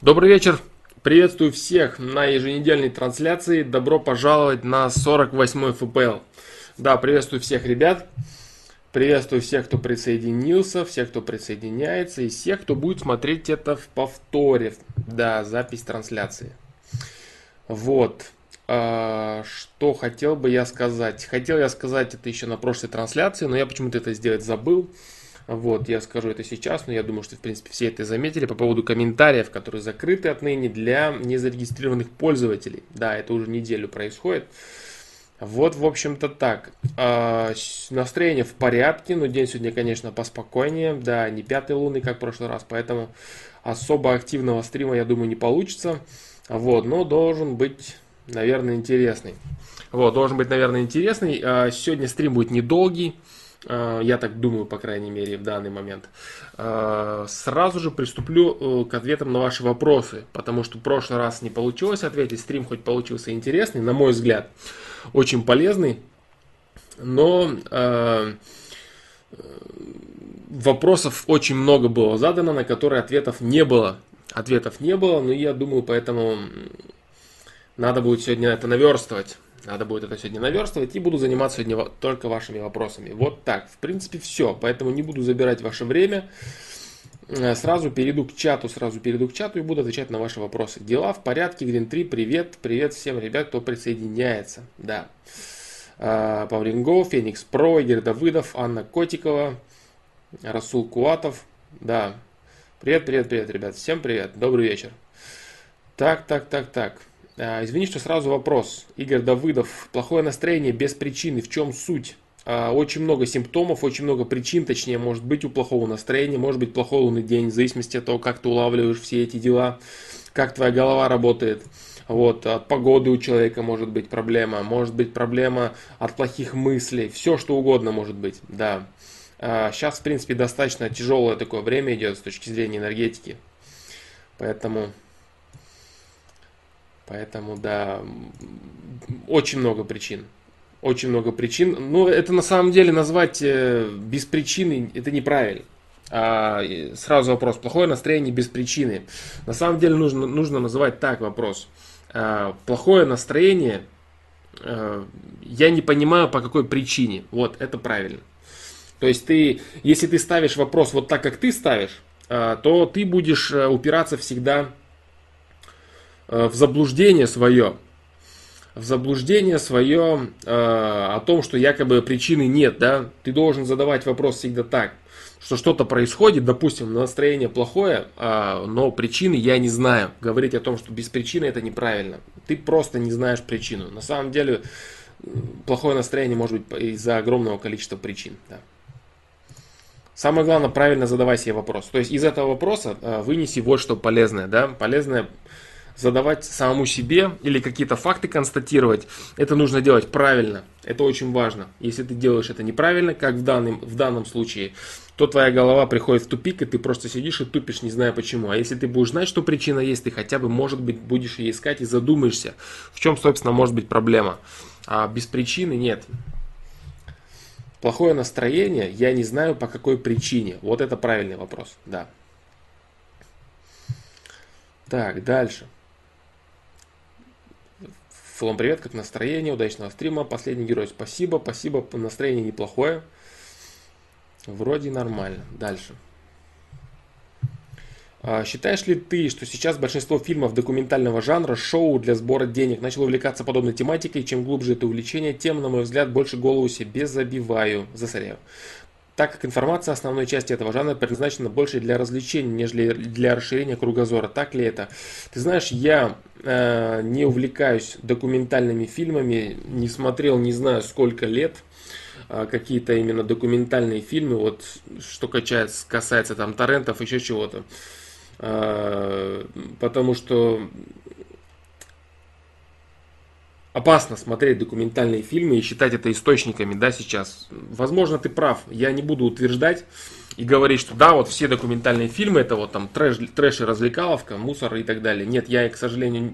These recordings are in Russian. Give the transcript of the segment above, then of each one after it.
Добрый вечер. Приветствую всех на еженедельной трансляции. Добро пожаловать на 48 ФПЛ. Да, приветствую всех ребят. Приветствую всех, кто присоединился, всех, кто присоединяется и всех, кто будет смотреть это в повторе. Да, запись трансляции. Вот. А, что хотел бы я сказать? Хотел я сказать это еще на прошлой трансляции, но я почему-то это сделать забыл. Вот, я скажу это сейчас, но я думаю, что, в принципе, все это заметили по поводу комментариев, которые закрыты отныне для незарегистрированных пользователей. Да, это уже неделю происходит. Вот, в общем-то, так. А, настроение в порядке, но день сегодня, конечно, поспокойнее. Да, не пятый лунный, как в прошлый раз, поэтому особо активного стрима, я думаю, не получится. Вот, но должен быть, наверное, интересный. Вот, должен быть, наверное, интересный. А, сегодня стрим будет недолгий. Э, я так думаю, по крайней мере, в данный момент, э, сразу же приступлю э, к ответам на ваши вопросы, потому что в прошлый раз не получилось ответить, стрим хоть получился интересный, на мой взгляд, очень полезный, но вопросов очень много было задано, на которые ответов не было. Ответов не было, но я думаю, поэтому надо будет сегодня это наверстывать. Надо будет это сегодня наверстывать и буду заниматься сегодня только вашими вопросами. Вот так. В принципе, все. Поэтому не буду забирать ваше время. Э, сразу перейду к чату, сразу перейду к чату и буду отвечать на ваши вопросы. Дела в порядке, Green 3, привет, привет всем ребят, кто присоединяется. Да. Э, Павлинго, Феникс Про, Игорь Давыдов, Анна Котикова, Расул Куатов. Да. Привет, привет, привет, ребят. Всем привет. Добрый вечер. Так, так, так, так. А, извини, что сразу вопрос. Игорь Давыдов. Плохое настроение без причины. В чем суть? А, очень много симптомов, очень много причин, точнее, может быть у плохого настроения, может быть плохой лунный день, в зависимости от того, как ты улавливаешь все эти дела, как твоя голова работает. Вот, от погоды у человека может быть проблема, может быть проблема от плохих мыслей, все что угодно может быть, да. Сейчас, а, в принципе, достаточно тяжелое такое время идет с точки зрения энергетики. Поэтому Поэтому, да, очень много причин. Очень много причин. Но ну, это на самом деле назвать э, без причины, это неправильно. А, сразу вопрос. Плохое настроение без причины. На самом деле нужно, нужно называть так вопрос. А, плохое настроение, а, я не понимаю по какой причине. Вот, это правильно. То есть ты, если ты ставишь вопрос вот так, как ты ставишь, а, то ты будешь упираться всегда Э, в заблуждение свое, в заблуждение свое э, о том, что якобы причины нет, да, ты должен задавать вопрос всегда так, что что-то происходит, допустим, настроение плохое, э, но причины я не знаю. Говорить о том, что без причины это неправильно. Ты просто не знаешь причину. На самом деле плохое настроение может быть из-за огромного количества причин. Да. Самое главное, правильно задавай себе вопрос. То есть из этого вопроса э, вынеси вот что полезное. Да? Полезное задавать самому себе или какие-то факты констатировать, это нужно делать правильно. Это очень важно. Если ты делаешь это неправильно, как в данном, в данном случае, то твоя голова приходит в тупик, и ты просто сидишь и тупишь, не зная почему. А если ты будешь знать, что причина есть, ты хотя бы, может быть, будешь ее искать и задумаешься, в чем, собственно, может быть проблема. А без причины нет. Плохое настроение, я не знаю по какой причине. Вот это правильный вопрос, да. Так, дальше. Флом, привет, как настроение, удачного стрима, последний герой, спасибо, спасибо, настроение неплохое. Вроде нормально. Дальше. А, считаешь ли ты, что сейчас большинство фильмов документального жанра, шоу для сбора денег начало увлекаться подобной тематикой? Чем глубже это увлечение, тем, на мой взгляд, больше голову себе забиваю, засоряю так как информация основной части этого жанра предназначена больше для развлечения, нежели для расширения кругозора. Так ли это? Ты знаешь, я э, не увлекаюсь документальными фильмами, не смотрел не знаю сколько лет э, какие-то именно документальные фильмы, вот что качается, касается там торрентов, еще чего-то. Э, потому что опасно смотреть документальные фильмы и считать это источниками, да, сейчас. Возможно, ты прав. Я не буду утверждать и говорить, что да, вот все документальные фильмы это вот там трэш, трэш и развлекаловка, мусор и так далее. Нет, я, к сожалению,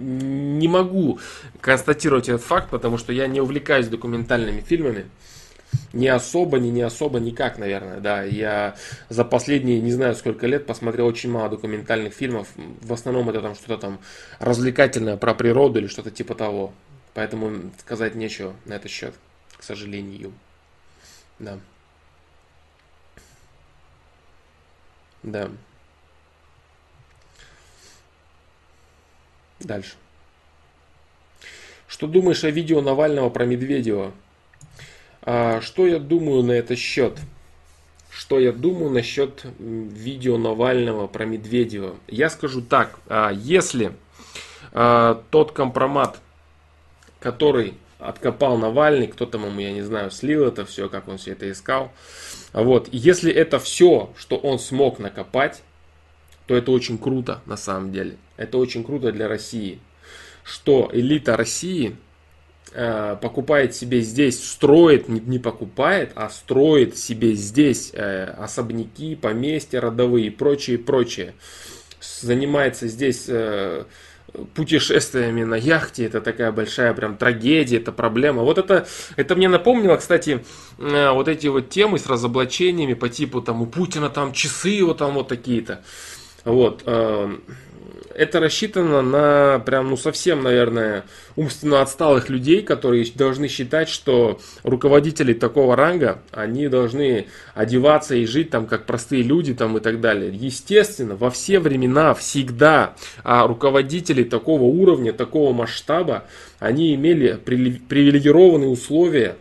не могу констатировать этот факт, потому что я не увлекаюсь документальными фильмами. Не особо, не не особо, никак, наверное, да. Я за последние, не знаю сколько лет, посмотрел очень мало документальных фильмов. В основном это там что-то там развлекательное про природу или что-то типа того. Поэтому сказать нечего на этот счет, к сожалению. Да. Да. Дальше. Что думаешь о видео Навального про Медведева? А, что я думаю на этот счет? Что я думаю насчет видео Навального про Медведева? Я скажу так, а, если а, тот компромат, который откопал Навальный, кто там ему, я не знаю, слил это все, как он все это искал. Вот, если это все, что он смог накопать, то это очень круто на самом деле. Это очень круто для России. Что элита России покупает себе здесь, строит, не, не покупает, а строит себе здесь э, особняки, поместья родовые и прочее, прочее. Занимается здесь э, путешествиями на яхте, это такая большая прям трагедия, это проблема. Вот это, это мне напомнило, кстати, э, вот эти вот темы с разоблачениями по типу там у Путина там часы вот там вот такие-то. Вот. Это рассчитано на прям, ну, совсем, наверное, умственно отсталых людей, которые должны считать, что руководители такого ранга, они должны одеваться и жить там, как простые люди там и так далее. Естественно, во все времена, всегда а руководители такого уровня, такого масштаба, они имели привилегированные условия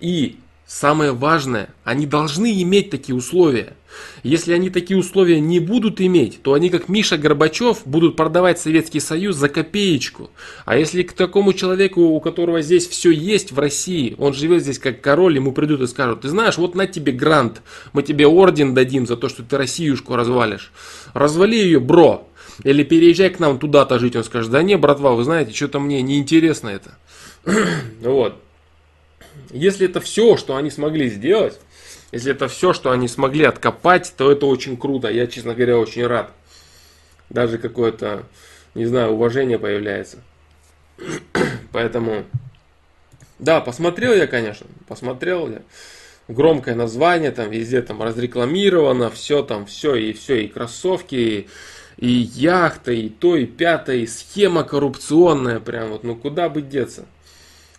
и Самое важное, они должны иметь такие условия. Если они такие условия не будут иметь, то они, как Миша Горбачев, будут продавать Советский Союз за копеечку. А если к такому человеку, у которого здесь все есть в России, он живет здесь как король, ему придут и скажут, ты знаешь, вот на тебе грант, мы тебе орден дадим за то, что ты Россиюшку развалишь. Развали ее, бро. Или переезжай к нам туда-то жить. Он скажет, да не, братва, вы знаете, что-то мне неинтересно это. вот. Если это все, что они смогли сделать, если это все, что они смогли откопать, то это очень круто. Я, честно говоря, очень рад. Даже какое-то, не знаю, уважение появляется. Поэтому, да, посмотрел я, конечно, посмотрел я. Громкое название, там везде там разрекламировано, все там, все и все, и кроссовки, и, и яхта, и то, и пятое, и схема коррупционная, прям вот, ну куда бы деться.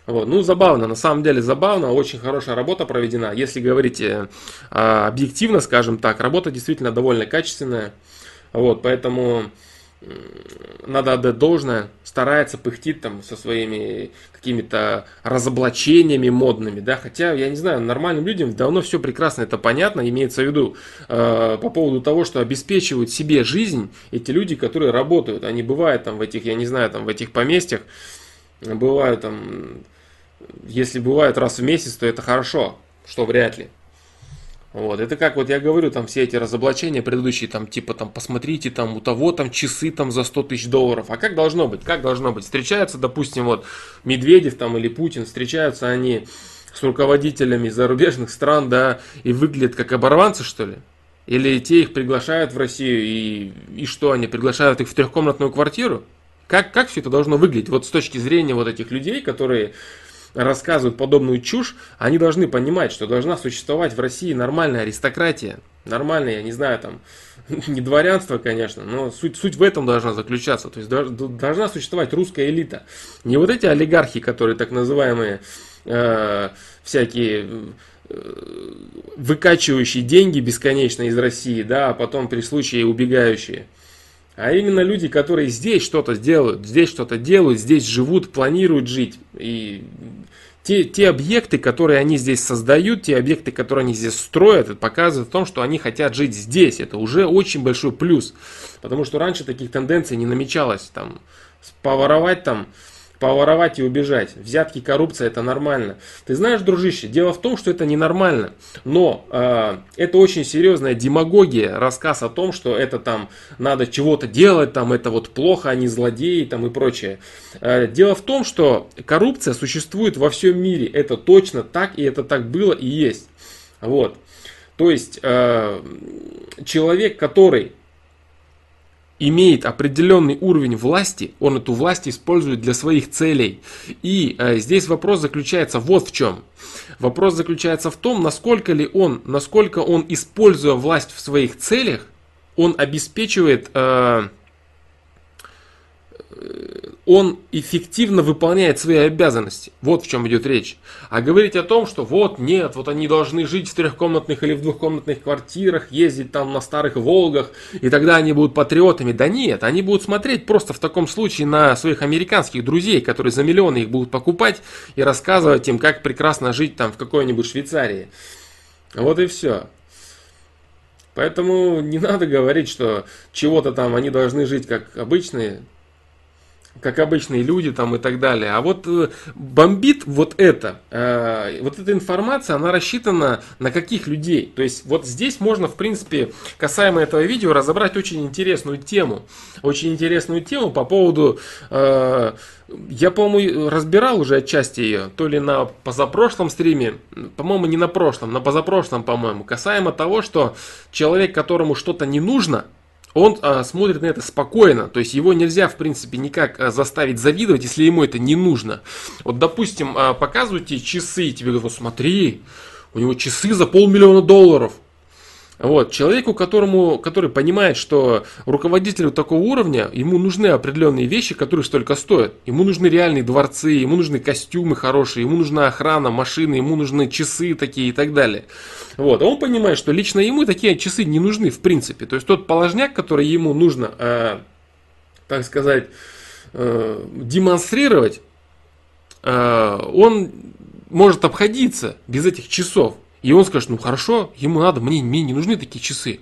Вот. Ну, забавно, на самом деле забавно, очень хорошая работа проведена. Если говорить э, объективно, скажем так, работа действительно довольно качественная. Вот, поэтому надо отдать должное, старается, пыхтит там со своими какими-то разоблачениями модными, да, хотя, я не знаю, нормальным людям давно все прекрасно это понятно, имеется в виду э, по поводу того, что обеспечивают себе жизнь эти люди, которые работают, они бывают там в этих, я не знаю, там в этих поместьях, бывают там если бывает раз в месяц, то это хорошо, что вряд ли. Вот, это как вот я говорю, там все эти разоблачения предыдущие, там типа там посмотрите, там у того там часы там за 100 тысяч долларов. А как должно быть? Как должно быть? Встречаются, допустим, вот Медведев там или Путин, встречаются они с руководителями зарубежных стран, да, и выглядят как оборванцы, что ли? Или те их приглашают в Россию, и, и что, они приглашают их в трехкомнатную квартиру? Как, как все это должно выглядеть? Вот с точки зрения вот этих людей, которые рассказывают подобную чушь, они должны понимать, что должна существовать в России нормальная аристократия. Нормальная, я не знаю, там, не дворянство, конечно, но суть, суть в этом должна заключаться. То есть должна существовать русская элита. Не вот эти олигархи, которые так называемые э, всякие э, выкачивающие деньги бесконечно из России, да, а потом при случае убегающие. А именно люди, которые здесь что-то сделают, здесь что-то делают, здесь живут, планируют жить. И те, те объекты, которые они здесь создают, те объекты, которые они здесь строят, это показывает в том, что они хотят жить здесь. Это уже очень большой плюс. Потому что раньше таких тенденций не намечалось. Там, поворовать там поворовать и убежать. Взятки, коррупция это нормально. Ты знаешь, дружище, дело в том, что это ненормально. Но э, это очень серьезная демагогия, рассказ о том, что это там надо чего-то делать, там это вот плохо, они злодеи там и прочее. Э, дело в том, что коррупция существует во всем мире. Это точно так, и это так было и есть. Вот. То есть э, человек, который имеет определенный уровень власти, он эту власть использует для своих целей. И э, здесь вопрос заключается вот в чем. Вопрос заключается в том, насколько ли он, насколько он, используя власть в своих целях, он обеспечивает э, он эффективно выполняет свои обязанности. Вот в чем идет речь. А говорить о том, что вот нет, вот они должны жить в трехкомнатных или в двухкомнатных квартирах, ездить там на старых Волгах, и тогда они будут патриотами. Да нет, они будут смотреть просто в таком случае на своих американских друзей, которые за миллионы их будут покупать и рассказывать им, как прекрасно жить там в какой-нибудь Швейцарии. Вот и все. Поэтому не надо говорить, что чего-то там они должны жить как обычные как обычные люди там и так далее. А вот э, бомбит вот это, э, вот эта информация, она рассчитана на каких людей. То есть вот здесь можно, в принципе, касаемо этого видео, разобрать очень интересную тему. Очень интересную тему по поводу, э, я, по-моему, разбирал уже отчасти ее, то ли на позапрошлом стриме, по-моему, не на прошлом, на позапрошлом, по-моему, касаемо того, что человек, которому что-то не нужно, он а, смотрит на это спокойно, то есть его нельзя, в принципе, никак а, заставить завидовать, если ему это не нужно. Вот, допустим, а, показывают часы, и тебе говорят, смотри, у него часы за полмиллиона долларов. Вот, человеку, которому, который понимает, что руководителю такого уровня, ему нужны определенные вещи, которые столько стоят. Ему нужны реальные дворцы, ему нужны костюмы хорошие, ему нужна охрана, машины, ему нужны часы такие и так далее. Вот, а он понимает, что лично ему такие часы не нужны в принципе. То есть тот положняк, который ему нужно, э, так сказать, э, демонстрировать, э, он может обходиться без этих часов. И он скажет, ну хорошо, ему надо, мне, мне не нужны такие часы.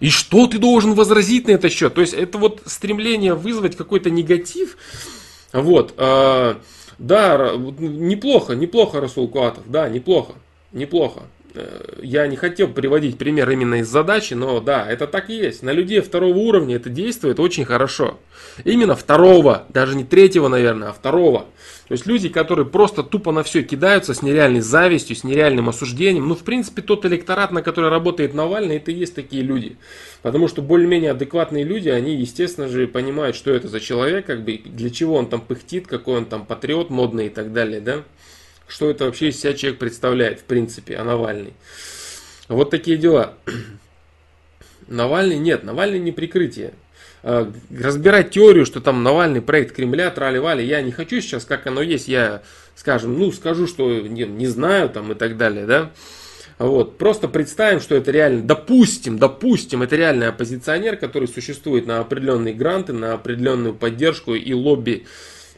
И что ты должен возразить на этот счет? То есть это вот стремление вызвать какой-то негатив. Вот. Э, да, неплохо, неплохо, Расул Куатов, да, неплохо, неплохо. Э, я не хотел приводить пример именно из задачи, но да, это так и есть. На людей второго уровня это действует очень хорошо. Именно второго, даже не третьего, наверное, а второго. То есть люди, которые просто тупо на все кидаются с нереальной завистью, с нереальным осуждением. Ну, в принципе, тот электорат, на который работает Навальный, это и есть такие люди. Потому что более-менее адекватные люди, они, естественно же, понимают, что это за человек, как бы, для чего он там пыхтит, какой он там патриот модный и так далее, да что это вообще из себя человек представляет, в принципе, а Навальный. Вот такие дела. Навальный нет, Навальный не прикрытие. А, разбирать теорию, что там Навальный проект Кремля, трали-вали, я не хочу сейчас, как оно есть, я, скажем, ну, скажу, что не, не знаю там и так далее, да. Вот. Просто представим, что это реально, допустим, допустим, это реальный оппозиционер, который существует на определенные гранты, на определенную поддержку и лобби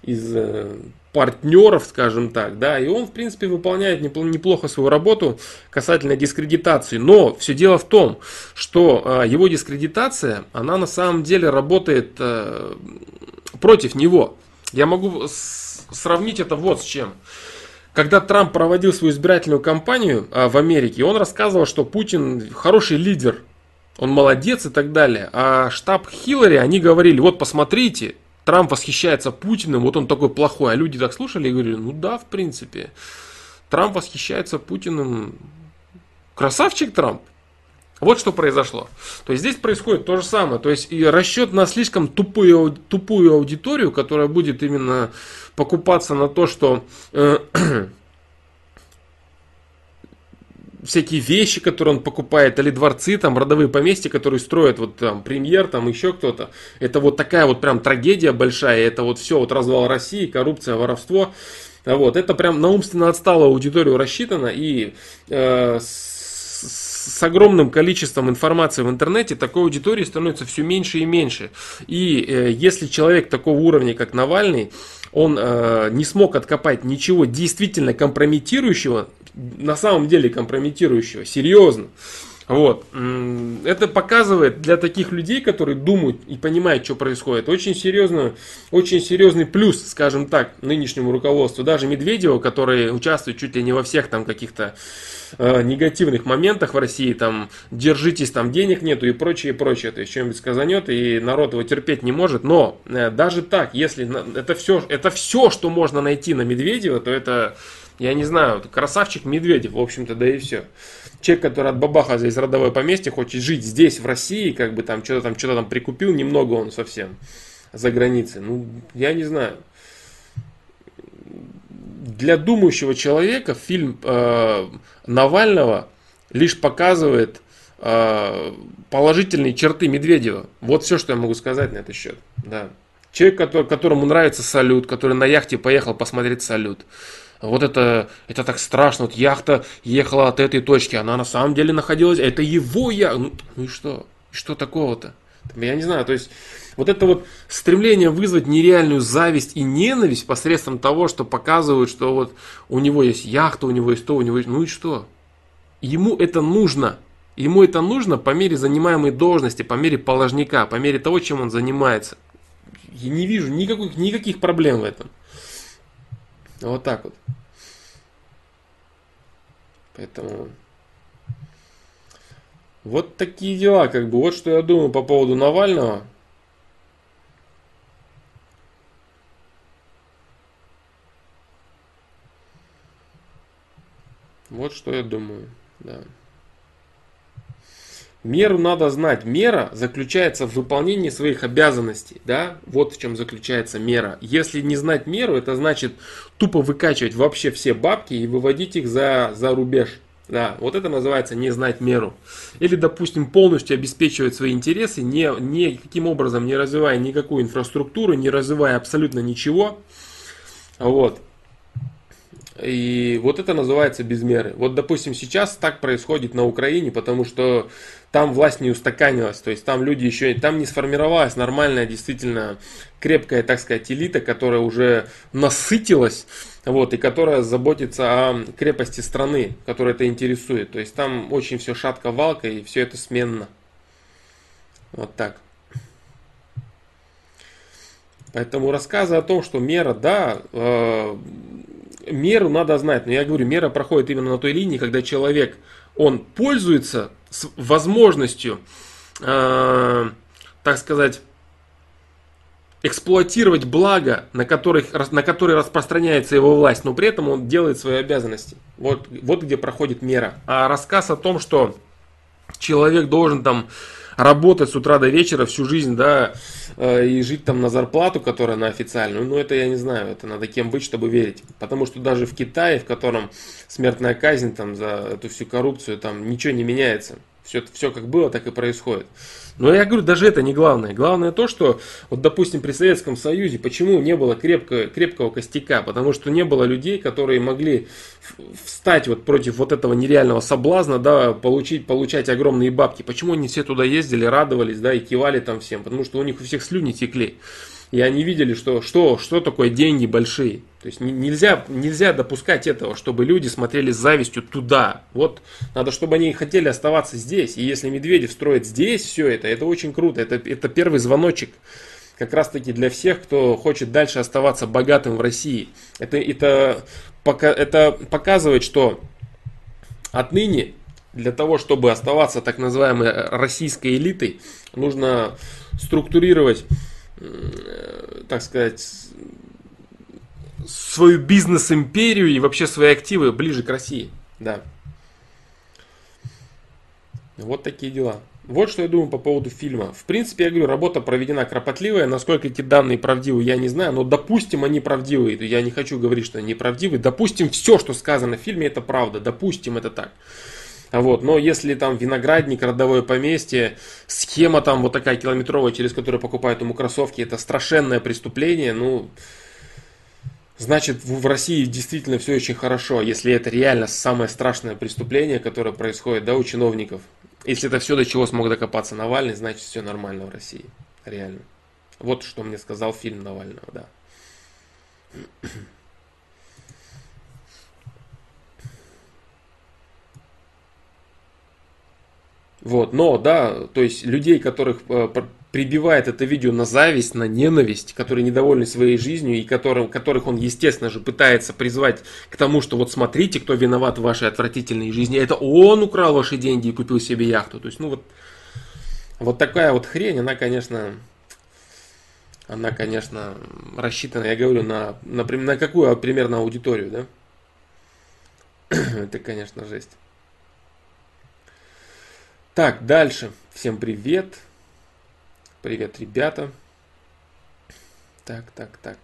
из э, партнеров, скажем так, да, и он, в принципе, выполняет неплохо свою работу касательно дискредитации. Но все дело в том, что э, его дискредитация, она на самом деле работает э, против него. Я могу сравнить это вот с чем. Когда Трамп проводил свою избирательную кампанию в Америке, он рассказывал, что Путин хороший лидер, он молодец и так далее. А штаб Хиллари, они говорили, вот посмотрите, Трамп восхищается Путиным, вот он такой плохой. А люди так слушали и говорили, ну да, в принципе. Трамп восхищается Путиным. Красавчик Трамп. Вот что произошло. То есть здесь происходит то же самое. То есть и расчет на слишком тупую, тупую аудиторию, которая будет именно покупаться на то, что э, всякие вещи, которые он покупает, или дворцы, там, родовые поместья, которые строят, вот там, премьер, там, еще кто-то. Это вот такая вот прям трагедия большая, это вот все, вот развал России, коррупция, воровство. Вот, это прям на умственно отсталую аудиторию рассчитано, и э, с, с огромным количеством информации в интернете такой аудитории становится все меньше и меньше. И э, если человек такого уровня, как Навальный, он э, не смог откопать ничего действительно компрометирующего, на самом деле компрометирующего, серьезно. Вот. Это показывает для таких людей, которые думают и понимают, что происходит, очень, серьезно, очень серьезный плюс, скажем так, нынешнему руководству. Даже Медведева, который участвует чуть ли не во всех там каких-то э, негативных моментах в России, там, держитесь, там денег нету и прочее, и прочее. То есть что-нибудь сказанет, и народ его терпеть не может. Но э, даже так, если это все, это все, что можно найти на Медведева, то это Я не знаю, красавчик Медведев, в общем-то, да и все. Человек, который от бабаха из родовое поместье хочет жить здесь, в России, как бы там что-то там, что-то там прикупил, немного он совсем за границей. Ну, я не знаю. Для думающего человека фильм э, Навального лишь показывает э, положительные черты Медведева. Вот все, что я могу сказать на этот счет. Да. Человек, который, которому нравится салют, который на яхте поехал посмотреть салют. Вот это, это так страшно. Вот яхта ехала от этой точки, она на самом деле находилась. Это его яхта. Ну, ну и что? И что такого-то? Я не знаю, то есть вот это вот стремление вызвать нереальную зависть и ненависть посредством того, что показывают, что вот у него есть яхта, у него есть то, у него есть... Ну и что? Ему это нужно. Ему это нужно по мере занимаемой должности, по мере положника, по мере того, чем он занимается. Я не вижу никаких, никаких проблем в этом. Вот так вот. Поэтому вот такие дела, как бы. Вот что я думаю по поводу Навального. Вот что я думаю, да. Меру надо знать. Мера заключается в выполнении своих обязанностей. Да? Вот в чем заключается мера. Если не знать меру, это значит тупо выкачивать вообще все бабки и выводить их за, за рубеж. Да, вот это называется не знать меру. Или, допустим, полностью обеспечивать свои интересы, не, не каким образом не развивая никакую инфраструктуру, не развивая абсолютно ничего. Вот. И вот это называется без меры. Вот, допустим, сейчас так происходит на Украине, потому что там власть не устаканилась, то есть там люди еще, там не сформировалась нормальная, действительно крепкая, так сказать, элита, которая уже насытилась, вот, и которая заботится о крепости страны, которая это интересует. То есть там очень все шатко-валко, и все это сменно. Вот так. Поэтому рассказы о том, что мера, да, э, меру надо знать. Но я говорю, мера проходит именно на той линии, когда человек, он пользуется возможностью, э, так сказать, эксплуатировать благо, на, которых, на которые распространяется его власть, но при этом он делает свои обязанности. Вот, вот где проходит мера. А рассказ о том, что человек должен там работать с утра до вечера всю жизнь, да, э, и жить там на зарплату, которая на официальную, ну это я не знаю, это надо кем быть, чтобы верить. Потому что даже в Китае, в котором смертная казнь там за эту всю коррупцию, там ничего не меняется. Все, все как было, так и происходит. Но я говорю, даже это не главное. Главное то, что, вот, допустим, при Советском Союзе, почему не было крепкого, крепкого костяка? Потому что не было людей, которые могли встать вот против вот этого нереального соблазна, да, получить, получать огромные бабки. Почему они все туда ездили, радовались, да, и кивали там всем? Потому что у них у всех слюни текли. И они видели, что, что, что такое деньги большие. То есть нельзя, нельзя допускать этого, чтобы люди смотрели с завистью туда. Вот надо, чтобы они хотели оставаться здесь. И если Медведев строит здесь все это, это очень круто. Это, это первый звоночек как раз таки для всех, кто хочет дальше оставаться богатым в России. Это, это, пока, это показывает, что отныне для того, чтобы оставаться так называемой российской элитой, нужно структурировать, так сказать, свою бизнес-империю и вообще свои активы ближе к России. Да. Вот такие дела. Вот что я думаю по поводу фильма. В принципе, я говорю, работа проведена кропотливая. Насколько эти данные правдивы, я не знаю. Но допустим, они правдивые. Я не хочу говорить, что они правдивы. Допустим, все, что сказано в фильме, это правда. Допустим, это так. Вот. Но если там виноградник, родовое поместье, схема там вот такая километровая, через которую покупают ему кроссовки, это страшенное преступление, ну, значит в России действительно все очень хорошо, если это реально самое страшное преступление, которое происходит да, у чиновников. Если это все, до чего смог докопаться Навальный, значит все нормально в России. Реально. Вот что мне сказал фильм Навального, да. Вот, но, да, то есть людей, которых э, прибивает это видео на зависть, на ненависть, которые недовольны своей жизнью и которым, которых он, естественно же, пытается призвать к тому, что вот смотрите, кто виноват в вашей отвратительной жизни. Это он украл ваши деньги и купил себе яхту. То есть, ну вот, вот такая вот хрень, она, конечно, она, конечно, рассчитана, я говорю, на, на, на какую примерно аудиторию, да? Это, конечно, жесть. Так, дальше. Всем привет. Привет, ребята. Так, так, так.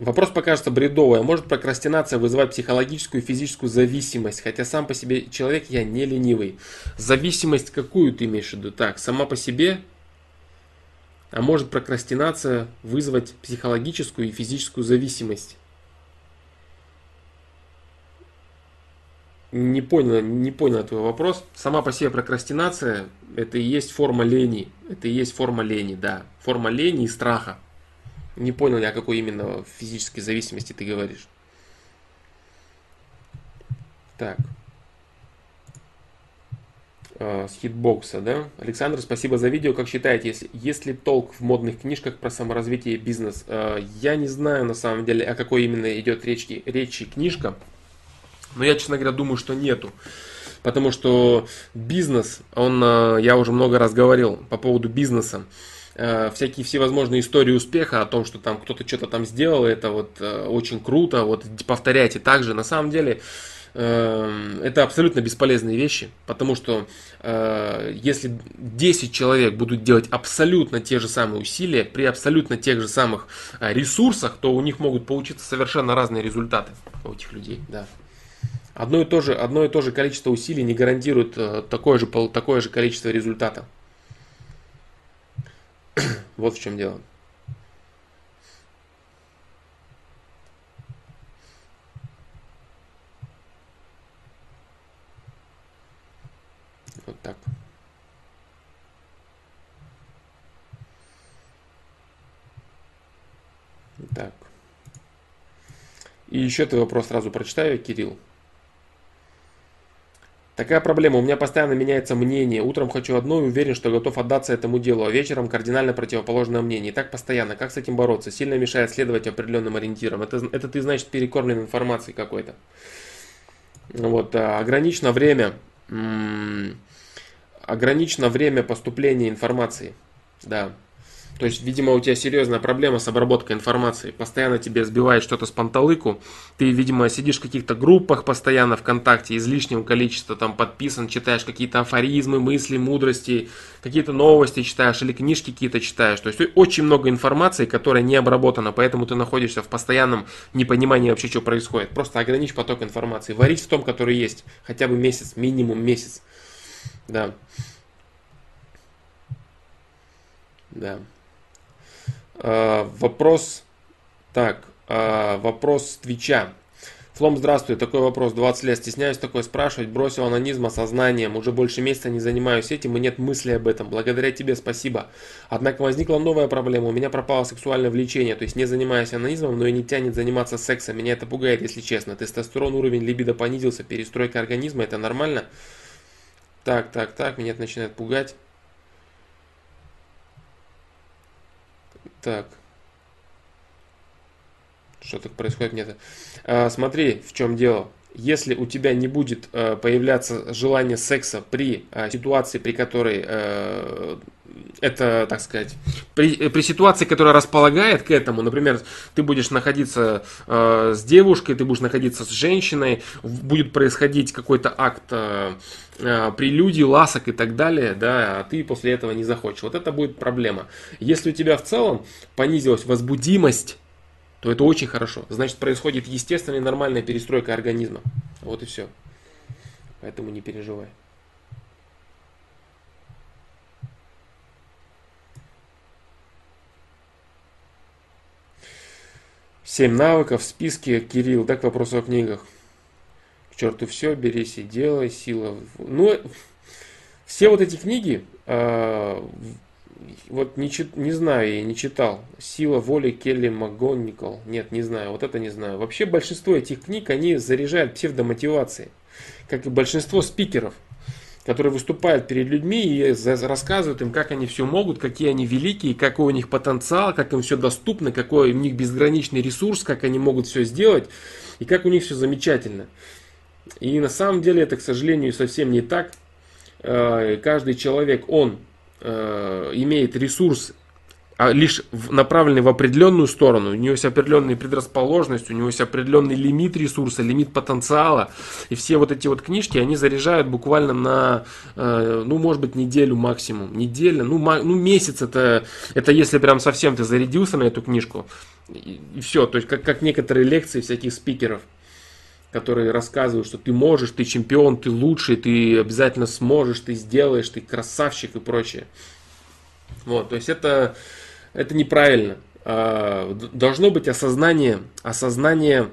Вопрос покажется бредовый. А может прокрастинация вызывать психологическую и физическую зависимость? Хотя сам по себе человек я не ленивый. Зависимость какую ты имеешь в виду? Так, сама по себе? А может прокрастинация вызвать психологическую и физическую зависимость? Не понял, не понял твой вопрос. Сама по себе прокрастинация это и есть форма лени. Это и есть форма лени, да. Форма лени и страха. Не понял я, о какой именно физической зависимости ты говоришь. Так. А, с хитбокса, да? Александр, спасибо за видео. Как считаете, если, есть ли толк в модных книжках про саморазвитие и бизнес? А, я не знаю на самом деле, о какой именно идет речи, речи книжка. Но я, честно говоря, думаю, что нету. Потому что бизнес, он, а, я уже много раз говорил по поводу бизнеса. Э, всякие всевозможные истории успеха о том, что там кто-то что-то там сделал, это вот э, очень круто, вот повторяйте также. На самом деле э, это абсолютно бесполезные вещи, потому что если 10 человек будут делать абсолютно те же самые усилия при абсолютно тех же самых ресурсах, то у них могут получиться совершенно разные результаты у этих людей. Да. Одно и то же, одно и то же количество усилий не гарантирует такое же, такое же количество результата. Вот в чем дело. Вот так. Так. И еще ты вопрос сразу прочитаю, Кирилл. Такая проблема, у меня постоянно меняется мнение. Утром хочу одно и уверен, что готов отдаться этому делу, а вечером кардинально противоположное мнение. И так постоянно. Как с этим бороться? Сильно мешает следовать определенным ориентирам. Это, это ты, значит, перекормлен информацией какой-то. Вот, а, ограничено время. ограничено время поступления информации. Да. То есть, видимо, у тебя серьезная проблема с обработкой информации. Постоянно тебе сбивает что-то с панталыку. Ты, видимо, сидишь в каких-то группах постоянно ВКонтакте, излишнего количества там подписан, читаешь какие-то афоризмы, мысли, мудрости, какие-то новости читаешь или книжки какие-то читаешь. То есть, очень много информации, которая не обработана, поэтому ты находишься в постоянном непонимании вообще, что происходит. Просто ограничь поток информации. Варить в том, который есть. Хотя бы месяц, минимум месяц. Да. Да. А, вопрос, так, а, вопрос Твича. Флом, здравствуй. Такой вопрос. 20 лет стесняюсь такое спрашивать. Бросил анонизм осознанием. Уже больше месяца не занимаюсь этим и нет мысли об этом. Благодаря тебе спасибо. Однако возникла новая проблема. У меня пропало сексуальное влечение. То есть не занимаюсь анонизмом, но и не тянет заниматься сексом. Меня это пугает, если честно. Тестостерон, уровень либидо понизился. Перестройка организма. Это нормально? Так, так, так. Меня это начинает пугать. Так. Что так происходит мне-то? А, смотри, в чем дело. Если у тебя не будет э, появляться желание секса при э, ситуации, при которой э, это, так сказать, при, при ситуации, которая располагает к этому, например, ты будешь находиться э, с девушкой, ты будешь находиться с женщиной, будет происходить какой-то акт э, э, прелюдий, ласок и так далее, да, а ты после этого не захочешь. Вот это будет проблема. Если у тебя в целом понизилась возбудимость, то это очень хорошо. Значит, происходит естественная нормальная перестройка организма. Вот и все. Поэтому не переживай. Семь навыков в списке, Кирилл, да, к вопросу о книгах. К черту все, берись и делай, сила. Ну, все вот эти книги, э, вот не, чит, не знаю, я не читал. Сила воли Келли МакГонникол. Нет, не знаю, вот это не знаю. Вообще большинство этих книг, они заряжают псевдомотивацией. Как и большинство спикеров которые выступают перед людьми и рассказывают им, как они все могут, какие они великие, какой у них потенциал, как им все доступно, какой у них безграничный ресурс, как они могут все сделать и как у них все замечательно. И на самом деле это, к сожалению, совсем не так. Э, каждый человек, он э, имеет ресурс а лишь направленный в определенную сторону. У него есть определенная предрасположенность, у него есть определенный лимит ресурса, лимит потенциала. И все вот эти вот книжки, они заряжают буквально на, э, ну, может быть, неделю максимум. Неделя, ну, ну месяц это, это если прям совсем ты зарядился на эту книжку. И, и все, то есть как, как некоторые лекции всяких спикеров которые рассказывают, что ты можешь, ты чемпион, ты лучший, ты обязательно сможешь, ты сделаешь, ты красавчик и прочее. Вот, то есть это, это неправильно. А, должно быть осознание, осознание,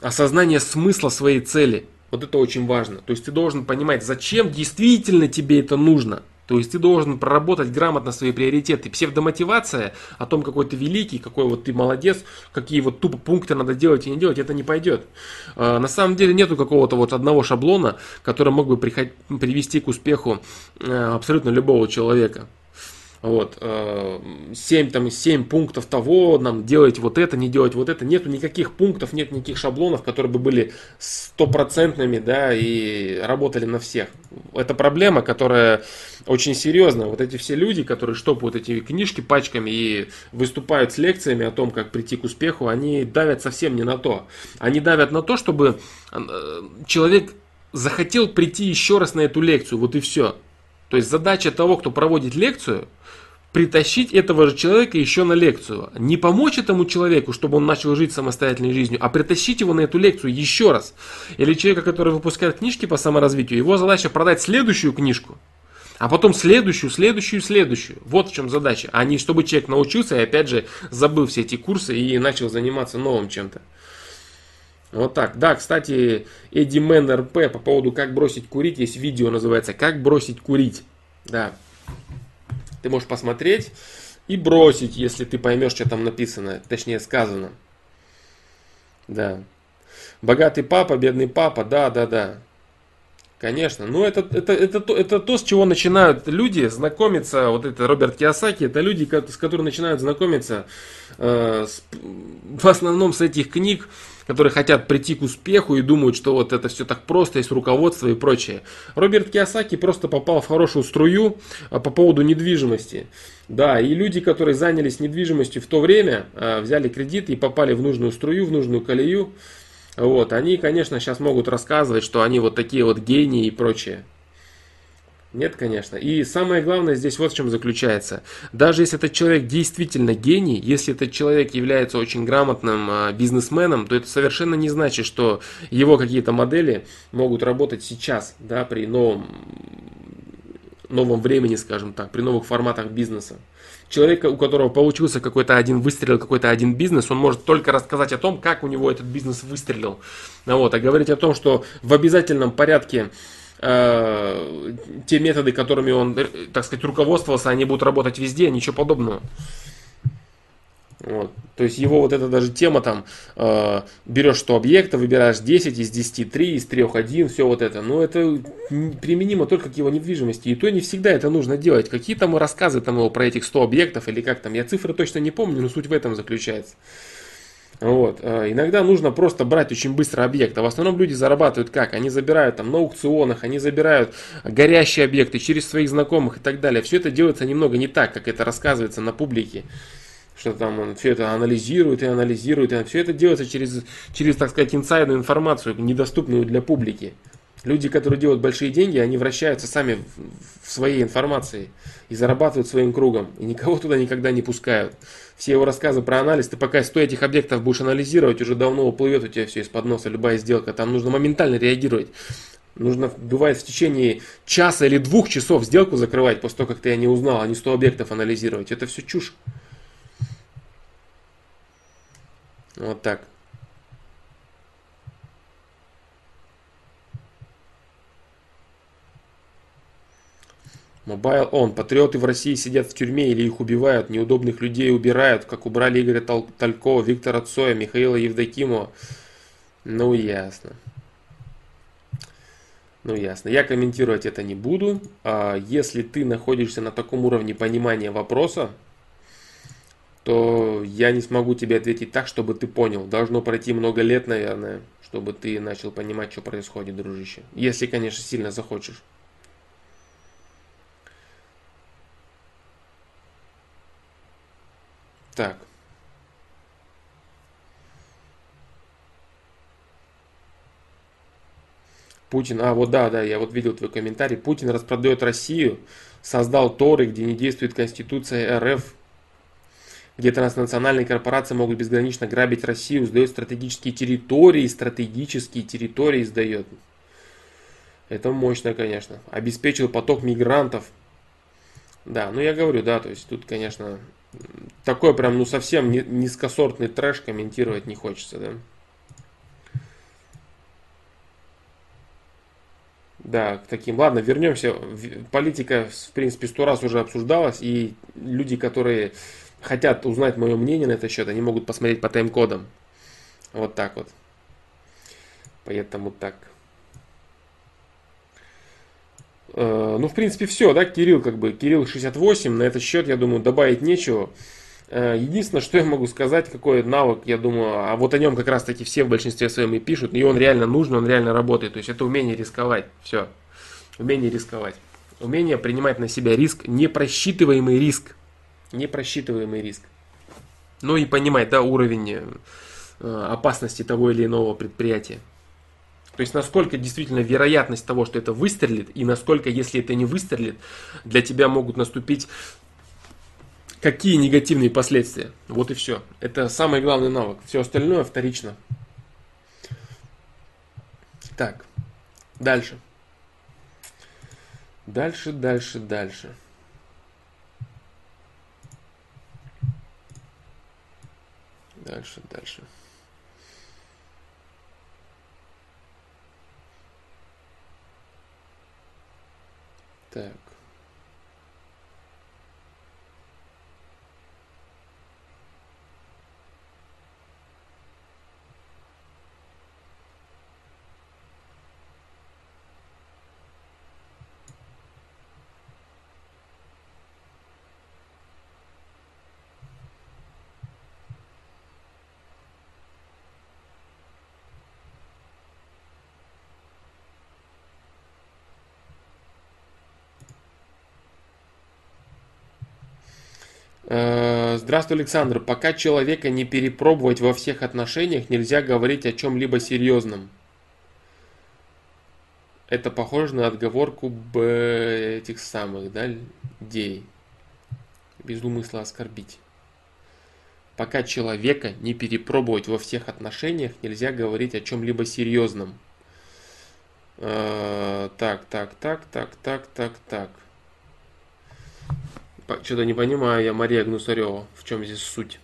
осознание смысла своей цели. Вот это очень важно. То есть ты должен понимать, зачем действительно тебе это нужно. То есть ты должен проработать грамотно свои приоритеты. Псевдомотивация о том, какой ты великий, какой вот ты молодец, какие вот тупо пункты надо делать и не делать, это не пойдет. А, на самом деле нету какого-то вот одного шаблона, который мог бы привести к успеху э, абсолютно любого человека. Вот, 7, э, там, 7 пунктов того, нам делать вот это, не делать вот это. Нету никаких пунктов, нет никаких шаблонов, которые бы были стопроцентными, да, и работали на всех. Это проблема, которая очень серьезная. Вот эти все люди, которые штопают эти книжки пачками и выступают с лекциями о том, как прийти к успеху, они давят совсем не на то. Они давят на то, чтобы э, человек захотел прийти еще раз на эту лекцию, вот и все. То есть задача того, кто проводит лекцию, притащить этого же человека еще на лекцию. Не помочь этому человеку, чтобы он начал жить самостоятельной жизнью, а притащить его на эту лекцию еще раз. Или человека, который выпускает книжки по саморазвитию, его задача продать следующую книжку, а потом следующую, следующую, следующую. Вот в чем задача. А не чтобы человек научился и опять же забыл все эти курсы и начал заниматься новым чем-то. Вот так. Да, кстати, Эдди Мэн РП по поводу как бросить курить, есть видео, называется «Как бросить курить». Да, ты можешь посмотреть и бросить, если ты поймешь, что там написано, точнее сказано. Да. Богатый папа, бедный папа, да, да, да. Конечно, но это, это, это, это, это то, с чего начинают люди знакомиться, вот это Роберт Киосаки, это люди, с которыми начинают знакомиться э, с, в основном с этих книг, которые хотят прийти к успеху и думают, что вот это все так просто, есть руководство и прочее. Роберт Киосаки просто попал в хорошую струю а, по поводу недвижимости. Да, и люди, которые занялись недвижимостью в то время, а, взяли кредит и попали в нужную струю, в нужную колею, вот, они, конечно, сейчас могут рассказывать, что они вот такие вот гении и прочее. Нет, конечно. И самое главное здесь вот в чем заключается. Даже если этот человек действительно гений, если этот человек является очень грамотным а, бизнесменом, то это совершенно не значит, что его какие-то модели могут работать сейчас, да, при новом, новом времени, скажем так, при новых форматах бизнеса. Человек, у которого получился какой-то один выстрел, какой-то один бизнес, он может только рассказать о том, как у него этот бизнес выстрелил. Вот, а говорить о том, что в обязательном порядке э, те методы, которыми он, э, так сказать, руководствовался, они будут работать везде, ничего подобного. Вот. То есть его вот эта даже тема там, э, берешь 100 объектов, выбираешь 10, из 10 3, из 3 1, все вот это. Но это применимо только к его недвижимости. И то не всегда это нужно делать. Какие там рассказы там его про этих 100 объектов или как там, я цифры точно не помню, но суть в этом заключается. Вот. А, иногда нужно просто брать очень быстро объект. А в основном люди зарабатывают как? Они забирают там на аукционах, они забирают горящие объекты через своих знакомых и так далее. Все это делается немного не так, как это рассказывается на публике. Что там он все это анализирует и анализирует. И все это делается через, через, так сказать, инсайдную информацию, недоступную для публики. Люди, которые делают большие деньги, они вращаются сами в своей информации и зарабатывают своим кругом. И никого туда никогда не пускают. Все его рассказы про анализ, ты пока 100 этих объектов будешь анализировать, уже давно уплывет у тебя все из-под носа, любая сделка. Там нужно моментально реагировать. Нужно, бывает, в течение часа или двух часов сделку закрывать после того, как ты не узнал, а не 100 объектов анализировать. Это все чушь. Вот так. Mobile On. Патриоты в России сидят в тюрьме или их убивают, неудобных людей убирают, как убрали Игоря Талькова, Виктора Цоя, Михаила Евдокимова. Ну, ясно. Ну, ясно. Я комментировать это не буду. А если ты находишься на таком уровне понимания вопроса, то я не смогу тебе ответить так, чтобы ты понял. Должно пройти много лет, наверное, чтобы ты начал понимать, что происходит, дружище. Если, конечно, сильно захочешь. Так. Путин, а вот да, да, я вот видел твой комментарий. Путин распродает Россию, создал Торы, где не действует Конституция РФ, где транснациональные корпорации могут безгранично грабить Россию, сдает стратегические территории, стратегические территории сдает. Это мощно, конечно. Обеспечил поток мигрантов. Да, ну я говорю, да, то есть тут, конечно, такой прям, ну совсем низкосортный трэш комментировать не хочется, да. Да, к таким. Ладно, вернемся. Политика, в принципе, сто раз уже обсуждалась, и люди, которые хотят узнать мое мнение на этот счет, они могут посмотреть по тайм-кодам. Вот так вот. Поэтому так. Э, ну, в принципе, все, да, Кирилл, как бы, Кирилл 68, на этот счет, я думаю, добавить нечего. Э, единственное, что я могу сказать, какой навык, я думаю, а вот о нем как раз таки все в большинстве своем и пишут, и он реально нужен, он реально работает. То есть это умение рисковать. Все. Умение рисковать. Умение принимать на себя риск, непросчитываемый риск. Непросчитываемый риск. Ну и понимать, да, уровень э, опасности того или иного предприятия. То есть насколько действительно вероятность того, что это выстрелит, и насколько, если это не выстрелит, для тебя могут наступить какие негативные последствия. Вот и все. Это самый главный навык. Все остальное вторично. Так, дальше. Дальше, дальше, дальше. Дальше, дальше. Так. Здравствуй, Александр. Пока человека не перепробовать во всех отношениях, нельзя говорить о чем-либо серьезном. Это похоже на отговорку б этих самых, да, людей. Без умысла оскорбить. Пока человека не перепробовать во всех отношениях, нельзя говорить о чем-либо серьезном. Э, так, так, так, так, так, так, так. Что-то не понимаю я, Мария Гнусарева, в чем здесь суть.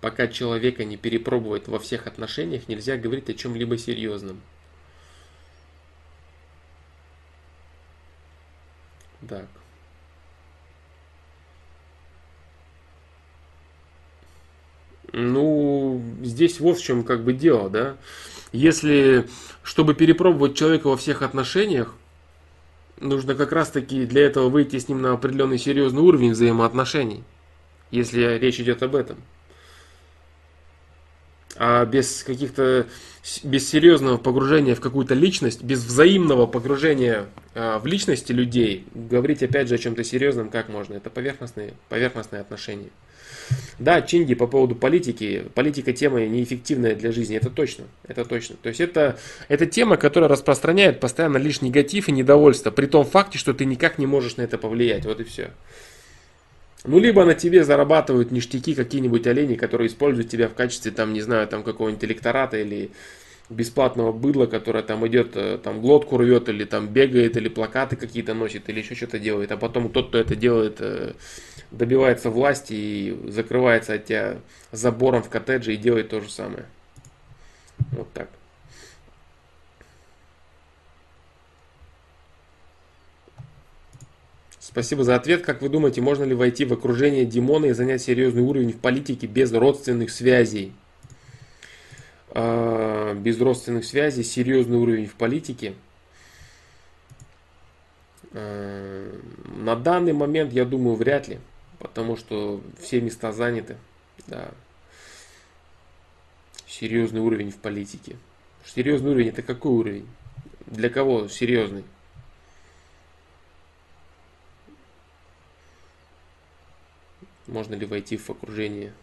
Пока человека не перепробовать во всех отношениях, нельзя говорить о чем-либо серьезном. Так. Ну, здесь вот в чем как бы дело, да. Если, чтобы перепробовать человека во всех отношениях, нужно как раз таки для этого выйти с ним на определенный серьезный уровень взаимоотношений, если речь идет об этом. А без каких-то, без серьезного погружения в какую-то личность, без взаимного погружения а, в личности людей, говорить опять же о чем-то серьезном как можно? Это поверхностные, поверхностные отношения. Да, Чинги по поводу политики. Политика тема неэффективная для жизни, это точно. Это точно. То есть это, это тема, которая распространяет постоянно лишь негатив и недовольство, при том факте, что ты никак не можешь на это повлиять. Вот и все. Ну, либо на тебе зарабатывают ништяки какие-нибудь олени, которые используют тебя в качестве, там, не знаю, там какого-нибудь электората или бесплатного быдла, которое там идет, э, там глотку рвет, или там бегает, или плакаты какие-то носит, или еще что-то делает. А потом тот, кто это делает, э, добивается власти и закрывается от тебя забором в коттедже и делает то же самое. Вот так. Спасибо за ответ. Как вы думаете, можно ли войти в окружение Димона и занять серьезный уровень в политике без родственных связей? А, без родственных связей, серьезный уровень в политике. А, на данный момент, я думаю, вряд ли, потому что все места заняты. Да. Серьезный уровень в политике. Серьезный уровень это какой уровень? Для кого серьезный? Можно ли войти в окружение?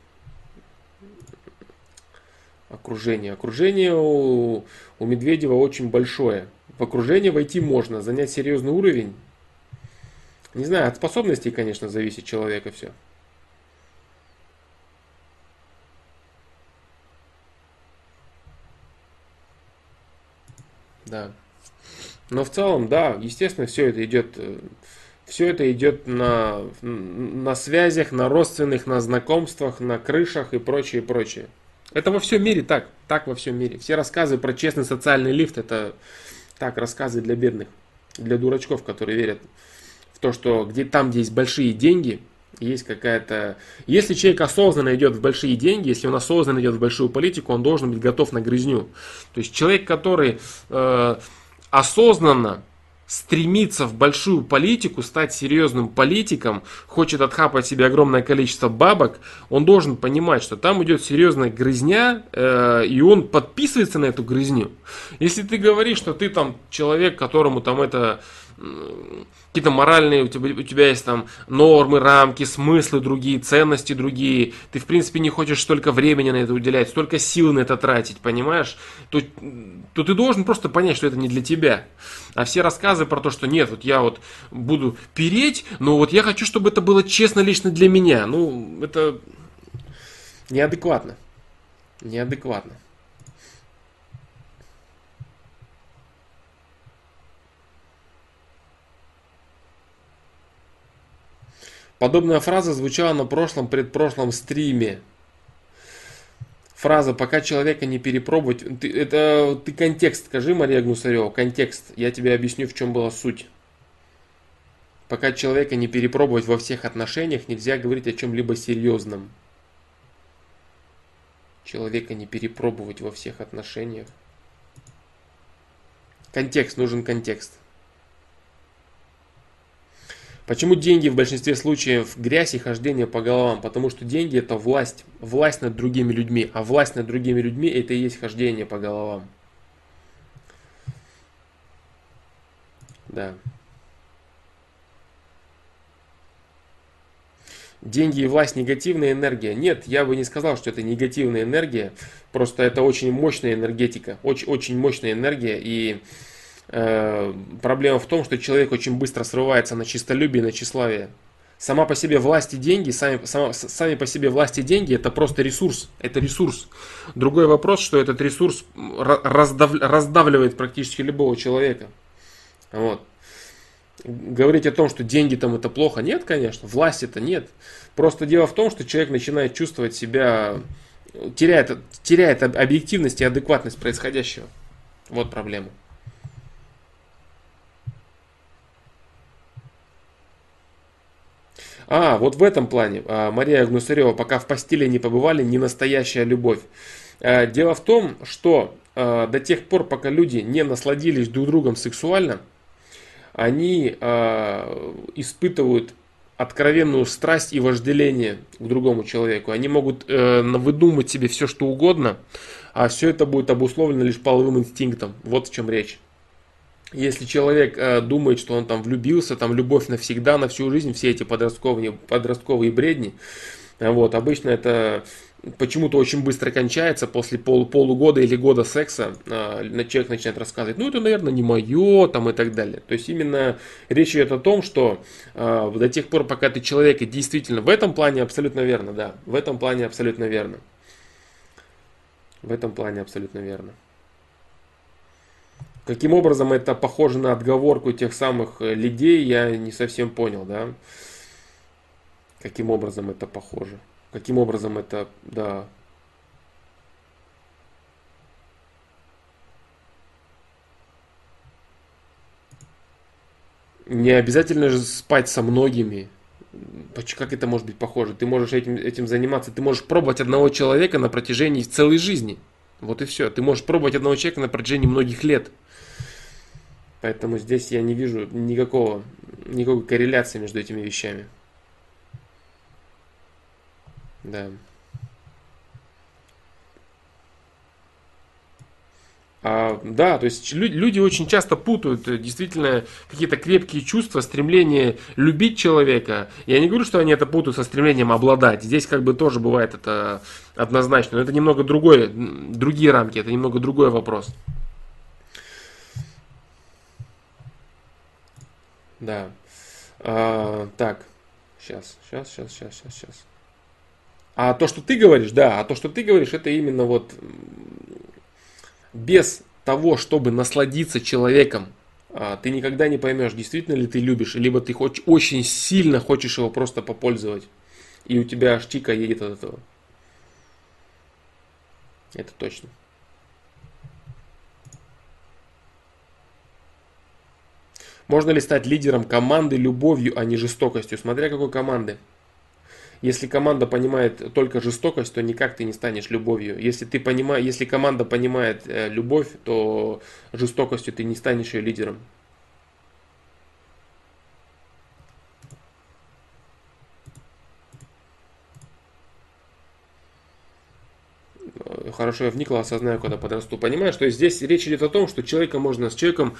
Окружение. Окружение у, у Медведева очень большое. В окружение войти можно, занять серьезный уровень. Не знаю, от способностей, конечно, зависит человека все. Да. Но в целом, да, естественно, все это идет, э, все это идет на, на связях, на родственных, на знакомствах, на крышах и прочее, прочее. Это во всем мире так, так во всем мире. Все рассказы про честный социальный лифт, это так, рассказы для бедных, для дурачков, которые верят в то, что где, там, где есть большие деньги, есть какая-то... Если человек осознанно идет в большие деньги, если он осознанно идет в большую политику, он должен быть готов на грызню. То есть человек, который э, осознанно стремится в большую политику, стать серьезным политиком, хочет отхапать себе огромное количество бабок, он должен понимать, что там идет серьезная грызня, э, и он подписывается на эту грызню. Если ты говоришь, что ты там человек, которому там это какие-то моральные, у тебя, у тебя есть там нормы, рамки, смыслы другие, ценности другие, ты в принципе не хочешь столько времени на это уделять, столько сил на это тратить, понимаешь, то, то ты должен просто понять, что это не для тебя. А все рассказы про то, что нет, вот я вот буду переть, но вот я хочу, чтобы это было честно лично для меня, ну, это неадекватно. Неадекватно. Подобная фраза звучала на прошлом, предпрошлом стриме. Фраза «пока человека не перепробовать». Ты, это ты контекст скажи, Мария Гнусарева, контекст. Я тебе объясню, в чем была суть. Пока человека не перепробовать во всех отношениях, нельзя говорить о чем-либо серьезном. Человека не перепробовать во всех отношениях. Контекст, нужен контекст. Почему деньги в большинстве случаев грязь и хождение по головам? Потому что деньги это власть, власть над другими людьми, а власть над другими людьми это и есть хождение по головам. Да. Деньги и власть негативная энергия. Нет, я бы не сказал, что это негативная энергия. Просто это очень мощная энергетика. Очень, очень мощная энергия. И проблема в том, что человек очень быстро срывается на чистолюбие, на тщеславие. Сама по себе власть и деньги, сами, сама, сами по себе власть и деньги это просто ресурс. Это ресурс. Другой вопрос, что этот ресурс раздав, раздавливает практически любого человека. Вот. Говорить о том, что деньги там это плохо, нет, конечно. Власть это нет. Просто дело в том, что человек начинает чувствовать себя, теряет, теряет объективность и адекватность происходящего. Вот проблема. А, вот в этом плане. А, Мария Гнусарева, пока в постели не побывали, не настоящая любовь. А, дело в том, что а, до тех пор, пока люди не насладились друг другом сексуально, они испытывают откровенную страсть и вожделение к другому человеку. Они могут э, выдумать себе все, что угодно, а все это будет обусловлено лишь половым инстинктом. Вот в чем речь. Если человек э, думает, что он там влюбился, там любовь навсегда, на всю жизнь, все эти подростковые, подростковые бредни, вот, обычно это почему-то очень быстро кончается после пол, полугода или года секса. Э, человек начинает рассказывать, ну это, наверное, не мое, там и так далее. То есть именно речь идет о том, что э, до тех пор, пока ты человек, и действительно в этом плане абсолютно верно, да, в этом плане абсолютно верно. В этом плане абсолютно верно. Каким образом это похоже на отговорку тех самых э, людей, я не совсем понял, да. Каким образом это похоже? Каким образом это, да. Не обязательно же спать со многими. Как это может быть похоже? Ты можешь этим, этим заниматься, ты можешь пробовать одного человека на протяжении целой жизни. Вот и все. Ты можешь пробовать одного человека на протяжении многих лет. Поэтому здесь я не вижу никакого, никакой корреляции между этими вещами. Да. А, да, то есть люди очень часто путают э, действительно какие-то крепкие чувства, стремление любить человека. Я не говорю, что они это путают со стремлением обладать. Здесь как бы тоже бывает это однозначно. Но это немного другой, другие рамки, это немного другой вопрос. Да. А, так, сейчас, сейчас, сейчас, сейчас, сейчас, сейчас. А то, что ты говоришь, да, а то, что ты говоришь, это именно вот без того, чтобы насладиться человеком, а, ты никогда не поймешь, действительно ли ты любишь, либо ты хочешь, очень сильно хочешь его просто попользовать. И у тебя аж чика едет от этого. Это точно. Можно ли стать лидером команды любовью, а не жестокостью? Смотря какой команды. Если команда понимает только жестокость, то никак ты не станешь любовью. Если, ты понимаешь, если команда понимает э, любовь, то жестокостью ты не станешь ее лидером. Хорошо я вникла, осознаю, когда подрасту. Понимаешь, что здесь речь идет о том, что человека можно с человеком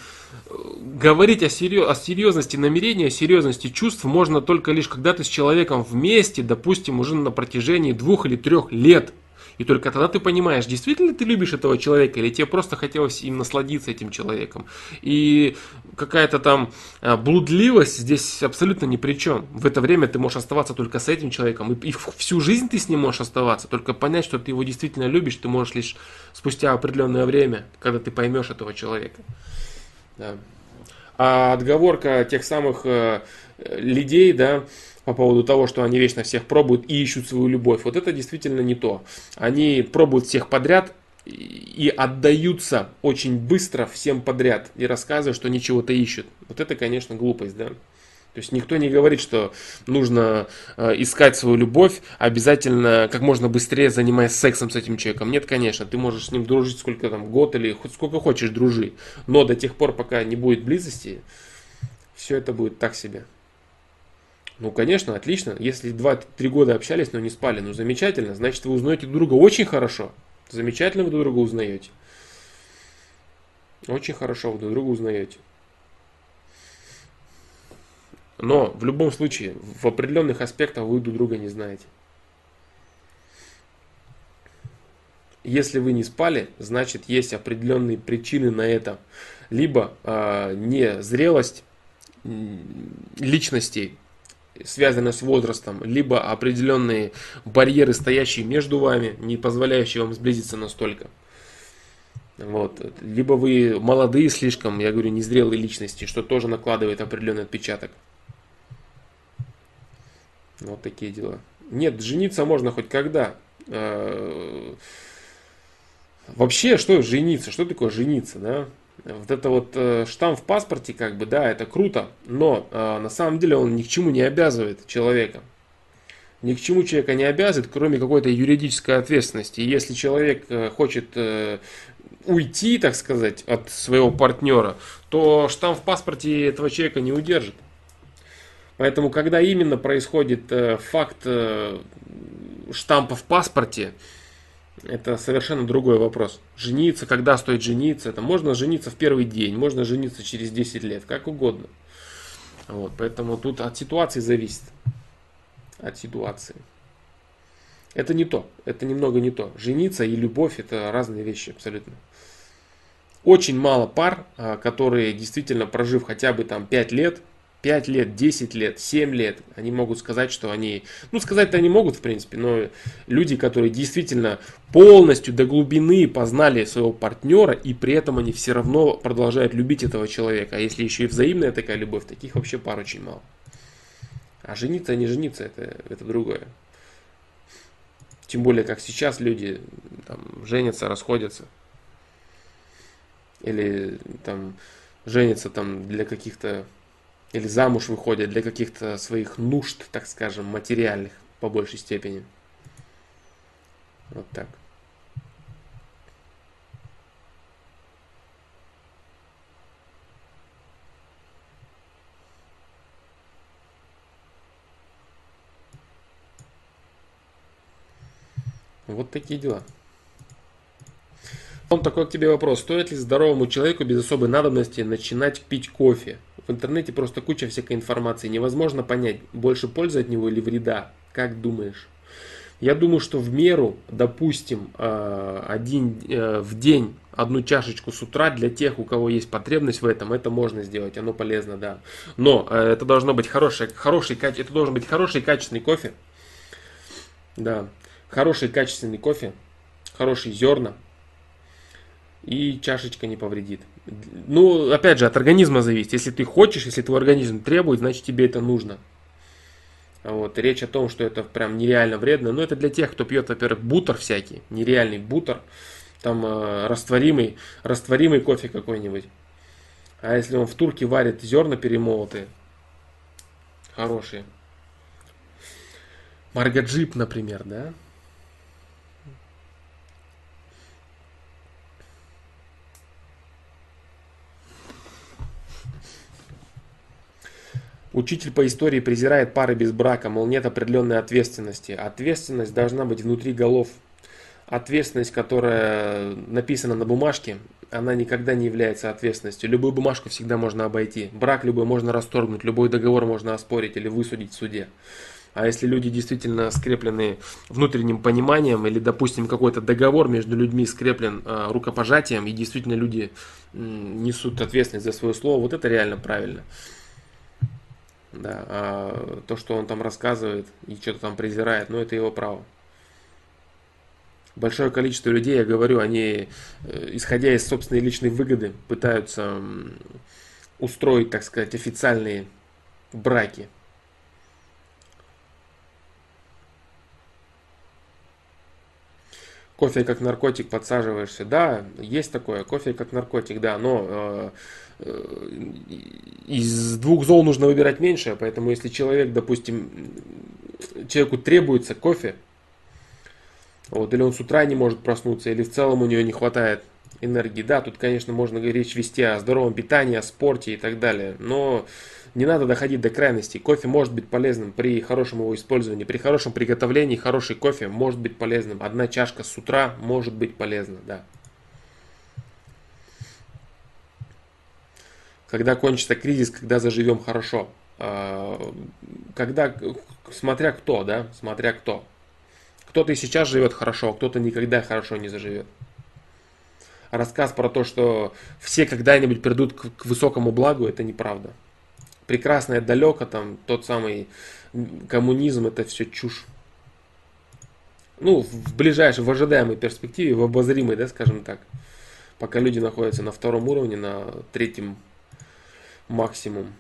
э, говорить о, серьез, о серьезности намерения, о серьезности чувств можно только лишь когда ты с человеком вместе, допустим, уже на протяжении двух или трех лет. И только тогда ты понимаешь, действительно ты любишь этого человека, или тебе просто хотелось им насладиться этим человеком. И какая-то там а, блудливость здесь абсолютно ни при чем. В это время ты можешь оставаться только с этим человеком. И, всю жизнь ты с ним можешь оставаться. Только понять, что ты его действительно любишь, ты можешь лишь спустя определенное время, когда ты поймешь этого человека. Да. А отговорка тех самых э, людей, да, по поводу того, что они вечно всех пробуют и ищут свою любовь. Вот это действительно не то. Они пробуют всех подряд и отдаются очень быстро всем подряд и рассказывают, что они чего-то ищут. Вот это, конечно, глупость, да. То есть никто не говорит, что нужно э, искать свою любовь, обязательно как можно быстрее занимаясь сексом с этим человеком. Нет, конечно, ты можешь с ним дружить сколько там, год или хоть сколько хочешь дружи. Но до тех пор, пока не будет близости, все это будет так себе. Ну, конечно, отлично. Если 2-3 года общались, но не спали, ну замечательно. Значит, вы узнаете друг друга очень хорошо. Замечательно вы друг друга узнаете. Очень хорошо вы друг друга узнаете. Но в любом случае, в определенных аспектах вы друг друга не знаете. Если вы не спали, значит есть определенные причины на это. Либо э, не зрелость личностей, связанная с возрастом, либо определенные барьеры, стоящие между вами, не позволяющие вам сблизиться настолько. Вот. Либо вы молодые слишком, я говорю, незрелые личности, что тоже накладывает определенный отпечаток. Вот такие дела. Нет, жениться можно хоть когда. Э, вообще, что жениться? Что такое жениться, да? Вот это вот э, штамп в паспорте, как бы, да, это круто, но э, на самом деле он ни к чему не обязывает человека. Ни к чему человека не обязывает, кроме какой-то юридической ответственности. Если человек э, хочет э, уйти, так сказать, от своего партнера, то штамп в паспорте этого человека не удержит. Поэтому, когда именно происходит э, факт э, штампа в паспорте, это совершенно другой вопрос. Жениться, когда стоит жениться, это можно жениться в первый день, можно жениться через 10 лет, как угодно. Вот, поэтому тут от ситуации зависит. От ситуации. Это не то, это немного не то. Жениться и любовь это разные вещи абсолютно. Очень мало пар, а, которые действительно прожив хотя бы там 5 лет, 5 лет, 10 лет, 7 лет, они могут сказать, что они, ну сказать-то они могут в принципе, но люди, которые действительно полностью до глубины познали своего партнера и при этом они все равно продолжают любить этого человека, а если еще и взаимная такая любовь, таких вообще пар очень мало. А жениться, а не жениться, это, это другое. Тем более, как сейчас люди там, женятся, расходятся. Или там женятся там для каких-то или замуж выходят для каких-то своих нужд, так скажем, материальных по большей степени. Вот так. Вот такие дела. Он такой к тебе вопрос. Стоит ли здоровому человеку без особой надобности начинать пить кофе? В интернете просто куча всякой информации. Невозможно понять, больше пользы от него или вреда. Как думаешь? Я думаю, что в меру, допустим, э, один э, в день одну чашечку с утра для тех, у кого есть потребность в этом, это можно сделать, оно полезно, да. Но э, это должно быть хороший, хороший, это должен быть хороший качественный кофе, да, хороший качественный кофе, хорошие зерна, и чашечка не повредит. Ну, опять же, от организма зависит. Если ты хочешь, если твой организм требует, значит тебе это нужно. Вот, речь о том, что это прям нереально вредно. Но это для тех, кто пьет, во-первых, бутер всякий, нереальный бутер, там э, растворимый, растворимый кофе какой-нибудь. А если он в турке варит зерна перемолотые, хорошие. Маргаджип, например, да? Учитель по истории презирает пары без брака, мол, нет определенной ответственности. Ответственность должна быть внутри голов. Ответственность, которая написана на бумажке, она никогда не является ответственностью. Любую бумажку всегда можно обойти. Брак любой можно расторгнуть, любой договор можно оспорить или высудить в суде. А если люди действительно скреплены внутренним пониманием, или, допустим, какой-то договор между людьми скреплен э, рукопожатием, и действительно люди э, несут ответственность за свое слово, вот это реально правильно. Да, а то, что он там рассказывает и что-то там презирает, ну это его право. Большое количество людей, я говорю, они, э, исходя из собственной личной выгоды, пытаются устроить, так сказать, официальные браки. Кофе как наркотик подсаживаешься, да, есть такое, кофе как наркотик, да, но э, из двух зол нужно выбирать меньше, поэтому если человек, допустим, человеку требуется кофе, вот, или он с утра не может проснуться, или в целом у него не хватает энергии, да, тут, конечно, можно речь вести о здоровом питании, о спорте и так далее, но не надо доходить до крайностей. Кофе может быть полезным при хорошем его использовании, при хорошем приготовлении хороший кофе может быть полезным. Одна чашка с утра может быть полезна, да. Когда кончится кризис, когда заживем хорошо. А, когда, смотря кто, да, смотря кто. Кто-то и сейчас живет хорошо, а кто-то никогда хорошо не заживет. Рассказ про то, что все когда-нибудь придут к, высокому благу, это неправда. Прекрасное далеко, там, тот самый коммунизм, это все чушь. Ну, в ближайшей, в ожидаемой перспективе, в обозримой, да, скажем так. Пока люди находятся на втором уровне, на третьем максимум.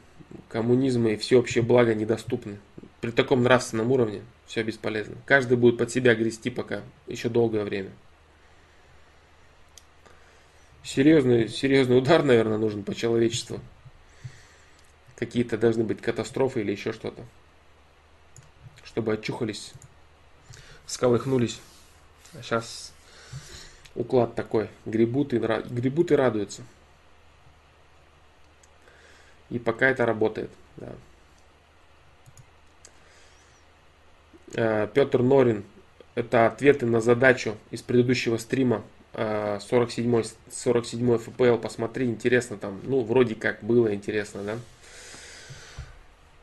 Коммунизм и всеобщее благо недоступны. При таком нравственном уровне все бесполезно. Каждый будет под себя грести пока еще долгое время. Серьезный, серьезный удар, наверное, нужен по человечеству. Какие-то должны быть катастрофы или еще что-то. Чтобы очухались, сколыхнулись. А сейчас уклад такой. Гребут и, гребут и радуются. И пока это работает. Да. Э, Петр Норин. Это ответы на задачу из предыдущего стрима. 47 47 FPL. Посмотри, интересно там. Ну, вроде как было интересно, да?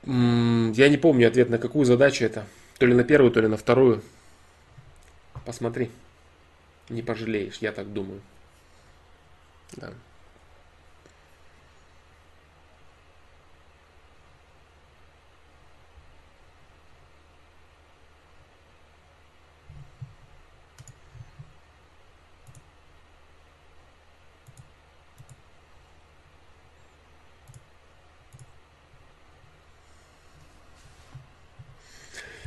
Я не помню ответ на какую задачу это. То ли на первую, то ли на вторую. Посмотри. Не пожалеешь, я так думаю. Да.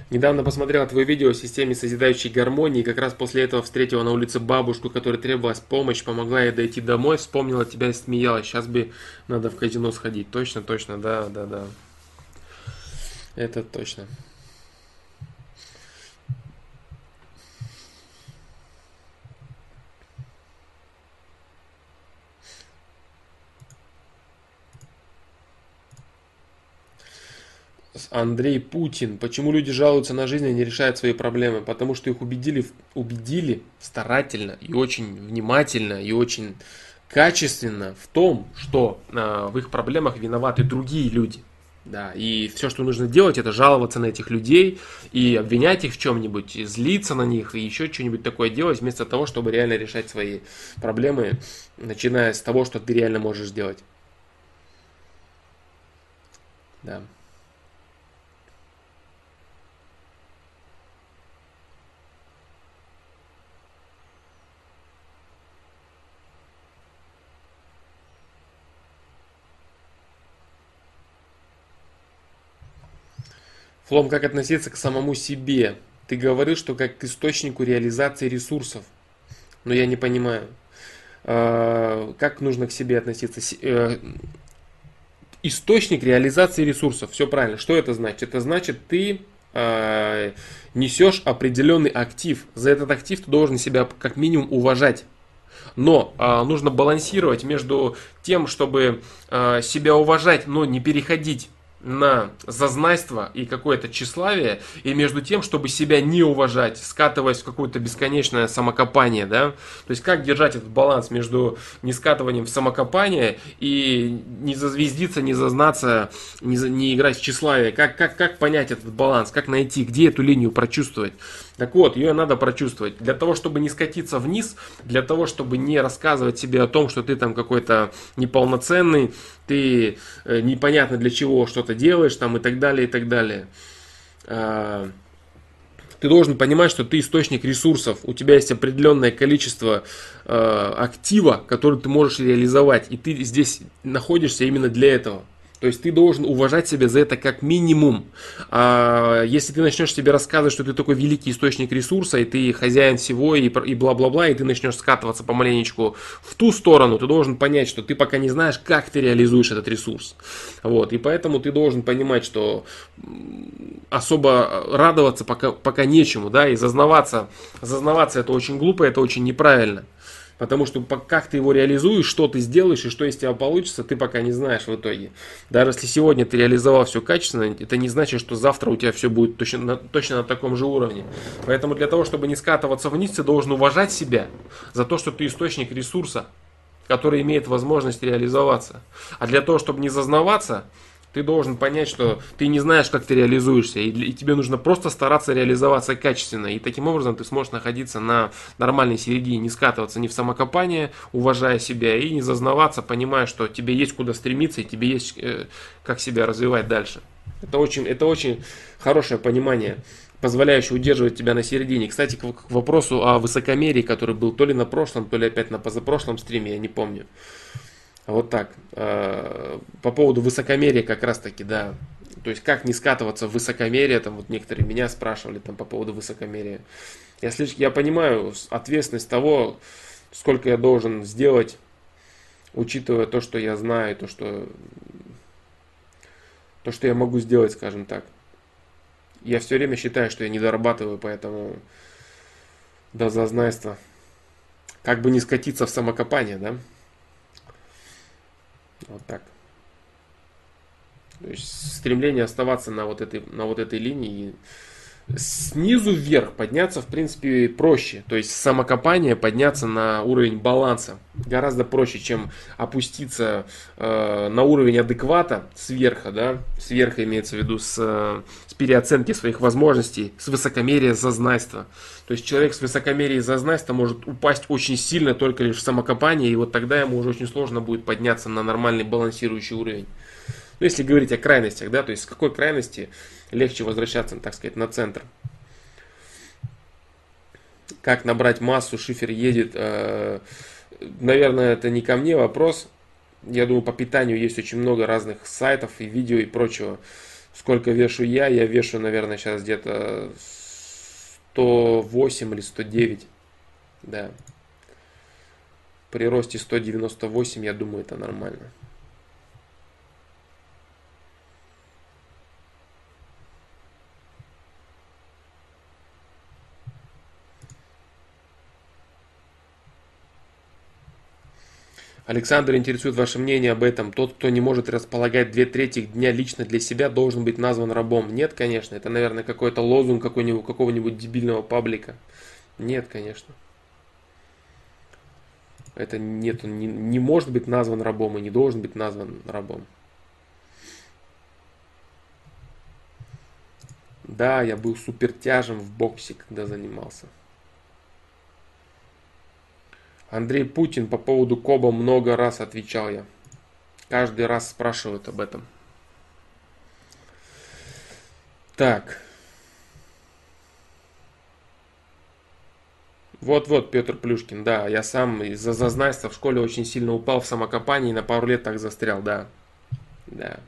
Недавно посмотрела твое видео о системе созидающей гармонии, как раз после этого встретила на улице бабушку, которой требовалась помощь, помогла ей дойти домой, вспомнила тебя и смеялась. Сейчас бы надо в казино сходить. Точно, точно, да, да, да. Это точно. Андрей Путин. Почему люди жалуются на жизнь и не решают свои проблемы? Потому что их убедили, убедили старательно и очень внимательно и очень качественно в том, что э, в их проблемах виноваты другие люди. Да, и все, что нужно делать, это жаловаться на этих людей и обвинять их в чем-нибудь, злиться на них и еще что-нибудь такое делать, вместо того, чтобы реально решать свои проблемы, начиная с того, что ты реально можешь сделать. Да. Флом, как относиться к самому себе? Ты говорил, что как к источнику реализации ресурсов. Но я не понимаю, а, как нужно к себе относиться. Э, источник реализации ресурсов. Все правильно. Что это значит? Это значит, ты а, несешь определенный актив. За этот актив ты должен себя как минимум уважать. Но э, нужно балансировать между тем, чтобы э, себя уважать, но не переходить на зазнайство и какое-то тщеславие, и между тем, чтобы себя не уважать, скатываясь в какое-то бесконечное самокопание, да, то есть как держать этот баланс между не скатыванием в самокопание и не зазвездиться, не зазнаться, не, не играть в тщеславие, как, как, как понять этот баланс, как найти, где эту линию прочувствовать. Так вот, ее надо прочувствовать. Для того, чтобы не скатиться вниз, для того, чтобы не рассказывать себе о том, что ты там какой-то неполноценный, ты э, непонятно для чего что-то делаешь там и так далее, и так далее. А, ты должен понимать, что ты источник ресурсов, у тебя есть определенное количество э, актива, который ты можешь реализовать, и ты здесь находишься именно для этого. То есть ты должен уважать себя за это как минимум. А если ты начнешь себе рассказывать, что ты такой великий источник ресурса, и ты хозяин всего, и, и бла-бла-бла, и ты начнешь скатываться помаленечку в ту сторону, ты должен понять, что ты пока не знаешь, как ты реализуешь этот ресурс. Вот, и поэтому ты должен понимать, что особо радоваться пока, пока нечему, да, и зазнаваться, зазнаваться это очень глупо, это очень неправильно. Потому что как ты его реализуешь, что ты сделаешь и что из тебя получится, ты пока не знаешь в итоге. Даже если сегодня ты реализовал все качественно, это не значит, что завтра у тебя все будет точно на, точно на таком же уровне. Поэтому для того, чтобы не скатываться вниз, ты должен уважать себя за то, что ты источник ресурса, который имеет возможность реализоваться. А для того, чтобы не зазнаваться, ты должен понять, что ты не знаешь, как ты реализуешься, и, и тебе нужно просто стараться реализоваться качественно. И таким образом ты сможешь находиться на нормальной середине, не скатываться ни в самокопание, уважая себя, и не зазнаваться, понимая, что тебе есть куда стремиться, и тебе есть э, как себя развивать дальше. Это очень, это очень хорошее понимание позволяющее удерживать тебя на середине. Кстати, к, к вопросу о высокомерии, который был то ли на прошлом, то ли опять на позапрошлом стриме, я не помню. Вот так. Э, по поводу высокомерия как раз таки, да. То есть как не скатываться в высокомерие, там вот некоторые меня спрашивали там по поводу высокомерия. Я, слишком, я понимаю ответственность того, сколько я должен сделать, учитывая то, что я знаю, то, что, то, что я могу сделать, скажем так. Я все время считаю, что я не дорабатываю, поэтому до зазнайства. Как бы не скатиться в самокопание, да? Вот так. То есть стремление оставаться на вот этой, на вот этой линии. Снизу вверх подняться, в принципе, проще. То есть самокопание подняться на уровень баланса гораздо проще, чем опуститься э, на уровень адеквата сверха, да, сверха имеется в виду с, э, с переоценки своих возможностей, с высокомерия, зазнайства. То есть человек с высокомерием и зазнайства может упасть очень сильно только лишь в самокопании, и вот тогда ему уже очень сложно будет подняться на нормальный балансирующий уровень. Ну, если говорить о крайностях, да, то есть с какой крайности легче возвращаться, так сказать, на центр. Как набрать массу, шифер едет. Э, наверное, это не ко мне вопрос. Я думаю, по питанию есть очень много разных сайтов и видео и прочего. Сколько вешу я? Я вешу, наверное, сейчас где-то 108 или 109. Да. При росте 198, я думаю, это нормально. Александр интересует ваше мнение об этом. Тот, кто не может располагать две трети дня лично для себя, должен быть назван рабом. Нет, конечно. Это, наверное, какой-то лозунг какого-нибудь, какого-нибудь дебильного паблика. Нет, конечно. Это нет, он не, не может быть назван рабом и не должен быть назван рабом. Да, я был супертяжем в боксе, когда занимался. Андрей Путин по поводу Коба много раз отвечал я. Каждый раз спрашивают об этом. Так. Вот-вот, Петр Плюшкин, да, я сам из-за зазнайства в школе очень сильно упал в самокопании и на пару лет так застрял, да. Да.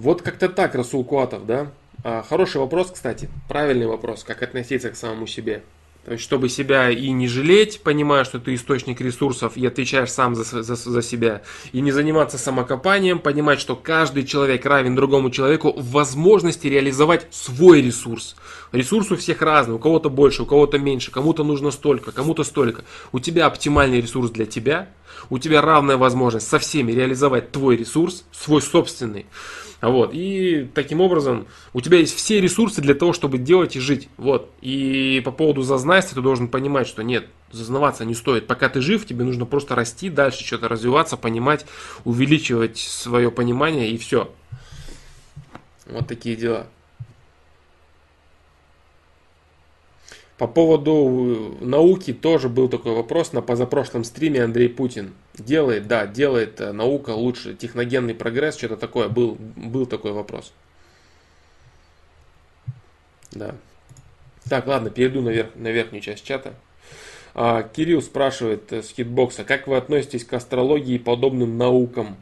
Вот как-то так, Расул Куатов, да? А, хороший вопрос, кстати. Правильный вопрос, как относиться к самому себе. То есть, чтобы себя и не жалеть, понимая, что ты источник ресурсов и отвечаешь сам за, за, за себя, и не заниматься самокопанием, понимать, что каждый человек равен другому человеку в возможности реализовать свой ресурс. Ресурс у всех разный, у кого-то больше, у кого-то меньше, кому-то нужно столько, кому-то столько. У тебя оптимальный ресурс для тебя, у тебя равная возможность со всеми реализовать твой ресурс, свой собственный. Вот. И таким образом у тебя есть все ресурсы для того, чтобы делать и жить. Вот. И по поводу зазнайства ты должен понимать, что нет, зазнаваться не стоит. Пока ты жив, тебе нужно просто расти дальше, что-то развиваться, понимать, увеличивать свое понимание и все. Вот такие дела. По поводу э, науки тоже был такой вопрос на позапрошлом стриме Андрей Путин. Делает, да, делает э, наука лучше, техногенный прогресс, что-то такое, был, был такой вопрос. Да. Так, ладно, перейду на, верх, на верхнюю часть чата. А, Кирилл спрашивает э, с хитбокса, как вы относитесь к астрологии и подобным наукам?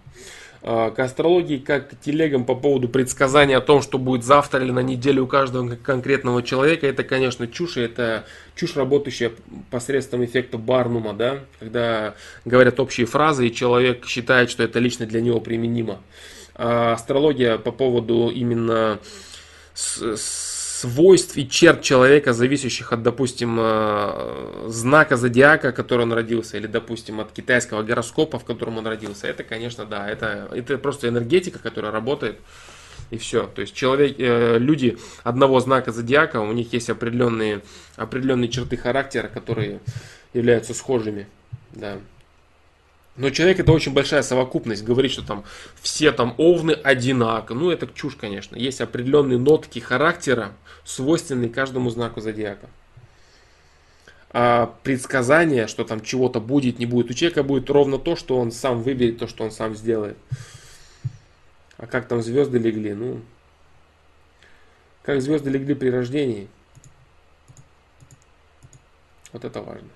А, к астрологии как к телегам по поводу предсказания о том, что будет завтра или на неделю у каждого конкретного человека, это, конечно, чушь, и это чушь, работающая посредством эффекта Барнума, да, когда говорят общие фразы, и человек считает, что это лично для него применимо. А астрология по поводу именно с, с свойств и черт человека, зависящих от, допустим, э, знака зодиака, который он родился, или, допустим, от китайского гороскопа, в котором он родился, это, конечно, да, это, это просто энергетика, которая работает, и все. То есть человек, э, люди одного знака зодиака, у них есть определенные, определенные черты характера, которые являются схожими, да. Но человек это очень большая совокупность. Говорит, что там все там овны одинаково. Ну, это чушь, конечно. Есть определенные нотки характера, свойственные каждому знаку зодиака. А предсказание, что там чего-то будет, не будет, у человека будет ровно то, что он сам выберет, то, что он сам сделает. А как там звезды легли? Ну, как звезды легли при рождении. Вот это важно.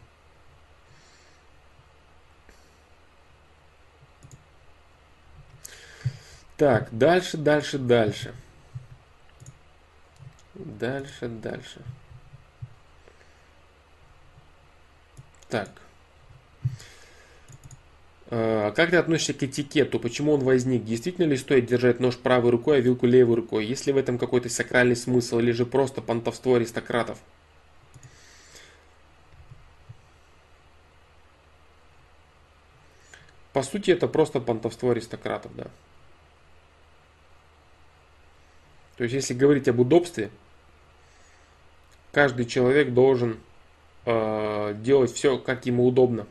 Так, дальше, дальше, дальше. Дальше, дальше. Так. А как ты относишься к этикету? Почему он возник? Действительно ли стоит держать нож правой рукой, а вилку левой рукой? Есть ли в этом какой-то сакральный смысл или же просто понтовство аристократов? По сути, это просто понтовство аристократов, да. То есть, если говорить об удобстве, каждый человек должен э, делать все, как ему удобно.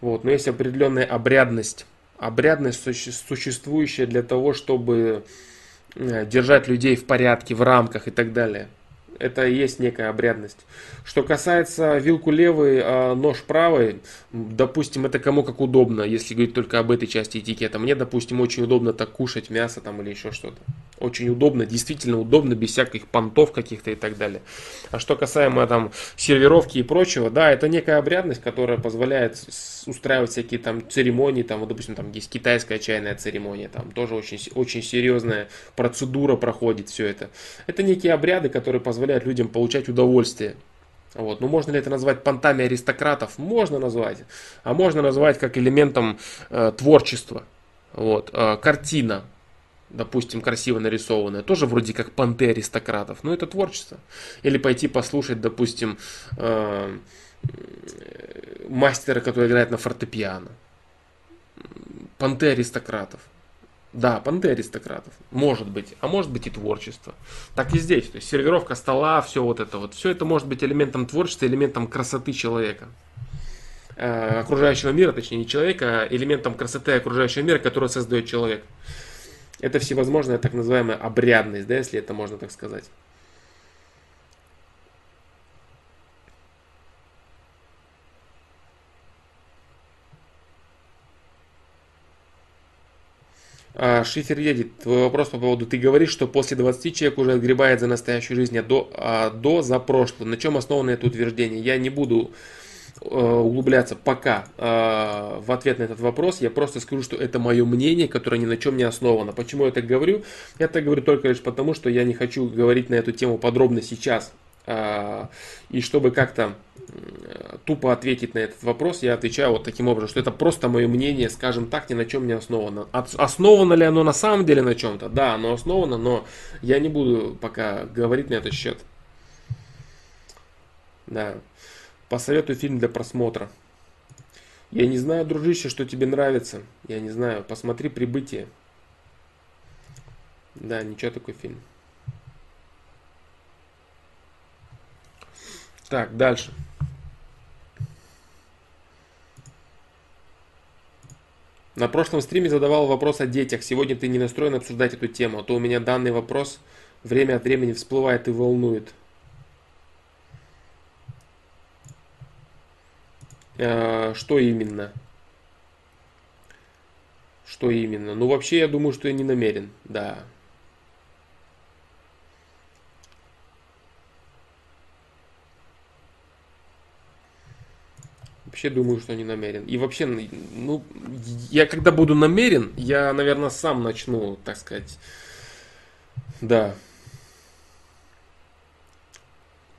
Вот. Но есть определенная обрядность. Обрядность, существующая для того, чтобы э, держать людей в порядке, в рамках и так далее. Это и есть некая обрядность. Что касается вилку левой, а нож правой, допустим, это кому как удобно, если говорить только об этой части этикета. Мне, допустим, очень удобно так кушать мясо там или еще что-то. Очень удобно, действительно удобно, без всяких понтов каких-то и так далее. А что касаемо там сервировки и прочего, да, это некая обрядность, которая позволяет устраивать всякие там церемонии, там, вот, допустим, там есть китайская чайная церемония, там тоже очень, очень серьезная процедура проходит все это. Это некие обряды, которые позволяют людям получать удовольствие Вот. Ну, можно ли это назвать понтами аристократов? Можно назвать. А можно назвать как элементом э, творчества. Вот. Э, картина, допустим, красиво нарисованная, тоже вроде как понты аристократов. Но это творчество. Или пойти послушать, допустим, э, мастера, который играет на фортепиано. Понты аристократов. Да, понты аристократов. Может быть. А может быть и творчество. Так и здесь. То есть сервировка стола, все вот это вот. Все это может быть элементом творчества, элементом красоты человека. Э, окружающего мира, точнее не человека, а элементом красоты окружающего мира, который создает человек. Это всевозможная так называемая обрядность, да, если это можно так сказать. Шифер едет. Твой вопрос по поводу, ты говоришь, что после 20 человек уже отгребает за настоящую жизнь, а до, а до за прошлое. На чем основано это утверждение? Я не буду э, углубляться пока э, в ответ на этот вопрос. Я просто скажу, что это мое мнение, которое ни на чем не основано. Почему я так говорю? Я так говорю только лишь потому, что я не хочу говорить на эту тему подробно сейчас. Э, и чтобы как-то тупо ответить на этот вопрос, я отвечаю вот таким образом, что это просто мое мнение, скажем так, ни на чем не основано. Основано ли оно на самом деле на чем-то? Да, оно основано, но я не буду пока говорить на этот счет. Да. Посоветую фильм для просмотра. Я не знаю, дружище, что тебе нравится. Я не знаю. Посмотри «Прибытие». Да, ничего такой фильм. Так, дальше. На прошлом стриме задавал вопрос о детях. Сегодня ты не настроен обсуждать эту тему, а то у меня данный вопрос время от времени всплывает и волнует. А, что именно? Что именно? Ну, вообще, я думаю, что я не намерен, да. Вообще думаю, что не намерен. И вообще, ну, я когда буду намерен, я, наверное, сам начну, так сказать, да.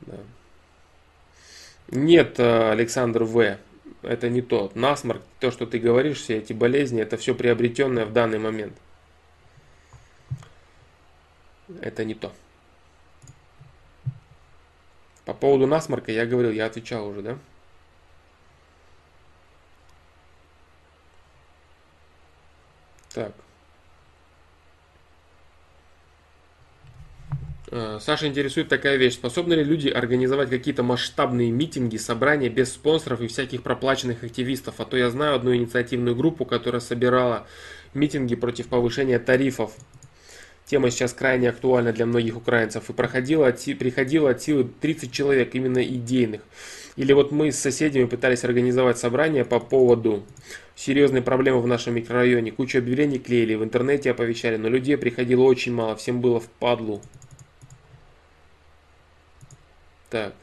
да. Нет, э, Александр В. Это не то. Насморк, то, что ты говоришь, все эти болезни, это все приобретенное в данный момент. Это не то. По поводу насморка я говорил, я отвечал уже, да? Так. Э, Саша интересует такая вещь. Способны ли люди организовать какие-то масштабные митинги, собрания без спонсоров и всяких проплаченных активистов? А то я знаю одну инициативную группу, которая собирала митинги против повышения тарифов. Тема сейчас крайне актуальна для многих украинцев. И проходила приходило от силы 30 человек, именно идейных. Или вот мы с соседями пытались организовать собрание по поводу серьезной проблемы в нашем микрорайоне. Кучу объявлений клеили, в интернете оповещали, но людей приходило очень мало, всем было в падлу. Так.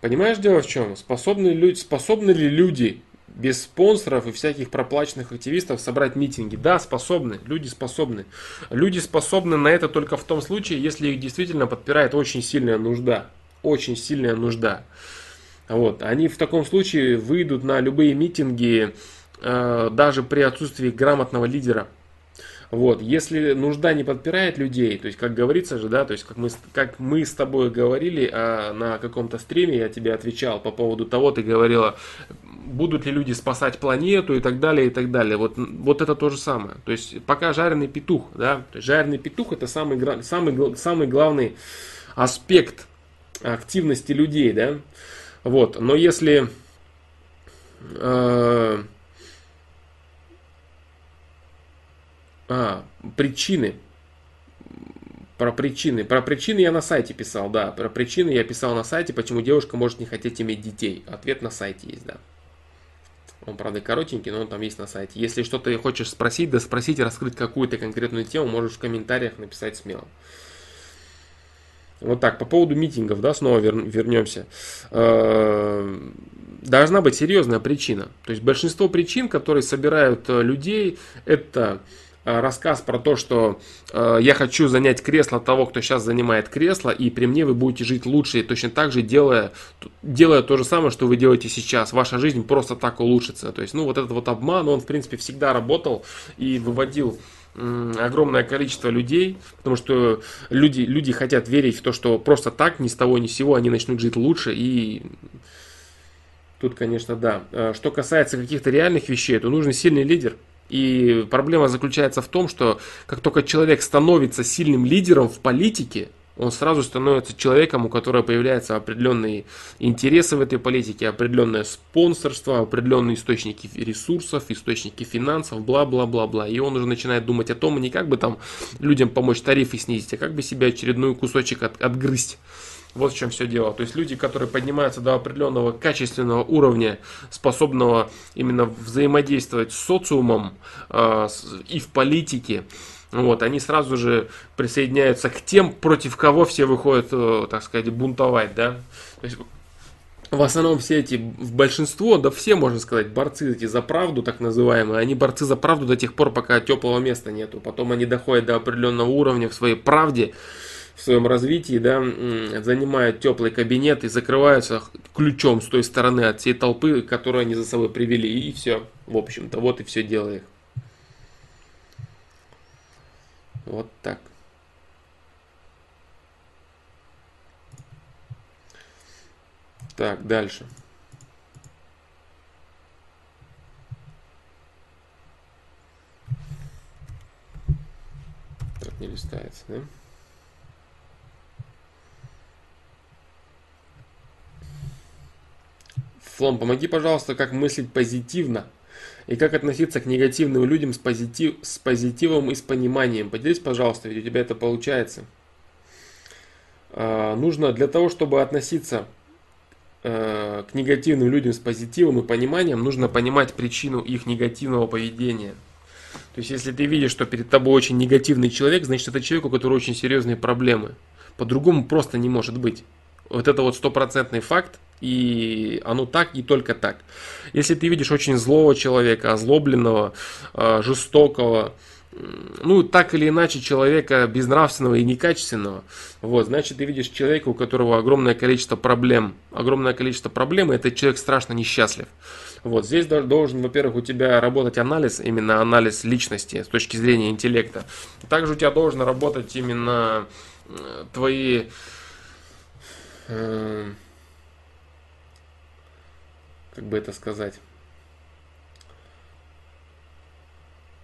Понимаешь, дело в чем? Способны, люди, способны ли люди без спонсоров и всяких проплаченных активистов собрать митинги. Да, способны, люди способны. Люди способны на это только в том случае, если их действительно подпирает очень сильная нужда. Очень сильная нужда. Вот. Они в таком случае выйдут на любые митинги, э, даже при отсутствии грамотного лидера. Вот, если нужда не подпирает людей, то есть, как говорится же, да, то есть, как мы, как мы с тобой говорили а, на каком-то стриме, я тебе отвечал по поводу того, ты говорила, будут ли люди спасать планету и так далее, и так далее. Вот, вот это то же самое. То есть, пока жареный петух, да, то есть, жареный петух это самый, самый, самый главный аспект активности людей, да, вот, но если э, А, причины. Про причины. Про причины я на сайте писал, да. Про причины я писал на сайте, почему девушка может не хотеть иметь детей. Ответ на сайте есть, да. Он, правда, коротенький, но он там есть на сайте. Если что-то хочешь спросить, да спросить, раскрыть какую-то конкретную тему, можешь в комментариях написать смело. Вот так, по поводу митингов, да, снова вер, вернемся. Э, должна быть серьезная причина. То есть большинство причин, которые собирают э, людей, это рассказ про то, что э, я хочу занять кресло того, кто сейчас занимает кресло, и при мне вы будете жить лучше, и точно так же делая, делая то же самое, что вы делаете сейчас. Ваша жизнь просто так улучшится. То есть, ну, вот этот вот обман, он, в принципе, всегда работал и выводил огромное количество людей, потому что люди, люди хотят верить в то, что просто так, ни с того ни с сего они начнут жить лучше, и тут, конечно, да. А что касается каких-то реальных вещей, то нужен сильный лидер, и проблема заключается в том, что как только человек становится сильным лидером в политике, он сразу становится человеком, у которого появляются определенные интересы в этой политике, определенное спонсорство, определенные источники ресурсов, источники финансов, бла-бла-бла-бла. И он уже начинает думать о том, не как бы там людям помочь тарифы снизить, а как бы себе очередной кусочек от, отгрызть. Вот в чем все дело. То есть люди, которые поднимаются до определенного качественного уровня, способного именно взаимодействовать с социумом э, и в политике, вот, они сразу же присоединяются к тем, против кого все выходят, э, так сказать, бунтовать, да. То есть, в основном все эти, в большинство, да все, можно сказать, борцы эти за правду, так называемые, они борцы за правду до тех пор, пока теплого места нету. Потом они доходят до определенного уровня в своей правде, в своем развитии, да, занимают теплый кабинет и закрываются ключом с той стороны от всей толпы, которую они за собой привели. И все, в общем-то, вот и все дело их. Вот так. Так, дальше. Так не листается, да? Флом, помоги, пожалуйста, как мыслить позитивно и как относиться к негативным людям с, позитив, с позитивом и с пониманием. Поделись, пожалуйста, ведь у тебя это получается. А, нужно для того, чтобы относиться а, к негативным людям с позитивом и пониманием, нужно понимать причину их негативного поведения. То есть, если ты видишь, что перед тобой очень негативный человек, значит, это человек, у которого очень серьезные проблемы. По-другому просто не может быть. Вот это вот стопроцентный факт, и оно так и только так. Если ты видишь очень злого человека, озлобленного, а, жестокого, ну, так или иначе, человека безнравственного и некачественного, вот, значит, ты видишь человека, у которого огромное количество проблем. Огромное количество проблем, и этот человек страшно несчастлив. Вот, здесь должен, во-первых, у тебя работать анализ, именно анализ личности с точки зрения интеллекта. Также у тебя должен работать именно твои э, как бы это сказать,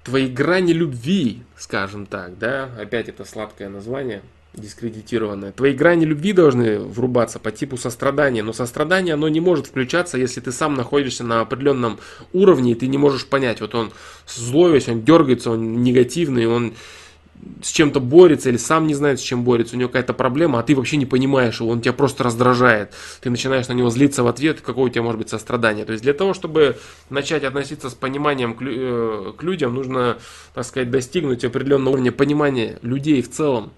твои грани любви, скажем так, да, опять это сладкое название, дискредитированное. Твои грани любви должны врубаться по типу сострадания, но сострадание, оно не может включаться, если ты сам находишься на определенном уровне, и ты не можешь понять, вот он злой весь, он дергается, он негативный, он с чем-то борется или сам не знает, с чем борется, у него какая-то проблема, а ты вообще не понимаешь его, он тебя просто раздражает. Ты начинаешь на него злиться в ответ, какое у тебя может быть сострадание. То есть для того, чтобы начать относиться с пониманием к, э, людям, нужно, так сказать, достигнуть определенного уровня понимания людей в целом.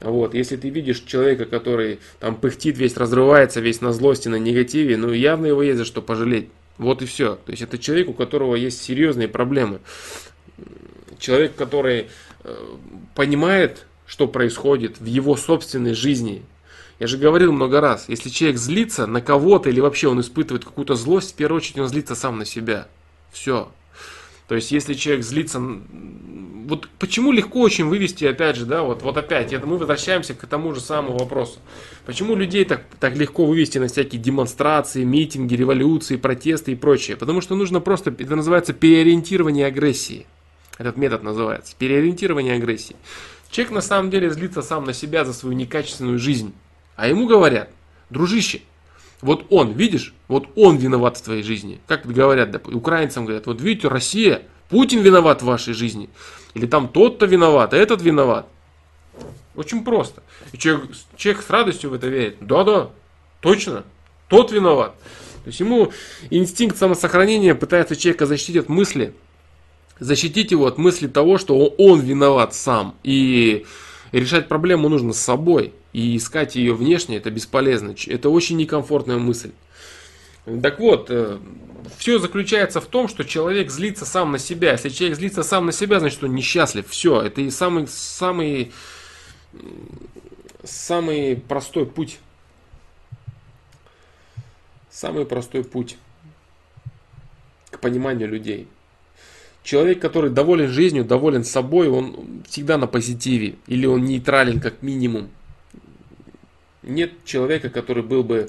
Вот, если ты видишь человека, который там пыхтит, весь разрывается, весь на злости, на негативе, ну явно его есть за что пожалеть. Вот и все. То есть это человек, у которого есть серьезные проблемы. Человек, который понимает, что происходит в его собственной жизни. Я же говорил много раз, если человек злится на кого-то или вообще он испытывает какую-то злость, в первую очередь он злится сам на себя. Все. То есть, если человек злится... Вот почему легко очень вывести, опять же, да, вот, вот опять, это мы возвращаемся к тому же самому вопросу. Почему людей так, так легко вывести на всякие демонстрации, митинги, революции, протесты и прочее? Потому что нужно просто, это называется переориентирование агрессии. Этот метод называется. Переориентирование агрессии. Человек на самом деле злится сам на себя за свою некачественную жизнь. А ему говорят, дружище, вот он, видишь, вот он виноват в твоей жизни. Как говорят, да, украинцам говорят, вот видите, Россия, Путин виноват в вашей жизни. Или там тот-то виноват, а этот виноват. Очень просто. И человек, человек с радостью в это верит. Да-да, точно, тот виноват. То есть ему инстинкт самосохранения пытается человека защитить от мысли, защитить его от мысли того, что он виноват сам. И решать проблему нужно с собой. И искать ее внешне это бесполезно. Это очень некомфортная мысль. Так вот, э, все заключается в том, что человек злится сам на себя. Если человек злится сам на себя, значит он несчастлив. Все, это и самый, самый, самый простой путь. Самый простой путь к пониманию людей. Человек, который доволен жизнью, доволен собой, он всегда на позитиве. Или он нейтрален как минимум. Нет человека, который был бы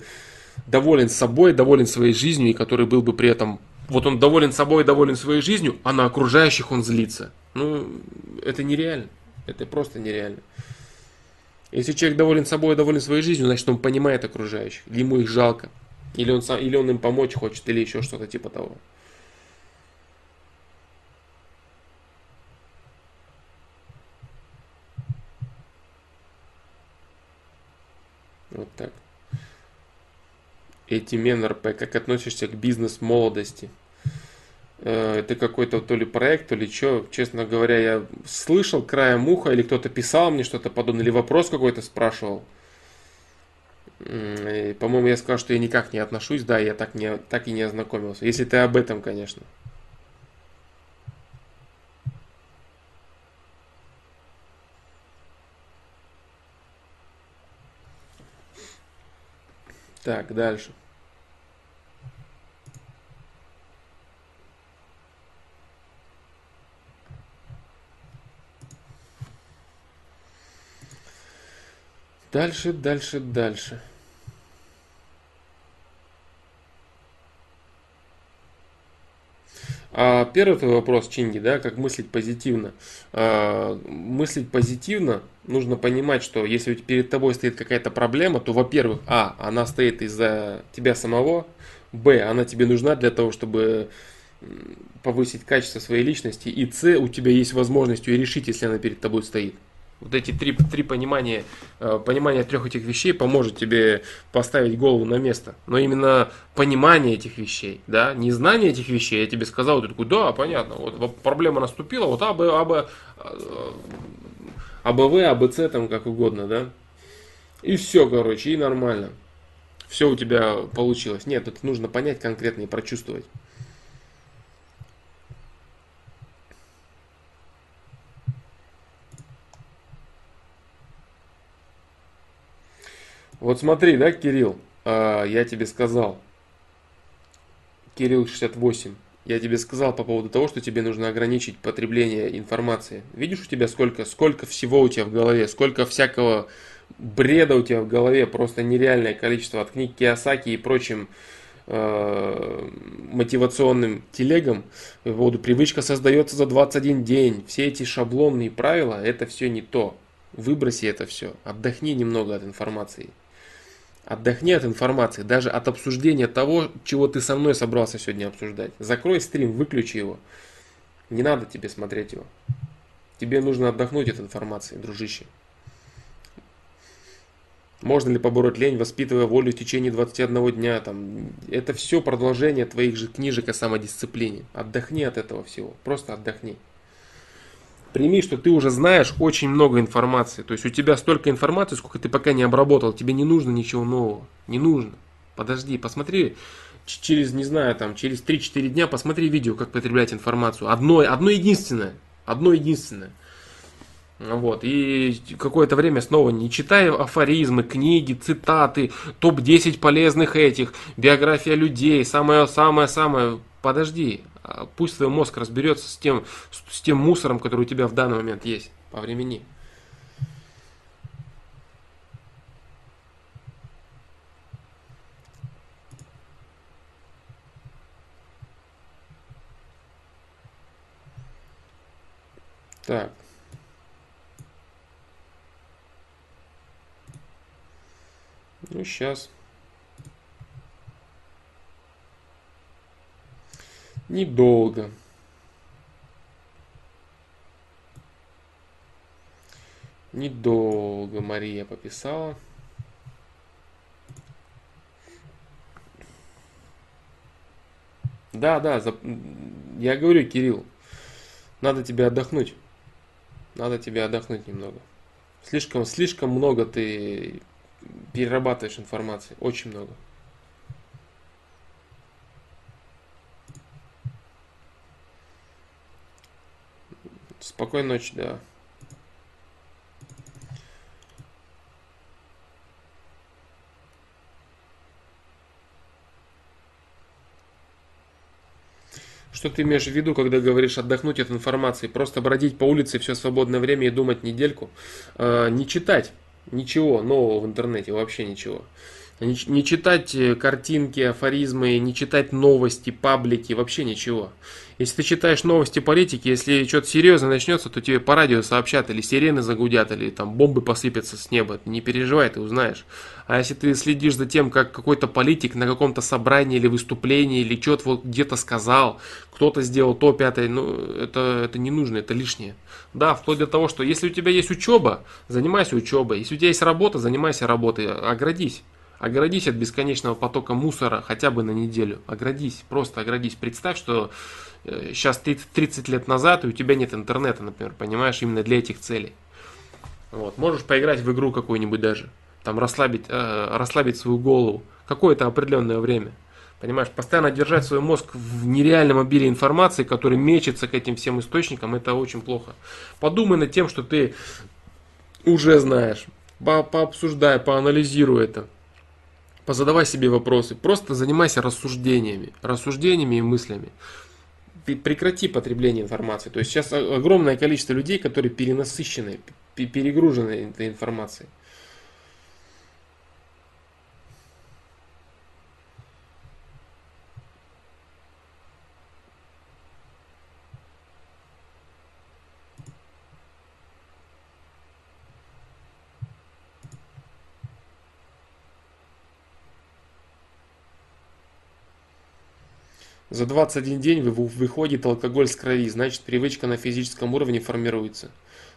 доволен собой, доволен своей жизнью, и который был бы при этом, вот он доволен собой, доволен своей жизнью, а на окружающих он злится. Ну, это нереально. Это просто нереально. Если человек доволен собой, доволен своей жизнью, значит он понимает окружающих, ему их жалко. Или он, сам, или он им помочь хочет, или еще что-то типа того. Вот так. Этимен РП, как относишься к бизнес-молодости? Э, это какой-то то ли проект, то ли что. Честно говоря, я слышал краем уха, или кто-то писал мне что-то подобное, или вопрос какой-то спрашивал. По-моему, я сказал, что я никак не отношусь, да, я так, не, так и не ознакомился. Если ты об этом, конечно. Так, дальше. Дальше, дальше, дальше. А первый твой вопрос, Чинги, да, как мыслить позитивно. А, мыслить позитивно нужно понимать, что если перед тобой стоит какая-то проблема, то, во-первых, а, она стоит из-за тебя самого, б, она тебе нужна для того, чтобы повысить качество своей личности, и с, у тебя есть возможность ее решить, если она перед тобой стоит. Вот эти три, три понимания, э, понимание трех этих вещей поможет тебе поставить голову на место. Но именно понимание этих вещей, да, не знание этих вещей, я тебе сказал, ты такой, да, понятно, вот проблема наступила, вот А, Б, А, Б, А, Б, В, А, Б, С, там как угодно, да. И все, короче, и нормально. Все у тебя получилось. Нет, это нужно понять конкретно и прочувствовать. Вот смотри, да, Кирилл, а, я тебе сказал, Кирилл 68, я тебе сказал по поводу того, что тебе нужно ограничить потребление информации. Видишь у тебя сколько, сколько всего у тебя в голове, сколько всякого бреда у тебя в голове, просто нереальное количество от книг Киосаки и прочим э, мотивационным телегам. По поводу привычка создается за 21 день. Все эти шаблонные правила, это все не то. Выброси это все. Отдохни немного от информации. Отдохни от информации, даже от обсуждения того, чего ты со мной собрался сегодня обсуждать. Закрой стрим, выключи его. Не надо тебе смотреть его. Тебе нужно отдохнуть от информации, дружище. Можно ли побороть лень, воспитывая волю в течение 21 дня? Там, это все продолжение твоих же книжек о самодисциплине. Отдохни от этого всего. Просто отдохни прими, что ты уже знаешь очень много информации. То есть у тебя столько информации, сколько ты пока не обработал. Тебе не нужно ничего нового. Не нужно. Подожди, посмотри через, не знаю, там, через 3-4 дня посмотри видео, как потреблять информацию. Одно, одно единственное. Одно единственное. Вот, и какое-то время снова не читай афоризмы, книги, цитаты, топ-10 полезных этих, биография людей, самое-самое-самое. Подожди, пусть твой мозг разберется с тем, с тем мусором, который у тебя в данный момент есть по времени. Так. Ну, сейчас. Недолго. Недолго Мария пописала. Да, да, за... я говорю, Кирилл, надо тебе отдохнуть. Надо тебе отдохнуть немного. Слишком, слишком много ты перерабатываешь информации. Очень много. Спокойной ночи, да. Что ты имеешь в виду, когда говоришь отдохнуть от информации? Просто бродить по улице все свободное время и думать недельку? Э, не читать ничего нового в интернете, вообще ничего. Не, читать э, картинки, афоризмы, не читать новости, паблики, вообще ничего. Если ты читаешь новости политики, если что-то серьезно начнется, то тебе по радио сообщат, или сирены загудят, или там бомбы посыпятся с неба. Не переживай, ты узнаешь. А если ты следишь за тем, как какой-то политик на каком-то собрании или выступлении, или что-то вот где-то сказал, кто-то сделал то, пятое, ну, это, это не нужно, это лишнее. Да, вплоть до того, что если у тебя есть учеба, занимайся учебой. Если у тебя есть работа, занимайся работой, оградись. Оградись от бесконечного потока мусора хотя бы на неделю. Оградись, просто оградись. Представь, что сейчас э, 30 лет назад, и у тебя нет интернета, например, понимаешь, именно для этих целей. Вот. Можешь поиграть в игру какую-нибудь даже, там расслабить, э, расслабить свою голову какое-то определенное время. Понимаешь, постоянно держать свой мозг в нереальном обилии информации, который мечется к этим всем источникам, это очень плохо. Подумай над тем, что ты уже знаешь. По пообсуждай, поанализируй это позадавай себе вопросы, просто занимайся рассуждениями, рассуждениями и мыслями. Прекрати потребление информации. То есть сейчас огромное количество людей, которые перенасыщены, перегружены этой информацией. За 21 день выходит алкоголь с крови, значит привычка на физическом уровне формируется.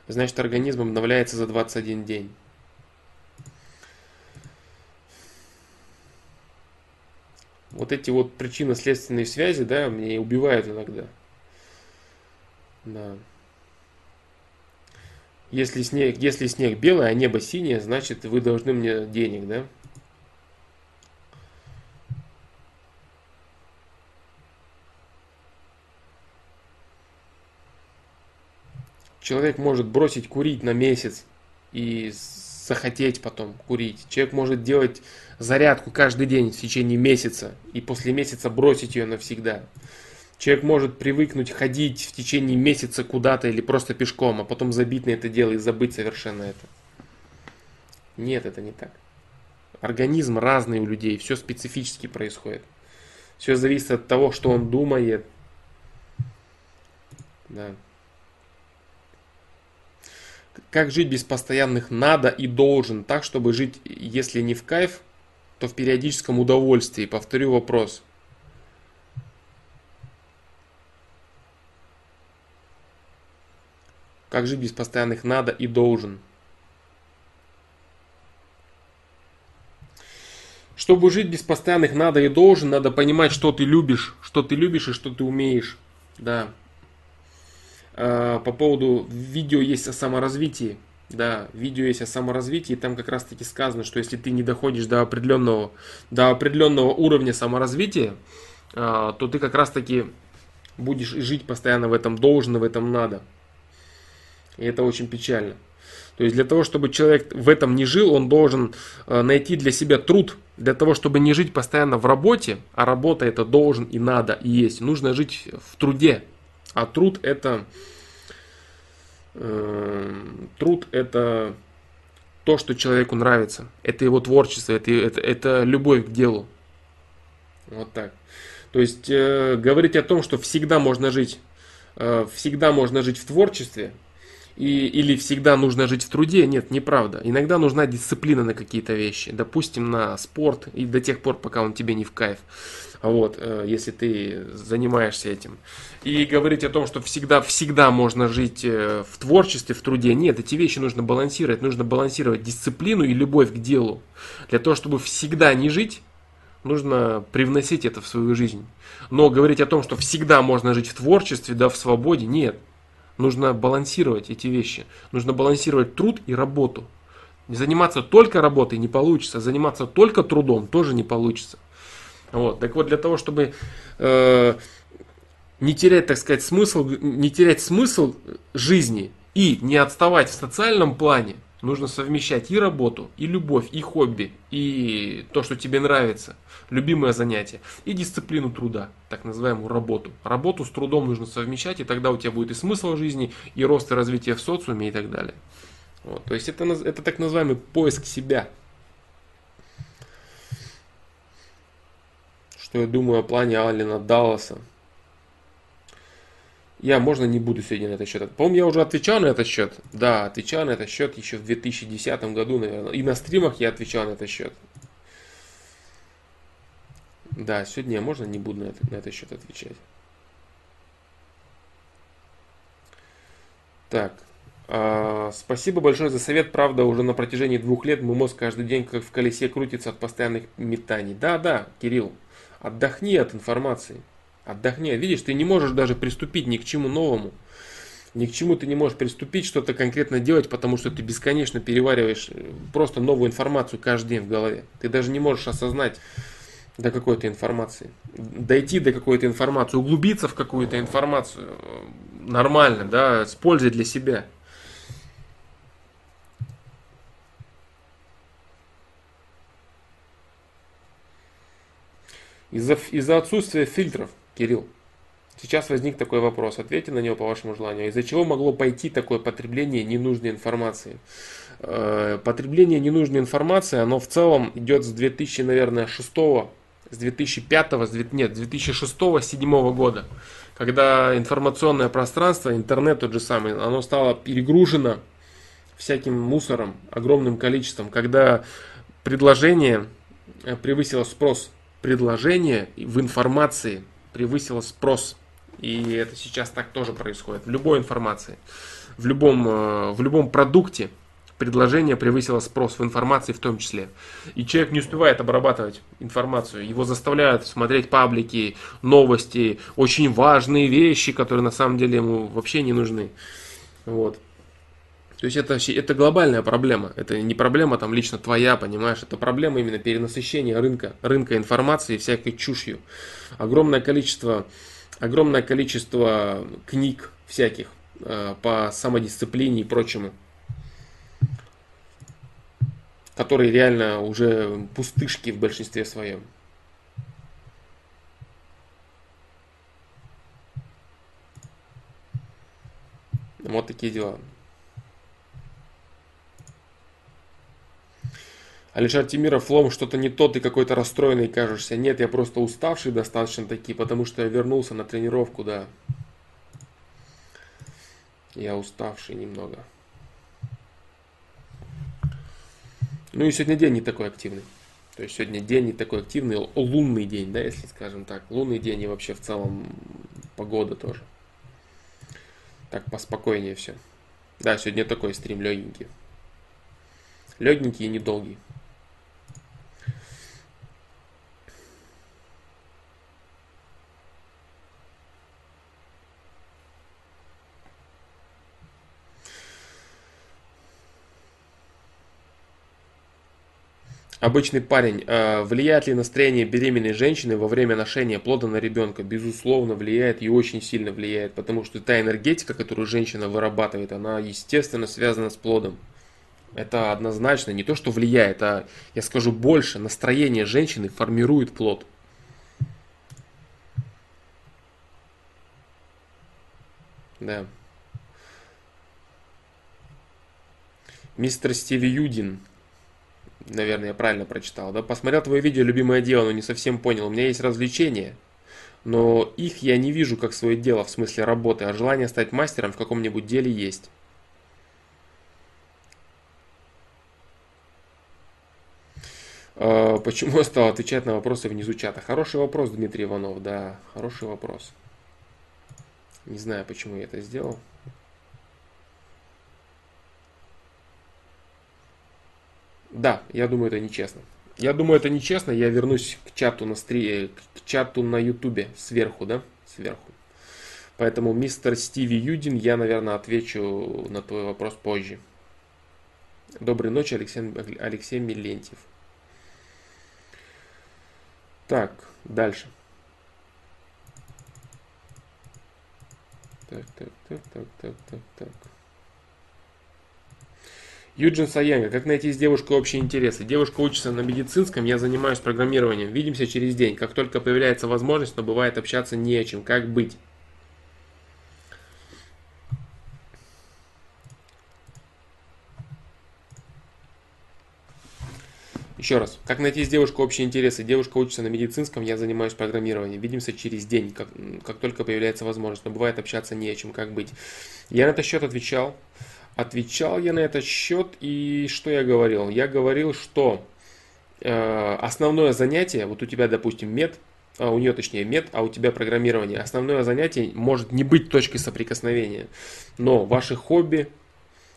Значит организм обновляется за 21 день. Вот эти вот причинно-следственные связи, да, меня и убивают иногда. Да. Если снег, если снег белый, а небо синее, значит вы должны мне денег, да? Человек может бросить курить на месяц и захотеть потом курить. Человек может делать зарядку каждый день в течение месяца и после месяца бросить ее навсегда. Человек может привыкнуть ходить в течение месяца куда-то или просто пешком, а потом забить на это дело и забыть совершенно это. Нет, это не так. Организм разный у людей, все специфически происходит. Все зависит от того, что он думает. Да. Как жить без постоянных надо и должен, так, чтобы жить, если не в кайф, то в периодическом удовольствии? Повторю вопрос. Как жить без постоянных надо и должен? Чтобы жить без постоянных надо и должен, надо понимать, что ты любишь, что ты любишь и что ты умеешь. Да. Э, по поводу видео есть о саморазвитии. Да, видео есть о саморазвитии, там как раз таки сказано, что если ты не доходишь до определенного, до определенного уровня саморазвития, э, то ты как раз таки будешь жить постоянно в этом должно, в этом надо. И это очень печально. То есть для того, чтобы человек в этом не жил, он должен э, найти для себя труд. Для того, чтобы не жить постоянно в работе, а работа это должен и надо и есть. Нужно жить в труде, а труд это э, труд это то, что человеку нравится. Это его творчество, это, это, это любовь к делу. Вот так. То есть э, говорить о том, что всегда можно жить, э, всегда можно жить в творчестве, и, или всегда нужно жить в труде, нет, неправда. Иногда нужна дисциплина на какие-то вещи, допустим, на спорт, и до тех пор, пока он тебе не в кайф вот, э, если ты занимаешься этим. И говорить о том, что всегда, всегда можно жить э, в творчестве, в труде, нет, эти вещи нужно балансировать, нужно балансировать дисциплину и любовь к делу. Для того, чтобы всегда не жить, нужно привносить это в свою жизнь. Но говорить о том, что всегда можно жить в творчестве, да, в свободе, нет. Нужно балансировать эти вещи. Нужно балансировать труд и работу. Заниматься только работой не получится, заниматься только трудом тоже не получится. Вот. Так вот, для того, чтобы э, не терять, так сказать, смысл, не терять смысл жизни и не отставать в социальном плане, нужно совмещать и работу, и любовь, и хобби, и то, что тебе нравится, любимое занятие, и дисциплину труда, так называемую работу. Работу с трудом нужно совмещать, и тогда у тебя будет и смысл жизни, и рост и развитие в социуме и так далее. Вот, то есть это, это так называемый поиск себя. Что я думаю о плане Алина Далласа. Я, можно, не буду сегодня на этот счет. По-моему, я уже отвечал на этот счет. Да, отвечал на этот счет еще в 2010 году, наверное. И на стримах я отвечал на этот счет. Да, сегодня я, можно, не буду на, это, на этот счет отвечать. Так. А, спасибо большое за совет. Правда, уже на протяжении двух лет мой мозг каждый день как в колесе крутится от постоянных метаний. Да, да, Кирилл, отдохни от информации. Отдохни. Видишь, ты не можешь даже приступить ни к чему новому. Ни к чему ты не можешь приступить, что-то конкретно делать, потому что ты бесконечно перевариваешь э, просто новую информацию каждый день в голове. Ты даже не можешь осознать до какой-то информации. Дойти до какой-то информации, углубиться в какую-то информацию э, нормально, да, с пользой для себя. Из-за из отсутствия фильтров Кирилл, сейчас возник такой вопрос. Ответьте на него по вашему желанию. Из-за чего могло пойти такое потребление ненужной информации? Э, потребление ненужной информации, оно в целом идет с 2000, наверное, 6 с 2005, с, нет, 2006-2007 года, когда информационное пространство, интернет тот же самый, оно стало перегружено всяким мусором, огромным количеством, когда предложение э, превысило спрос, предложение в информации превысило спрос. И это сейчас так тоже происходит. В любой информации, в любом, э, в любом продукте предложение превысило спрос в информации в том числе. И человек не успевает обрабатывать информацию. Его заставляют смотреть паблики, новости, очень важные вещи, которые на самом деле ему вообще не нужны. Вот. То есть это, это глобальная проблема. Это не проблема там лично твоя, понимаешь? Это проблема именно перенасыщения рынка, рынка информации всякой чушью. Огромное количество, огромное количество книг всяких э, по самодисциплине и прочему, которые реально уже пустышки в большинстве своем. Вот такие дела. Алишер Тимиров, Лом, что-то не то, ты какой-то расстроенный кажешься. Нет, я просто уставший достаточно таки, потому что я вернулся на тренировку, да. Я уставший немного. Ну и сегодня день не такой активный. То есть сегодня день не такой активный, лунный день, да, если скажем так. Лунный день и вообще в целом погода тоже. Так, поспокойнее все. Да, сегодня такой стрим легенький. Легенький и недолгий. Обычный парень. Э, влияет ли настроение беременной женщины во время ношения плода на ребенка? Безусловно, влияет и очень сильно влияет, потому что та энергетика, которую женщина вырабатывает, она, естественно, связана с плодом. Это однозначно не то, что влияет, а, я скажу больше, настроение женщины формирует плод. Да. Мистер Стиви Юдин наверное, я правильно прочитал, да, посмотрел твое видео «Любимое дело», но не совсем понял. У меня есть развлечения, но их я не вижу как свое дело в смысле работы, а желание стать мастером в каком-нибудь деле есть. А, почему я стал отвечать на вопросы внизу чата? Хороший вопрос, Дмитрий Иванов, да, хороший вопрос. Не знаю, почему я это сделал. Да, я думаю, это нечестно. Я думаю, это нечестно. Я вернусь к чату на стри... к чату на ютубе сверху, да? Сверху. Поэтому, мистер Стиви Юдин, я, наверное, отвечу на твой вопрос позже. Доброй ночи, Алексей, Алексей Милентьев. Так, дальше. Так, так, так, так, так, так, так. Юджин Саенга. Как найти с девушкой общие интересы? Девушка учится на медицинском, я занимаюсь программированием. Видимся через день. Как только появляется возможность, но бывает общаться не о чем. Как быть? Еще раз, как найти с девушкой общие интересы? Девушка учится на медицинском, я занимаюсь программированием. Видимся через день, как, как только появляется возможность. Но бывает общаться не о чем, как быть. Я на этот счет отвечал. Отвечал я на этот счет и что я говорил? Я говорил, что э, основное занятие, вот у тебя, допустим, мед, а у нее точнее мед, а у тебя программирование. Основное занятие может не быть точкой соприкосновения, но ваши хобби,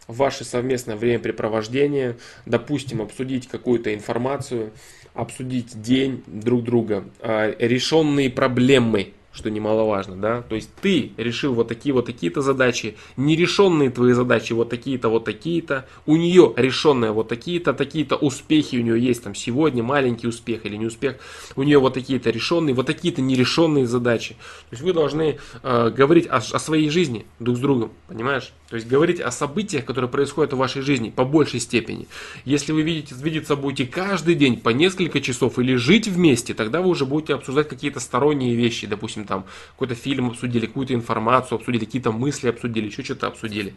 ваше совместное времяпрепровождение, допустим, обсудить какую-то информацию, обсудить день друг друга, а, решенные проблемы, что немаловажно, да, то есть ты решил вот такие вот такие-то задачи, нерешенные твои задачи вот такие-то, вот такие-то, у нее решенные вот такие-то, такие-то успехи у нее есть там сегодня, маленький успех или не успех, у нее вот такие-то решенные, вот такие-то нерешенные задачи. То есть вы должны э, говорить о, о своей жизни друг с другом, понимаешь? То есть говорить о событиях, которые происходят в вашей жизни по большей степени. Если вы видите, видеться будете каждый день по несколько часов или жить вместе, тогда вы уже будете обсуждать какие-то сторонние вещи, допустим, там какой-то фильм обсудили, какую-то информацию обсудили, какие-то мысли обсудили, еще что-то обсудили.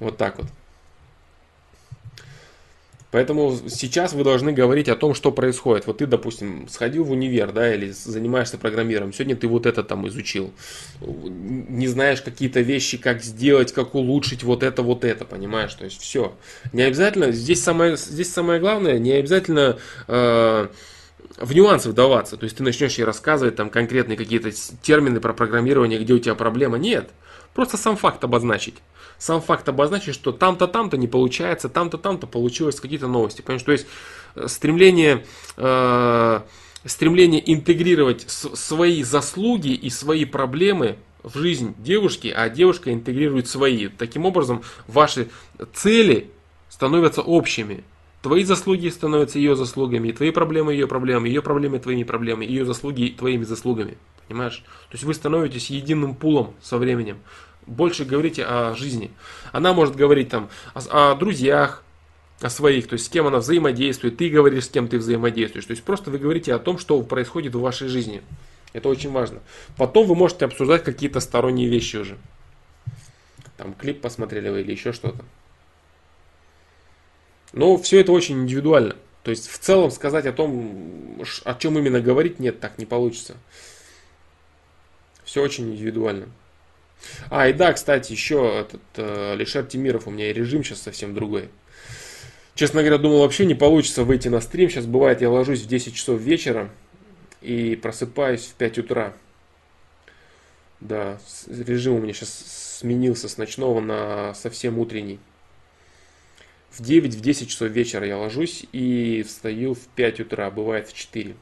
Вот так вот. Поэтому сейчас вы должны говорить о том, что происходит. Вот ты, допустим, сходил в универ, да, или занимаешься программированием. Сегодня ты вот это там изучил. Не знаешь какие-то вещи, как сделать, как улучшить вот это, вот это, понимаешь? То есть все. Не обязательно, здесь самое, здесь самое главное, не обязательно э, в нюансы вдаваться. То есть ты начнешь ей рассказывать там конкретные какие-то термины про программирование, где у тебя проблема. Нет. Просто сам факт обозначить сам факт обозначить, что там-то, там-то не получается, там-то, там-то получилось какие-то новости. Понимаешь, то есть э, стремление, э, стремление интегрировать свои заслуги и свои проблемы в жизнь девушки, а девушка интегрирует свои. Таким образом, ваши цели становятся общими. Твои заслуги становятся ее заслугами, твои проблемы ее проблемами, ее проблемы твоими проблемами, ее заслуги твоими заслугами. Понимаешь? То есть вы становитесь единым пулом со временем больше говорите о жизни. Она может говорить там о, о друзьях, о своих, то есть с кем она взаимодействует, ты говоришь, с кем ты взаимодействуешь. То есть просто вы говорите о том, что происходит в вашей жизни. Это очень важно. Потом вы можете обсуждать какие-то сторонние вещи уже. Там клип посмотрели вы или еще что-то. Но все это очень индивидуально. То есть в целом сказать о том, о чем именно говорить, нет, так не получится. Все очень индивидуально. А, и да, кстати, еще этот э, Алишер Тимиров, у меня и режим сейчас совсем другой. Честно говоря, думал, вообще не получится выйти на стрим. Сейчас бывает, я ложусь в 10 часов вечера и просыпаюсь в 5 утра. Да, режим у меня сейчас сменился с ночного на совсем утренний. В 9-10 часов вечера я ложусь и встаю в 5 утра, бывает в 4.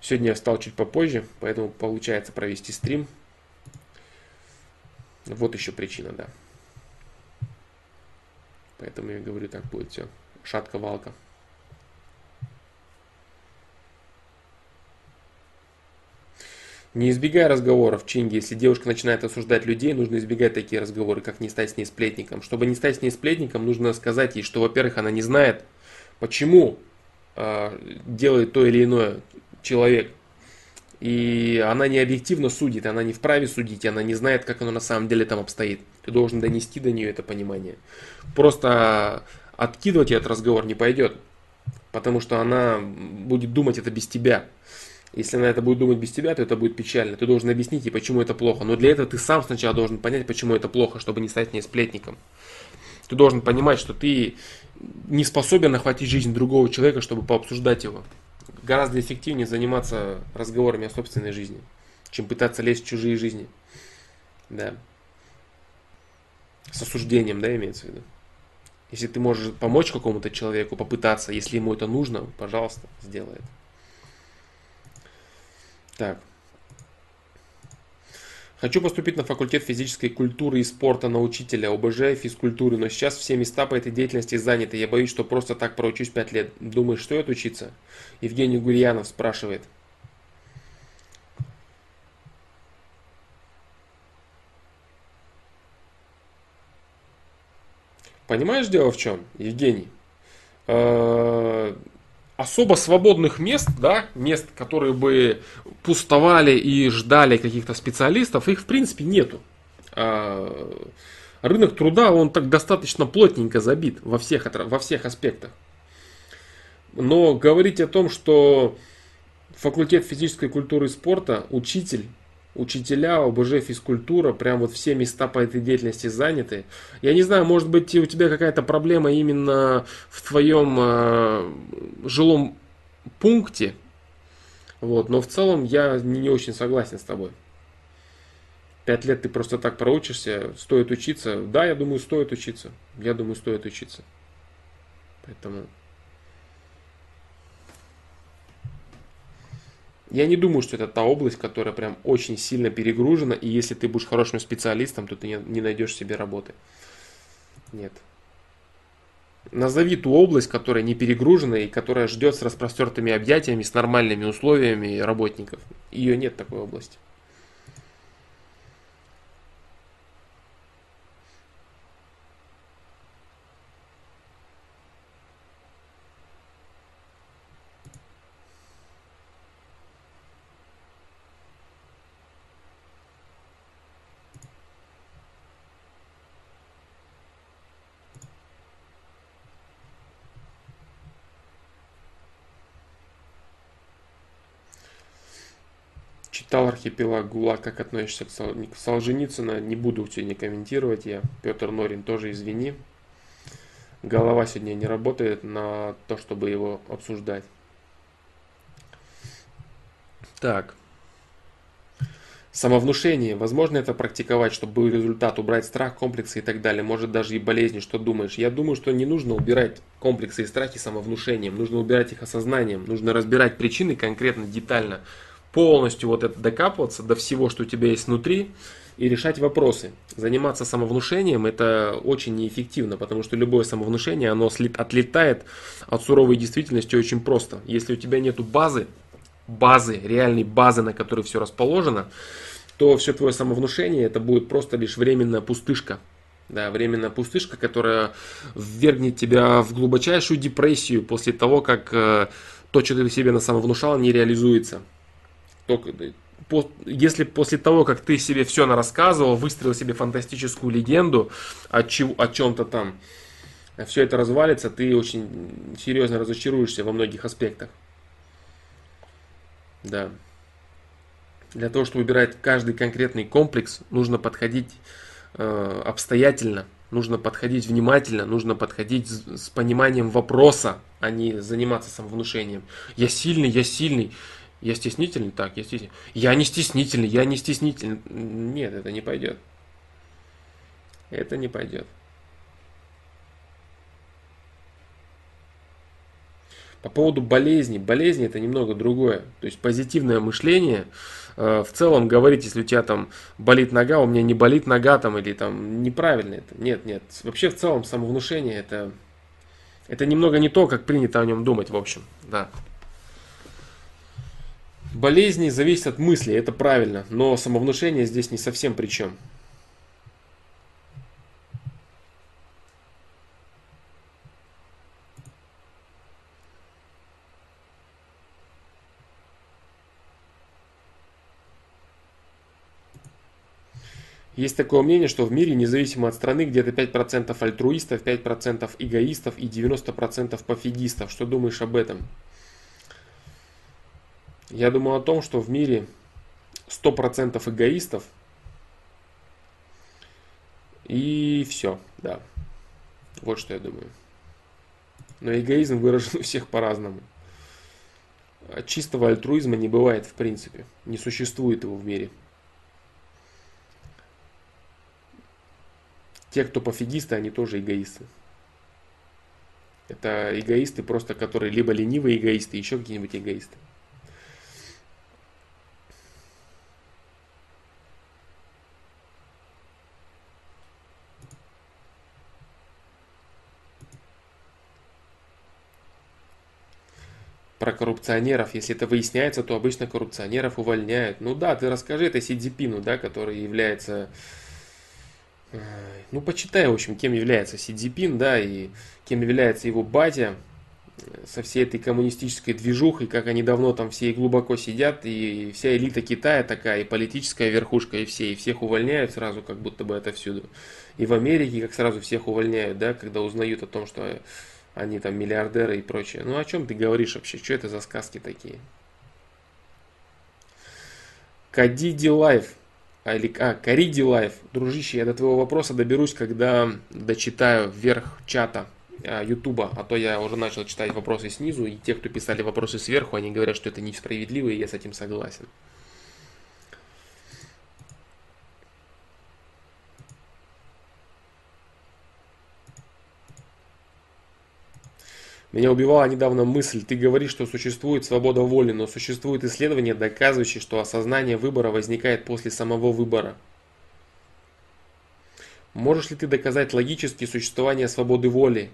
Сегодня я встал чуть попозже, поэтому получается провести стрим вот еще причина, да. Поэтому я говорю, так будет все. Шатка-валка. Не избегай разговоров, Чинги. Если девушка начинает осуждать людей, нужно избегать такие разговоры, как не стать с ней сплетником. Чтобы не стать с ней сплетником, нужно сказать ей, что, во-первых, она не знает, почему э, делает то или иное человек. И она не объективно судит, она не вправе судить, она не знает, как оно на самом деле там обстоит. Ты должен донести до нее это понимание. Просто откидывать этот разговор не пойдет, потому что она будет думать это без тебя. Если она это будет думать без тебя, то это будет печально. Ты должен объяснить ей, почему это плохо. Но для этого ты сам сначала должен понять, почему это плохо, чтобы не стать не сплетником. Ты должен понимать, что ты не способен охватить жизнь другого человека, чтобы пообсуждать его гораздо эффективнее заниматься разговорами о собственной жизни, чем пытаться лезть в чужие жизни. Да. С осуждением, да, имеется в виду. Если ты можешь помочь какому-то человеку, попытаться, если ему это нужно, пожалуйста, сделай это. Так. Хочу поступить на факультет физической культуры и спорта на учителя ОБЖ физкультуры, но сейчас все места по этой деятельности заняты. Я боюсь, что просто так проучусь 5 лет. Думаешь, стоит учиться? Евгений Гурьянов спрашивает. Понимаешь, дело в чем, Евгений? Э, Особо свободных мест, да, мест, которые бы пустовали и ждали каких-то специалистов, их в принципе нету. А, рынок труда, он так достаточно плотненько забит во всех, во всех аспектах. Но говорить о том, что факультет физической культуры и спорта, учитель, учителя, ОБЖ, физкультура, прям вот все места по этой деятельности заняты. Я не знаю, может быть у тебя какая-то проблема именно в твоем э, жилом пункте, вот, но в целом я не, очень согласен с тобой. Пять лет ты просто так проучишься, стоит учиться. Да, я думаю, стоит учиться. Я думаю, стоит учиться. Поэтому... Я не думаю, что это та область, которая прям очень сильно перегружена, и если ты будешь хорошим специалистом, то ты не, найдешь себе работы. Нет. Назови ту область, которая не перегружена и которая ждет с распростертыми объятиями, с нормальными условиями работников. Ее нет такой области. читал «Архипелаг ГУЛАГ», как относишься к Солженицына, не буду сегодня комментировать я. Петр Норин тоже извини. Голова сегодня не работает на то, чтобы его обсуждать. Так. Самовнушение. Возможно это практиковать, чтобы был результат, убрать страх, комплексы и так далее. Может даже и болезни. Что думаешь? Я думаю, что не нужно убирать комплексы и страхи самовнушением. Нужно убирать их осознанием. Нужно разбирать причины конкретно, детально полностью вот это докапываться до всего, что у тебя есть внутри, и решать вопросы. Заниматься самовнушением это очень неэффективно, потому что любое самовнушение, оно отлетает от суровой действительности очень просто. Если у тебя нету базы, базы, реальной базы, на которой все расположено, то все твое самовнушение это будет просто лишь временная пустышка. Да, временная пустышка, которая ввергнет тебя в глубочайшую депрессию после того, как э, то, что ты себе на самовнушал, не реализуется. Если после того, как ты себе все рассказывал, выстроил себе фантастическую легенду о, о чем-то там, все это развалится, ты очень серьезно разочаруешься во многих аспектах. Да. Для того, чтобы выбирать каждый конкретный комплекс, нужно подходить э, обстоятельно, нужно подходить внимательно, нужно подходить с, с пониманием вопроса, а не заниматься самовнушением. Я сильный, я сильный. Я стеснительный? Так, я стеснительный. Я не стеснительный, я не стеснительный. Нет, это не пойдет. Это не пойдет. По поводу болезни. Болезни это немного другое. То есть позитивное мышление э, в целом говорить, если у тебя там болит нога, у меня не болит нога там или там неправильно это. Нет, нет. Вообще в целом самовнушение это, это немного не то, как принято о нем думать в общем. Да. Болезни зависят от мысли, это правильно, но самовнушение здесь не совсем при чем. Есть такое мнение, что в мире, независимо от страны, где-то 5% альтруистов, 5% эгоистов и 90% пофигистов. Что думаешь об этом? Я думаю о том, что в мире 100% эгоистов. И все, да. Вот что я думаю. Но эгоизм выражен у всех по-разному. Чистого альтруизма не бывает в принципе. Не существует его в мире. Те, кто пофигисты, они тоже эгоисты. Это эгоисты просто, которые либо ленивые эгоисты, еще какие-нибудь эгоисты. Про коррупционеров. Если это выясняется, то обычно коррупционеров увольняют. Ну да, ты расскажи это Сидипину, да, который является Ну, почитай, в общем, кем является Си Цзипин, да, и кем является его батя со всей этой коммунистической движухой, как они давно там все и глубоко сидят, и вся элита Китая такая, и политическая верхушка, и все, и всех увольняют сразу, как будто бы это всюду. И в Америке, как сразу всех увольняют, да, когда узнают о том, что они там миллиардеры и прочее. Ну о чем ты говоришь вообще? Что это за сказки такие? Кадиди Лайф. А, или, а, Кариди Лайф. Дружище, я до твоего вопроса доберусь, когда дочитаю вверх чата а, Ютуба, а то я уже начал читать вопросы снизу, и те, кто писали вопросы сверху, они говорят, что это несправедливо, и я с этим согласен. Меня убивала недавно мысль, ты говоришь, что существует свобода воли, но существуют исследования, доказывающие, что осознание выбора возникает после самого выбора. Можешь ли ты доказать логически существование свободы воли?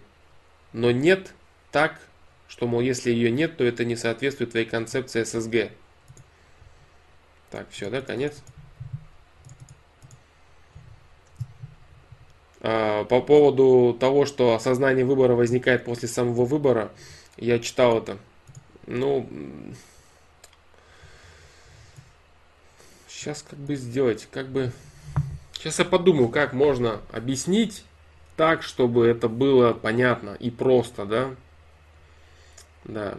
Но нет так, что, мол, если ее нет, то это не соответствует твоей концепции ССГ. Так, все, да, конец? По поводу того, что осознание выбора возникает после самого выбора, я читал это. Ну, сейчас как бы сделать, как бы... Сейчас я подумаю, как можно объяснить так, чтобы это было понятно и просто, да? Да.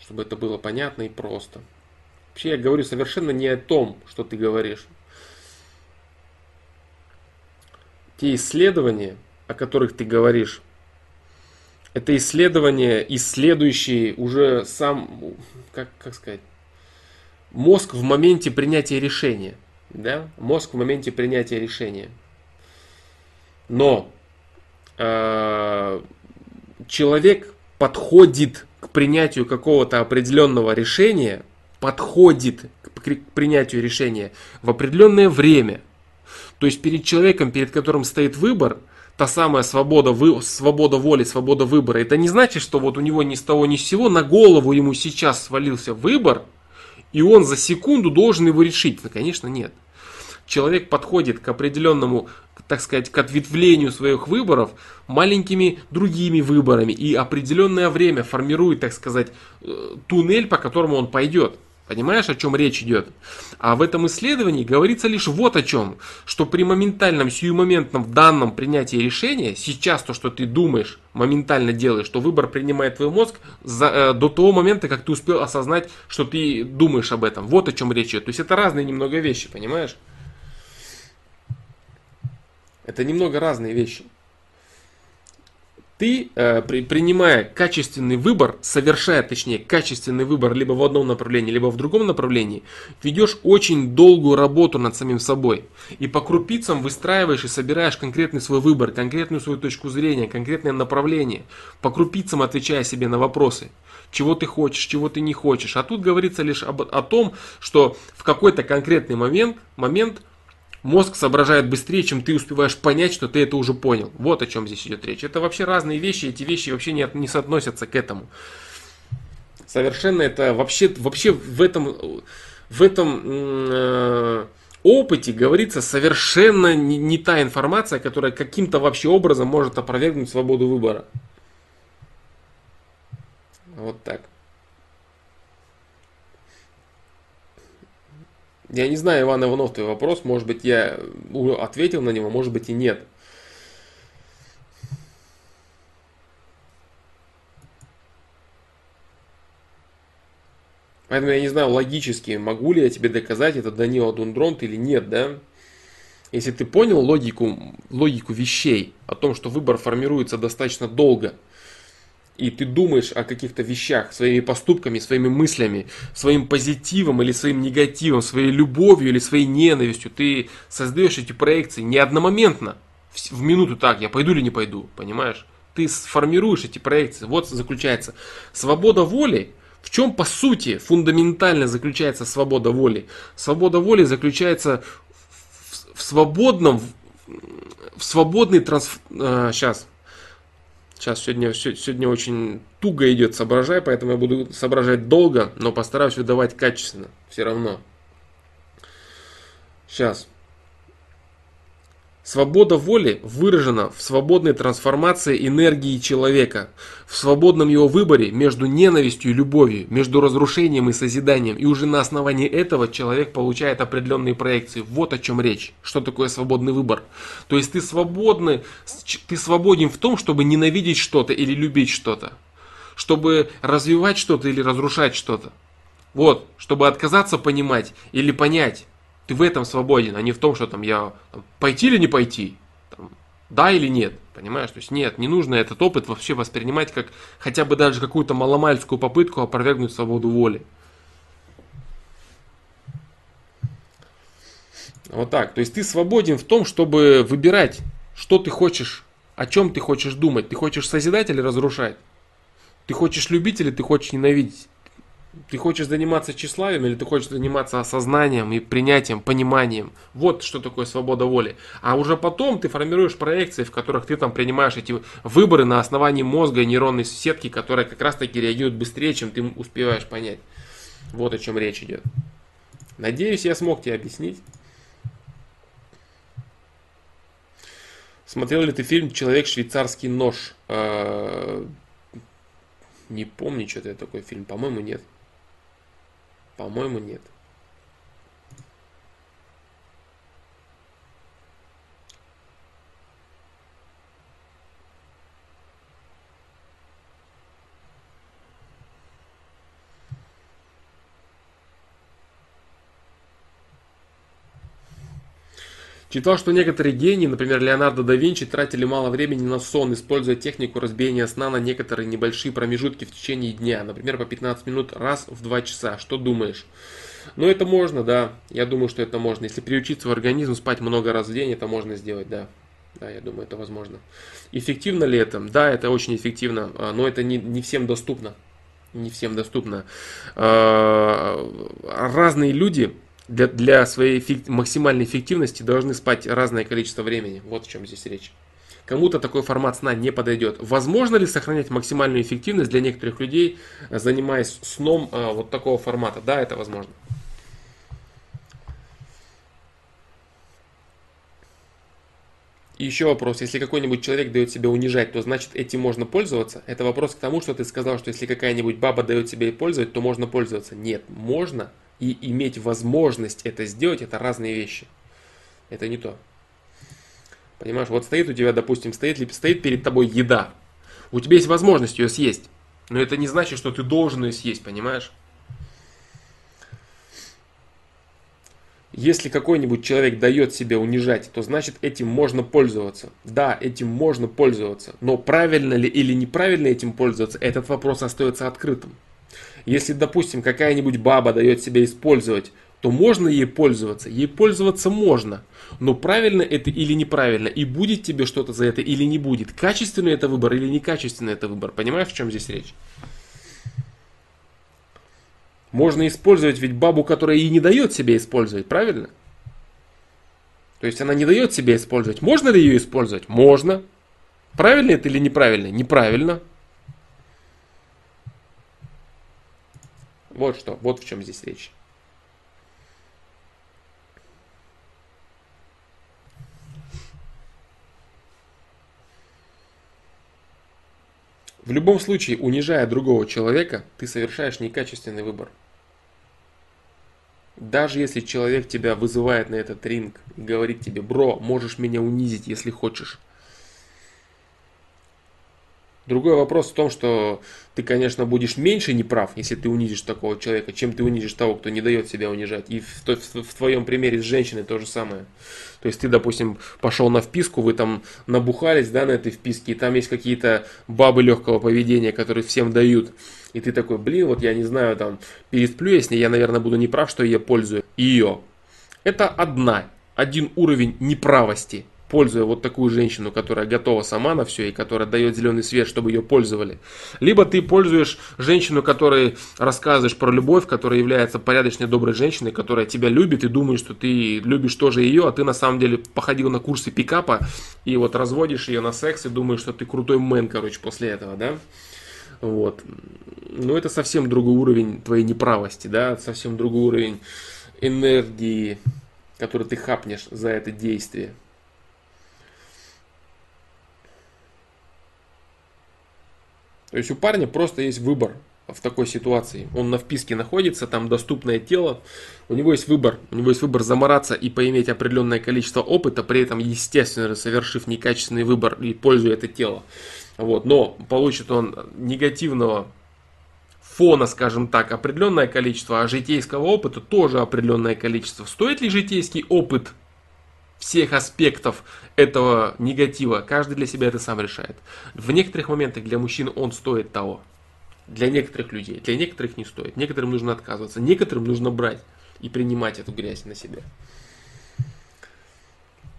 Чтобы это было понятно и просто. Вообще я говорю совершенно не о том, что ты говоришь. Те исследования, о которых ты говоришь, это исследования, исследующие уже сам, как, как сказать, мозг в моменте принятия решения. Да? Мозг в моменте принятия решения. Но э, человек подходит к принятию какого-то определенного решения, подходит к принятию решения в определенное время – то есть перед человеком, перед которым стоит выбор, та самая свобода, вы, свобода воли, свобода выбора, это не значит, что вот у него ни с того ни с сего на голову ему сейчас свалился выбор, и он за секунду должен его решить. Ну, конечно, нет. Человек подходит к определенному, так сказать, к ответвлению своих выборов маленькими другими выборами и определенное время формирует, так сказать, э, туннель, по которому он пойдет. Понимаешь, о чем речь идет? А в этом исследовании говорится лишь вот о чем, что при моментальном, сиюмоментном, данном принятии решения, сейчас то, что ты думаешь, моментально делаешь, что выбор принимает твой мозг за, э, до того момента, как ты успел осознать, что ты думаешь об этом. Вот о чем речь идет. То есть это разные немного вещи, понимаешь? Это немного разные вещи ты, э, при, принимая качественный выбор, совершая, точнее, качественный выбор либо в одном направлении, либо в другом направлении, ведешь очень долгую работу над самим собой. И по крупицам выстраиваешь и собираешь конкретный свой выбор, конкретную свою точку зрения, конкретное направление. По крупицам отвечая себе на вопросы. Чего ты хочешь, чего ты не хочешь. А тут говорится лишь об, о том, что в какой-то конкретный момент, момент мозг соображает быстрее, чем ты успеваешь понять, что ты это уже понял. Вот о чем здесь идет речь. Это вообще разные вещи, эти вещи вообще не, не соотносятся к этому. Совершенно это вообще, вообще в этом, в этом э, опыте говорится совершенно не, не та информация, которая каким-то вообще образом может опровергнуть свободу выбора. Вот так. Я не знаю, Иван Иванов, твой вопрос. Может быть, я ответил на него, может быть и нет. Поэтому я не знаю логически, могу ли я тебе доказать, это Данила Дундронт или нет, да? Если ты понял логику, логику вещей, о том, что выбор формируется достаточно долго – и ты думаешь о каких-то вещах своими поступками, своими мыслями, своим позитивом или своим негативом, своей любовью или своей ненавистью, ты создаешь эти проекции не одномоментно, в минуту так, я пойду или не пойду, понимаешь? Ты сформируешь эти проекции. Вот заключается свобода воли. В чем по сути фундаментально заключается свобода воли? Свобода воли заключается в, в свободном, в свободный транс... А, сейчас, Сейчас сегодня, сегодня очень туго идет соображай, поэтому я буду соображать долго, но постараюсь выдавать качественно все равно. Сейчас. Свобода воли выражена в свободной трансформации энергии человека, в свободном его выборе между ненавистью и любовью, между разрушением и созиданием. И уже на основании этого человек получает определенные проекции. Вот о чем речь. Что такое свободный выбор? То есть ты свободный, ты свободен в том, чтобы ненавидеть что-то или любить что-то. Чтобы развивать что-то или разрушать что-то. Вот, чтобы отказаться понимать или понять. Ты в этом свободен, а не в том, что там я там, пойти или не пойти, там, да или нет, понимаешь? То есть нет, не нужно этот опыт вообще воспринимать как хотя бы даже какую-то маломальскую попытку опровергнуть свободу воли. Вот так. То есть ты свободен в том, чтобы выбирать, что ты хочешь, о чем ты хочешь думать. Ты хочешь созидать или разрушать? Ты хочешь любить или ты хочешь ненавидеть? Ты хочешь заниматься тщеславием или ты хочешь заниматься осознанием и принятием, пониманием. Вот что такое свобода воли. А уже потом ты формируешь проекции, в которых ты там принимаешь эти выборы на основании мозга и нейронной сетки, которая как раз таки реагирует быстрее, чем ты успеваешь понять. Вот о чем речь идет. Надеюсь, я смог тебе объяснить. Смотрел ли ты фильм «Человек швейцарский нож»? Э, не помню, что это такой фильм. По-моему, нет. По-моему, нет. Читал, что некоторые гении, например, Леонардо да Винчи, тратили мало времени на сон, используя технику разбиения сна на некоторые небольшие промежутки в течение дня, например, по 15 минут раз в 2 часа. Что думаешь? Ну, это можно, да. Я думаю, что это можно. Если приучить свой организм спать много раз в день, это можно сделать, да. Да, я думаю, это возможно. Эффективно ли это? Да, это очень эффективно, а, но это не, не всем доступно. Не всем доступно. А, разные люди для, для своей максимальной эффективности должны спать разное количество времени. Вот в чем здесь речь. Кому-то такой формат сна не подойдет. Возможно ли сохранять максимальную эффективность для некоторых людей, занимаясь сном а, вот такого формата? Да, это возможно. И еще вопрос, если какой-нибудь человек дает себя унижать, то значит этим можно пользоваться? Это вопрос к тому, что ты сказал, что если какая-нибудь баба дает себя пользовать, то можно пользоваться. Нет, можно, и иметь возможность это сделать, это разные вещи. Это не то. Понимаешь, вот стоит у тебя, допустим, стоит, стоит перед тобой еда. У тебя есть возможность ее съесть. Но это не значит, что ты должен ее съесть, понимаешь? Если какой-нибудь человек дает себя унижать, то значит этим можно пользоваться. Да, этим можно пользоваться. Но правильно ли или неправильно этим пользоваться, этот вопрос остается открытым. Если, допустим, какая-нибудь баба дает себя использовать, то можно ей пользоваться. Ей пользоваться можно. Но правильно это или неправильно, и будет тебе что-то за это или не будет. Качественный это выбор или некачественный это выбор. Понимаешь, в чем здесь речь? Можно использовать ведь бабу, которая и не дает себе использовать, правильно? То есть она не дает себе использовать. Можно ли ее использовать? Можно. Правильно это или неправильно? Неправильно. Вот что, вот в чем здесь речь. В любом случае, унижая другого человека, ты совершаешь некачественный выбор. Даже если человек тебя вызывает на этот ринг и говорит тебе, бро, можешь меня унизить, если хочешь. Другой вопрос в том, что ты, конечно, будешь меньше неправ, если ты унизишь такого человека, чем ты унизишь того, кто не дает себя унижать. И в, в, в твоем примере с женщиной то же самое. То есть ты, допустим, пошел на вписку, вы там набухались, да, на этой вписке, и там есть какие-то бабы легкого поведения, которые всем дают. И ты такой, блин, вот я не знаю, там, пересплю я с ней, я, наверное, буду неправ, что я пользую ее. Это одна, один уровень неправости пользуя вот такую женщину, которая готова сама на все и которая дает зеленый свет, чтобы ее пользовали. Либо ты пользуешь женщину, которой рассказываешь про любовь, которая является порядочной, доброй женщиной, которая тебя любит и думает, что ты любишь тоже ее, а ты на самом деле походил на курсы пикапа и вот разводишь ее на секс и думаешь, что ты крутой мэн, короче, после этого, да? Вот. Но это совсем другой уровень твоей неправости, да, совсем другой уровень энергии, который ты хапнешь за это действие. То есть у парня просто есть выбор в такой ситуации. Он на вписке находится, там доступное тело, у него есть выбор. У него есть выбор замораться и поиметь определенное количество опыта, при этом, естественно, совершив некачественный выбор и пользуя это тело. Вот. Но получит он негативного фона, скажем так, определенное количество, а житейского опыта тоже определенное количество. Стоит ли житейский опыт всех аспектов этого негатива? Каждый для себя это сам решает. В некоторых моментах для мужчин он стоит того. Для некоторых людей. Для некоторых не стоит. Некоторым нужно отказываться. Некоторым нужно брать и принимать эту грязь на себя.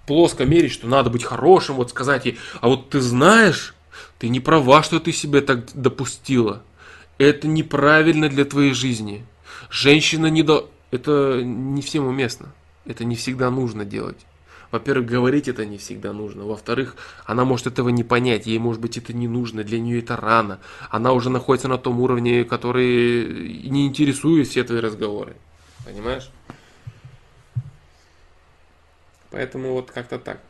Плоско мерить, что надо быть хорошим, вот сказать ей, а вот ты знаешь, ты не права, что ты себе так допустила. Это неправильно для твоей жизни. Женщина не до... Это не всем уместно. Это не всегда нужно делать. Во-первых, говорить это не всегда нужно. Во-вторых, она может этого не понять. Ей, может быть, это не нужно. Для нее это рано. Она уже находится на том уровне, который не интересует все твои разговоры. Понимаешь? Поэтому вот как-то так.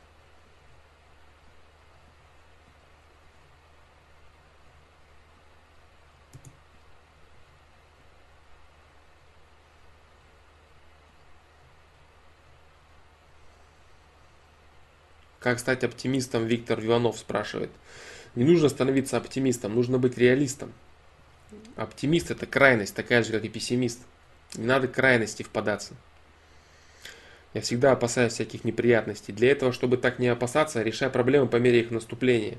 Как стать оптимистом, Виктор Иванов спрашивает. Не нужно становиться оптимистом, нужно быть реалистом. Оптимист это крайность, такая же, как и пессимист. Не надо крайности впадаться. Я всегда опасаюсь всяких неприятностей. Для этого, чтобы так не опасаться, решай проблемы по мере их наступления.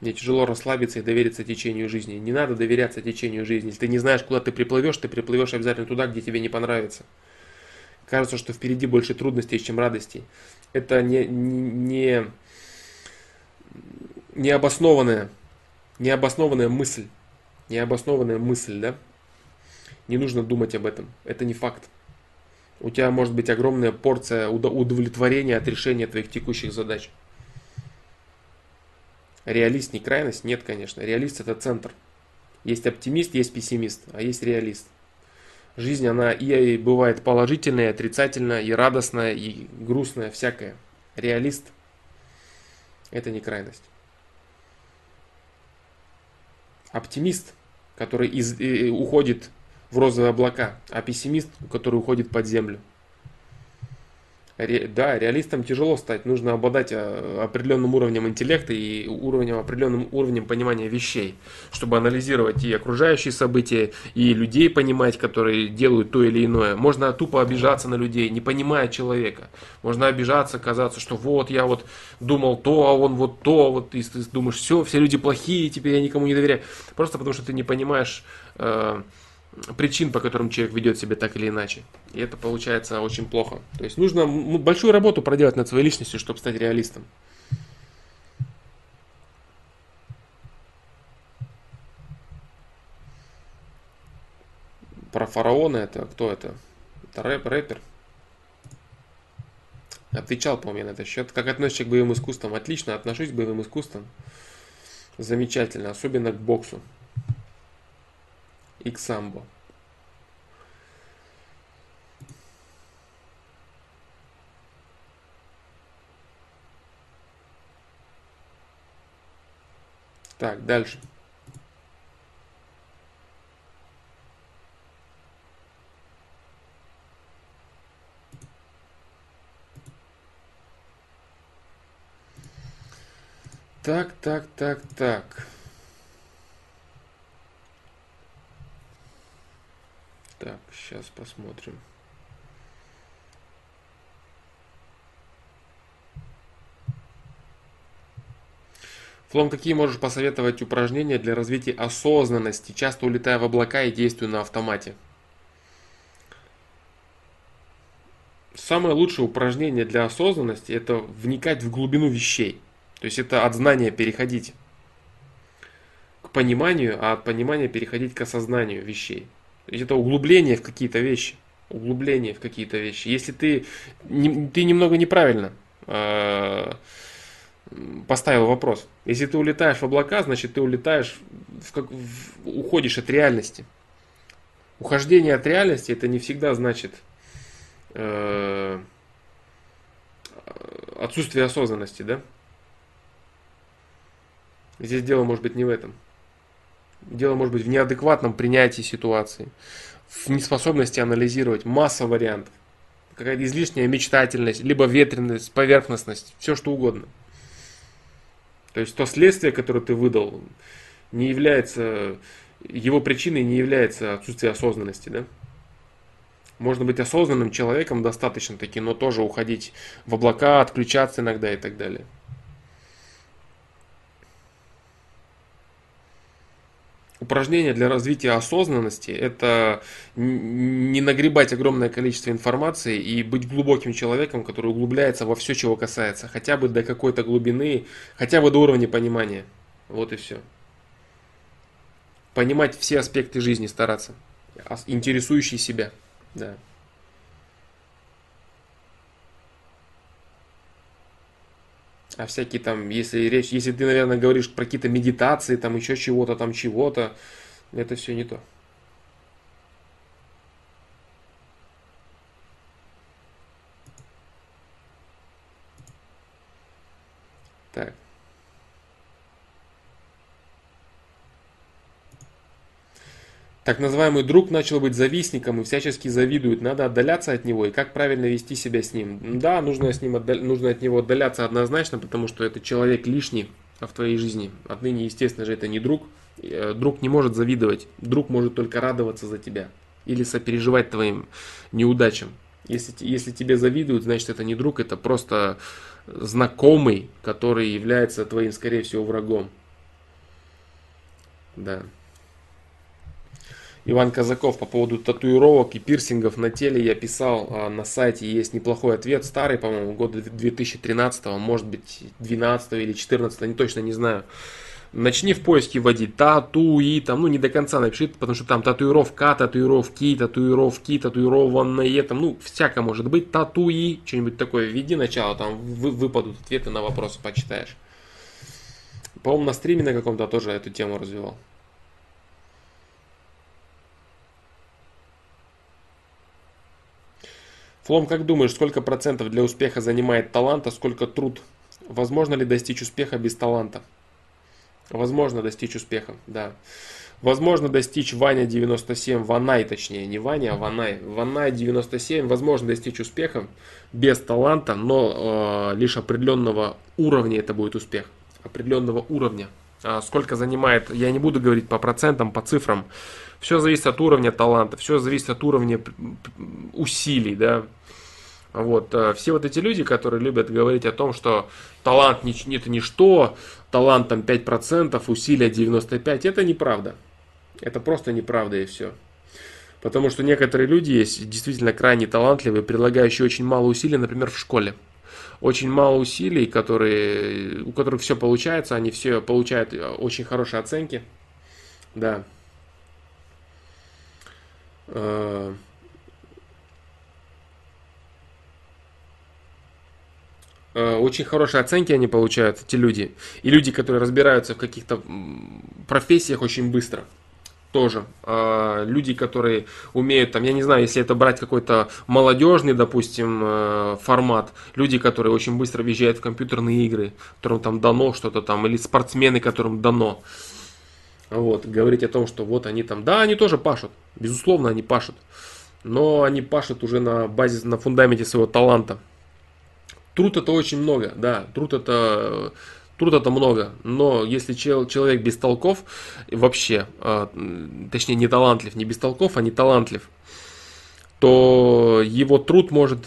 Мне тяжело расслабиться и довериться течению жизни. Не надо доверяться течению жизни. Если ты не знаешь, куда ты приплывешь, ты приплывешь обязательно туда, где тебе не понравится. Кажется, что впереди больше трудностей, чем радостей это не, не, необоснованная, необоснованная мысль. Необоснованная мысль, да? Не нужно думать об этом. Это не факт. У тебя может быть огромная порция удовлетворения от решения твоих текущих задач. Реалист не крайность? Нет, конечно. Реалист это центр. Есть оптимист, есть пессимист, а есть реалист. Жизнь, она и бывает положительная, и отрицательная, и радостная, и грустная, всякая. Реалист – это не крайность. Оптимист, который из, э, уходит в розовые облака, а пессимист, который уходит под землю – Да, реалистам тяжело стать, нужно обладать э, определенным уровнем интеллекта и уровнем, определенным уровнем понимания вещей, чтобы анализировать и окружающие события, и людей понимать, которые делают то или иное. Можно тупо обижаться на людей, не понимая человека. Можно обижаться, казаться, что вот я вот думал то, а он вот то, вот и ты думаешь, все, все люди плохие, теперь я никому не доверяю. Просто потому что ты не понимаешь э, причин, по которым человек ведет себя так или иначе. И это получается очень плохо. То есть нужно большую работу проделать над своей личностью, чтобы стать реалистом. Про фараона это кто это? Это рэп, рэпер. Отвечал, по-моему, на этот счет. Как относишься к боевым искусствам? Отлично, отношусь к боевым искусствам. Замечательно, особенно к боксу и к самбо. Так, дальше. Так, так, так, так. Так, сейчас посмотрим. Флом, какие можешь посоветовать упражнения для развития осознанности, часто улетая в облака и действуя на автомате? Самое лучшее упражнение для осознанности – это вникать в глубину вещей. То есть это от знания переходить к пониманию, а от понимания переходить к осознанию вещей. Это углубление в какие-то вещи. Углубление в какие-то вещи. Если ты, ты немного неправильно э, поставил вопрос. Если ты улетаешь в облака, значит ты улетаешь, в, как, в, уходишь от реальности. Ухождение от реальности это не всегда значит э, отсутствие осознанности, да? Здесь дело может быть не в этом. Дело может быть в неадекватном принятии ситуации, в неспособности анализировать масса вариантов, какая-то излишняя мечтательность, либо ветренность, поверхностность, все что угодно. То есть то следствие, которое ты выдал, не является, его причиной не является отсутствие осознанности, да? Можно быть осознанным человеком достаточно таки, но тоже уходить в облака, отключаться иногда и так далее. Упражнение для развития осознанности – это не нагребать огромное количество информации и быть глубоким человеком, который углубляется во все, чего касается, хотя бы до какой-то глубины, хотя бы до уровня понимания. Вот и все. Понимать все аспекты жизни стараться, интересующие себя. Да. А всякие там, если речь, если ты, наверное, говоришь про какие-то медитации, там еще чего-то, там чего-то, это все не то. Так. Так называемый друг начал быть завистником и всячески завидует. Надо отдаляться от него и как правильно вести себя с ним. Да, нужно, с ним отдал... нужно от него отдаляться однозначно, потому что это человек лишний в твоей жизни. Отныне, естественно же, это не друг. Э, друг не может завидовать. Друг может только радоваться за тебя или сопереживать твоим неудачам. Если, если тебе завидуют, значит это не друг, это просто знакомый, который является твоим, скорее всего, врагом. Да. Иван Казаков по поводу татуировок и пирсингов на теле я писал а, на сайте, есть неплохой ответ, старый, по-моему, года 2013, может быть 12 или 14, не точно не знаю. Начни в поиске вводить татуи, там, ну не до конца напиши, потому что там татуировка, татуировки, татуировки, татуированные, там, ну всяко может быть, татуи, что-нибудь такое, введи начало, там вы, выпадут ответы на вопросы, почитаешь. По-моему, на стриме на каком-то тоже эту тему развивал. Флом, как думаешь, сколько процентов для успеха занимает талант, а сколько труд? Возможно ли достичь успеха без таланта? Возможно достичь успеха, да. Возможно достичь Ваня 97, Ванай точнее, не Ваня, а Ванай. Ванай 97, возможно достичь успеха без таланта, но э, лишь определенного уровня это будет успех. Определенного уровня. А сколько занимает, я не буду говорить по процентам, по цифрам. Все зависит от уровня таланта, все зависит от уровня усилий, да. Вот, э, все вот эти люди, которые любят говорить о том, что талант это ничто, талант там 5%, усилия 95%, это неправда. Это просто неправда и все. Потому что некоторые люди есть действительно крайне талантливые, прилагающие очень мало усилий, например, в школе. Очень мало усилий, которые, у которых все получается, они все получают э, очень хорошие оценки. Да. Э, Э, очень хорошие оценки они получают, эти люди. И люди, которые разбираются в каких-то профессиях очень быстро. Тоже. Э, люди, которые умеют, там, я не знаю, если это брать какой-то молодежный, допустим, э, формат. Люди, которые очень быстро въезжают в компьютерные игры, которым там дано что-то там, или спортсмены, которым дано. Вот, говорить о том, что вот они там, да, они тоже пашут, безусловно, они пашут, но они пашут уже на базе, на фундаменте своего таланта. Труд это очень много, да, труд это Труд это много, но если человек бестолков, вообще, а, точнее не талантлив, не бестолков, а не талантлив, то его труд может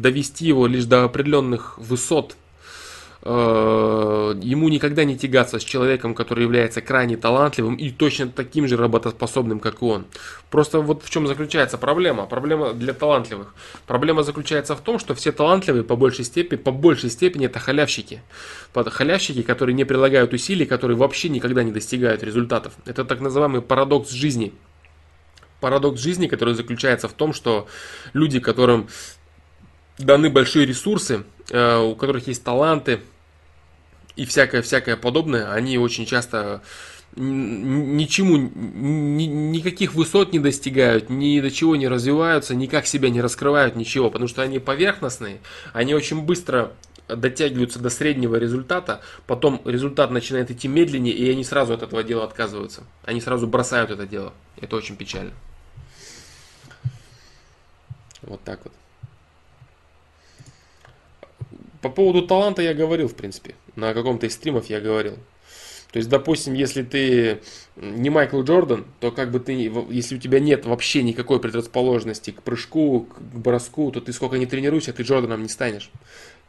довести его лишь до определенных высот – Э, ему никогда не тягаться с человеком, который является крайне талантливым и точно таким же работоспособным, как и он. Просто вот в чем заключается проблема. Проблема для талантливых. Проблема заключается в том, что все талантливые по большей степени, по большей степени это халявщики. Халявщики, которые не прилагают усилий, которые вообще никогда не достигают результатов. Это так называемый парадокс жизни. Парадокс жизни, который заключается в том, что люди, которым даны большие ресурсы, э, у которых есть таланты и всякое-всякое подобное, они очень часто ничему, ни, никаких высот не достигают, ни до чего не развиваются, никак себя не раскрывают, ничего, потому что они поверхностные, они очень быстро дотягиваются до среднего результата, потом результат начинает идти медленнее, и они сразу от этого дела отказываются. Они сразу бросают это дело. Это очень печально. Вот так вот. По поводу таланта я говорил, в принципе. На каком-то из стримов я говорил. То есть, допустим, если ты не Майкл Джордан, то как бы ты, если у тебя нет вообще никакой предрасположенности к прыжку, к броску, то ты сколько не тренируйся, ты Джорданом не станешь.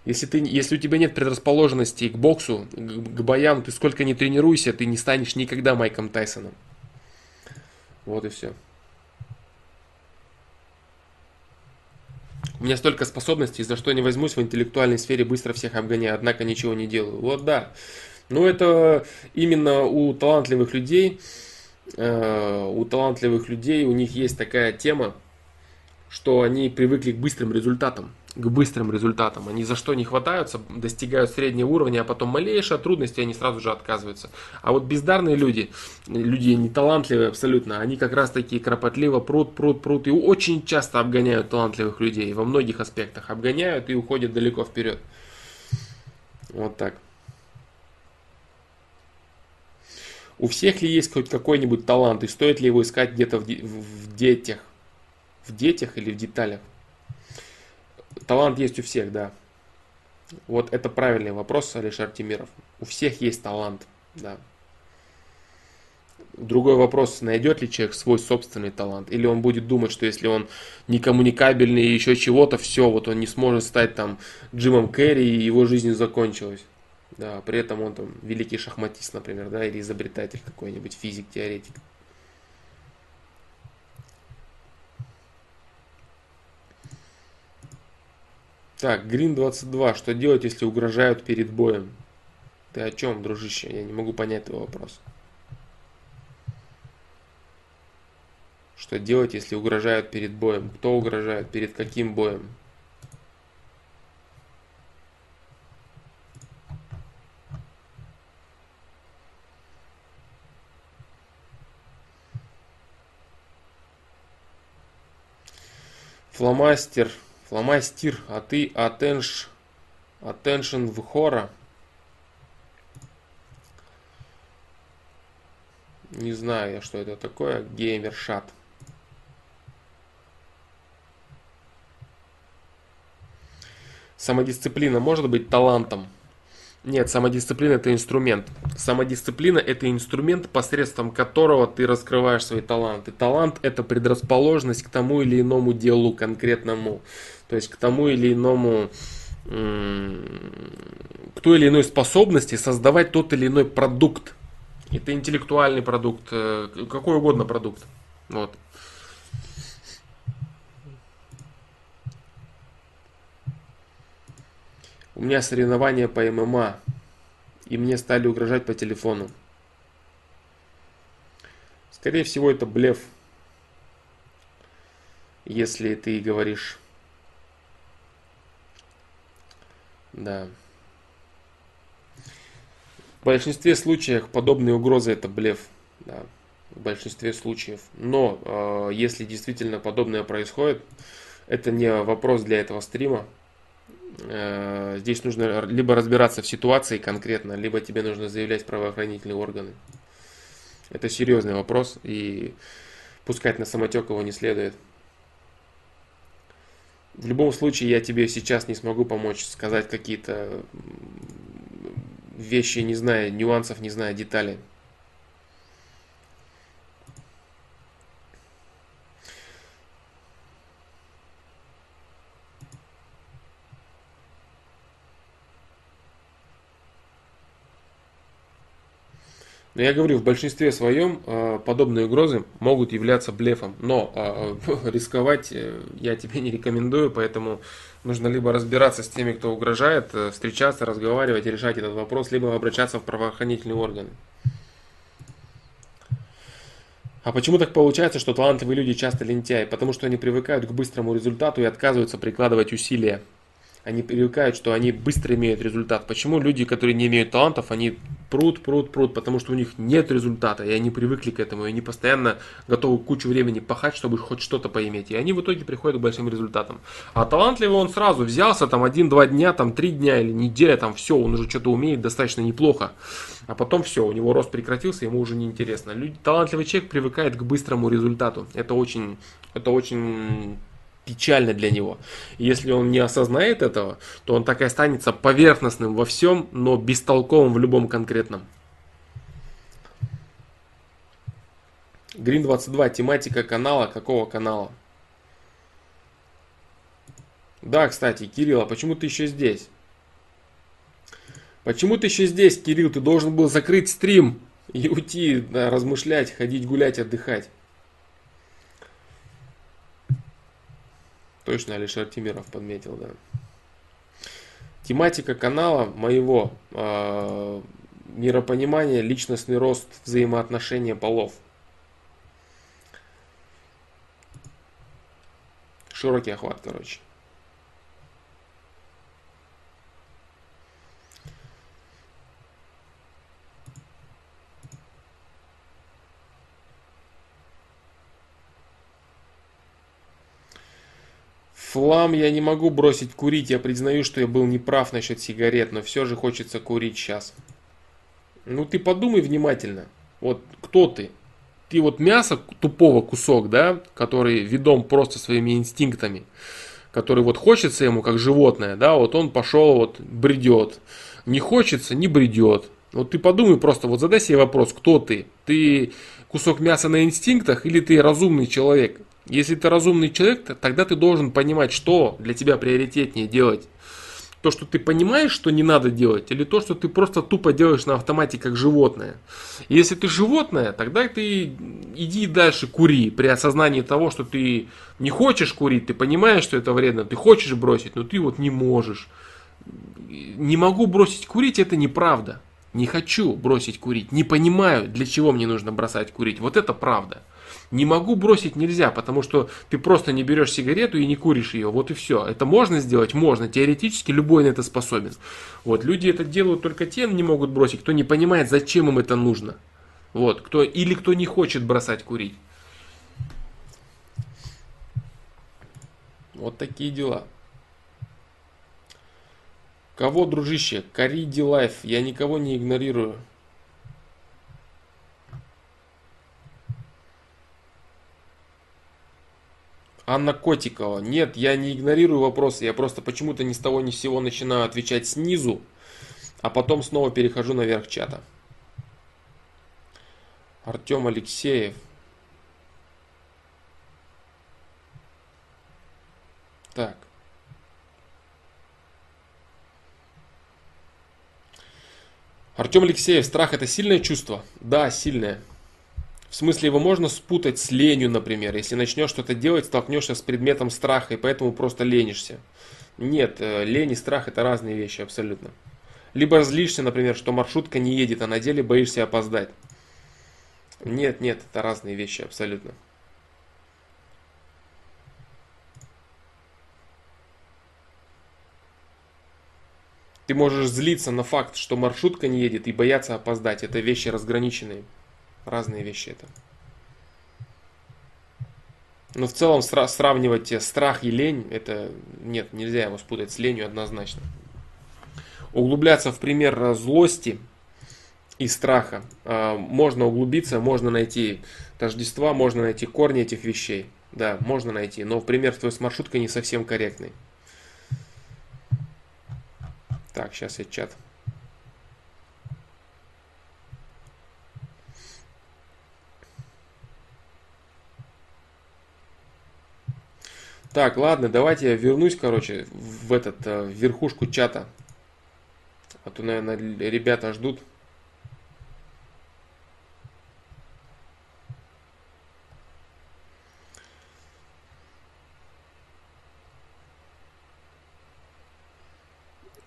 Если, ты, если у тебя нет предрасположенности к боксу, к, к боям, ты сколько не тренируйся, ты не станешь никогда Майком Тайсоном. Вот и все. У меня столько способностей, за что не возьмусь в интеллектуальной сфере, быстро всех обгоняю, однако ничего не делаю. Вот да. Но это именно у талантливых людей, э, у талантливых людей у них есть такая тема, что они привыкли к быстрым результатам к быстрым результатам. Они за что не хватаются, достигают среднего уровня, а потом малейшая трудности, они сразу же отказываются. А вот бездарные люди, люди не талантливые абсолютно, они как раз такие кропотливо прут, прут, прут и очень часто обгоняют талантливых людей во многих аспектах. Обгоняют и уходят далеко вперед. Вот так. У всех ли есть хоть какой-нибудь талант и стоит ли его искать где-то в, в детях? В детях или в деталях? Талант есть у всех, да. Вот это правильный вопрос, Алишер Тимиров. У всех есть талант, да. Другой вопрос, найдет ли человек свой собственный талант, или он будет думать, что если он некоммуникабельный и еще чего-то, все, вот он не сможет стать там Джимом Керри, и его жизнь закончилась. Да, при этом он там великий шахматист, например, да, или изобретатель какой-нибудь, физик, теоретик. Так, Грин 22. Что делать, если угрожают перед боем? Ты о чем, дружище? Я не могу понять твой вопрос. Что делать, если угрожают перед боем? Кто угрожает? Перед каким боем? Фломастер Фломастер, а ты attention, attention в хора. Не знаю я, что это такое. Геймершат. Самодисциплина может быть талантом. Нет, самодисциплина это инструмент. Самодисциплина это инструмент, посредством которого ты раскрываешь свои таланты. Талант это предрасположенность к тому или иному делу конкретному. То есть к тому или иному к той или иной способности создавать тот или иной продукт. Это интеллектуальный продукт, э, какой угодно продукт. Вот. У меня соревнования по ММА, и мне стали угрожать по телефону. Скорее всего, это блеф, если ты говоришь. Да. В большинстве случаев подобные угрозы это блеф. Да, в большинстве случаев. Но э, если действительно подобное происходит, это не вопрос для этого стрима. Э, здесь нужно либо разбираться в ситуации конкретно, либо тебе нужно заявлять правоохранительные органы. Это серьезный вопрос, и пускать на самотек его не следует. В любом случае, я тебе сейчас не смогу помочь сказать какие-то вещи, не зная нюансов, не зная деталей. Но я говорю, в большинстве своем э, подобные угрозы могут являться блефом. Но э, рисковать э, я тебе не рекомендую, поэтому нужно либо разбираться с теми, кто угрожает, встречаться, разговаривать и решать этот вопрос, либо обращаться в правоохранительные органы. А почему так получается, что талантливые люди часто лентяи? Потому что они привыкают к быстрому результату и отказываются прикладывать усилия. Они привыкают, что они быстро имеют результат. Почему люди, которые не имеют талантов, они прут, прут, прут, потому что у них нет результата, и они привыкли к этому, и они постоянно готовы кучу времени пахать, чтобы хоть что-то поиметь. И они в итоге приходят к большим результатам. А талантливый он сразу взялся, там, один-два дня, там, три дня или неделя, там, все, он уже что-то умеет достаточно неплохо. А потом все, у него рост прекратился, ему уже неинтересно. Люди, талантливый человек привыкает к быстрому результату. Это очень, это очень печально для него. если он не осознает этого, то он так и останется поверхностным во всем, но бестолковым в любом конкретном. Green 22, тематика канала, какого канала? Да, кстати, Кирилл, а почему ты еще здесь? Почему ты еще здесь, Кирилл? Ты должен был закрыть стрим и уйти, да, размышлять, ходить гулять, отдыхать. Точно Алишер Тимиров подметил, да. Тематика канала моего э, миропонимание, личностный рост, взаимоотношения полов. Широкий охват, короче. Флам, я не могу бросить курить. Я признаю, что я был неправ насчет сигарет, но все же хочется курить сейчас. Ну ты подумай внимательно. Вот кто ты? Ты вот мясо тупого кусок, да, который ведом просто своими инстинктами, который вот хочется ему как животное, да, вот он пошел вот бредет. Не хочется, не бредет. Вот ты подумай просто, вот задай себе вопрос, кто ты? Ты кусок мяса на инстинктах или ты разумный человек? Если ты разумный человек, тогда ты должен понимать, что для тебя приоритетнее делать. То, что ты понимаешь, что не надо делать, или то, что ты просто тупо делаешь на автомате как животное. Если ты животное, тогда ты иди дальше кури при осознании того, что ты не хочешь курить, ты понимаешь, что это вредно, ты хочешь бросить, но ты вот не можешь. Не могу бросить курить, это неправда. Не хочу бросить курить, не понимаю, для чего мне нужно бросать курить. Вот это правда. Не могу бросить нельзя, потому что ты просто не берешь сигарету и не куришь ее. Вот и все. Это можно сделать? Можно. Теоретически любой на это способен. Вот. Люди это делают только тем не могут бросить, кто не понимает, зачем им это нужно. Вот. Кто, или кто не хочет бросать курить. Вот такие дела. Кого, дружище? Кариди Лайф. Я никого не игнорирую. Анна Котикова. Нет, я не игнорирую вопросы, я просто почему-то ни с того ни с сего начинаю отвечать снизу, а потом снова перехожу наверх чата. Артем Алексеев. Так. Артем Алексеев, страх это сильное чувство? Да, сильное. В смысле, его можно спутать с ленью, например. Если начнешь что-то делать, столкнешься с предметом страха, и поэтому просто ленишься. Нет, э, лень и страх это разные вещи абсолютно. Либо злишься, например, что маршрутка не едет, а на деле боишься опоздать. Нет, нет, это разные вещи абсолютно. Ты можешь злиться на факт, что маршрутка не едет и бояться опоздать. Это вещи разграниченные разные вещи это. Но в целом сравнивать страх и лень, это нет, нельзя его спутать с ленью однозначно. Углубляться в пример злости и страха а, можно углубиться, можно найти тождества, можно найти корни этих вещей. Да, можно найти, но пример твой с маршруткой не совсем корректный. Так, сейчас я чат Так, ладно, давайте я вернусь, короче, в этот, э, в верхушку чата. А то, наверное, ребята ждут.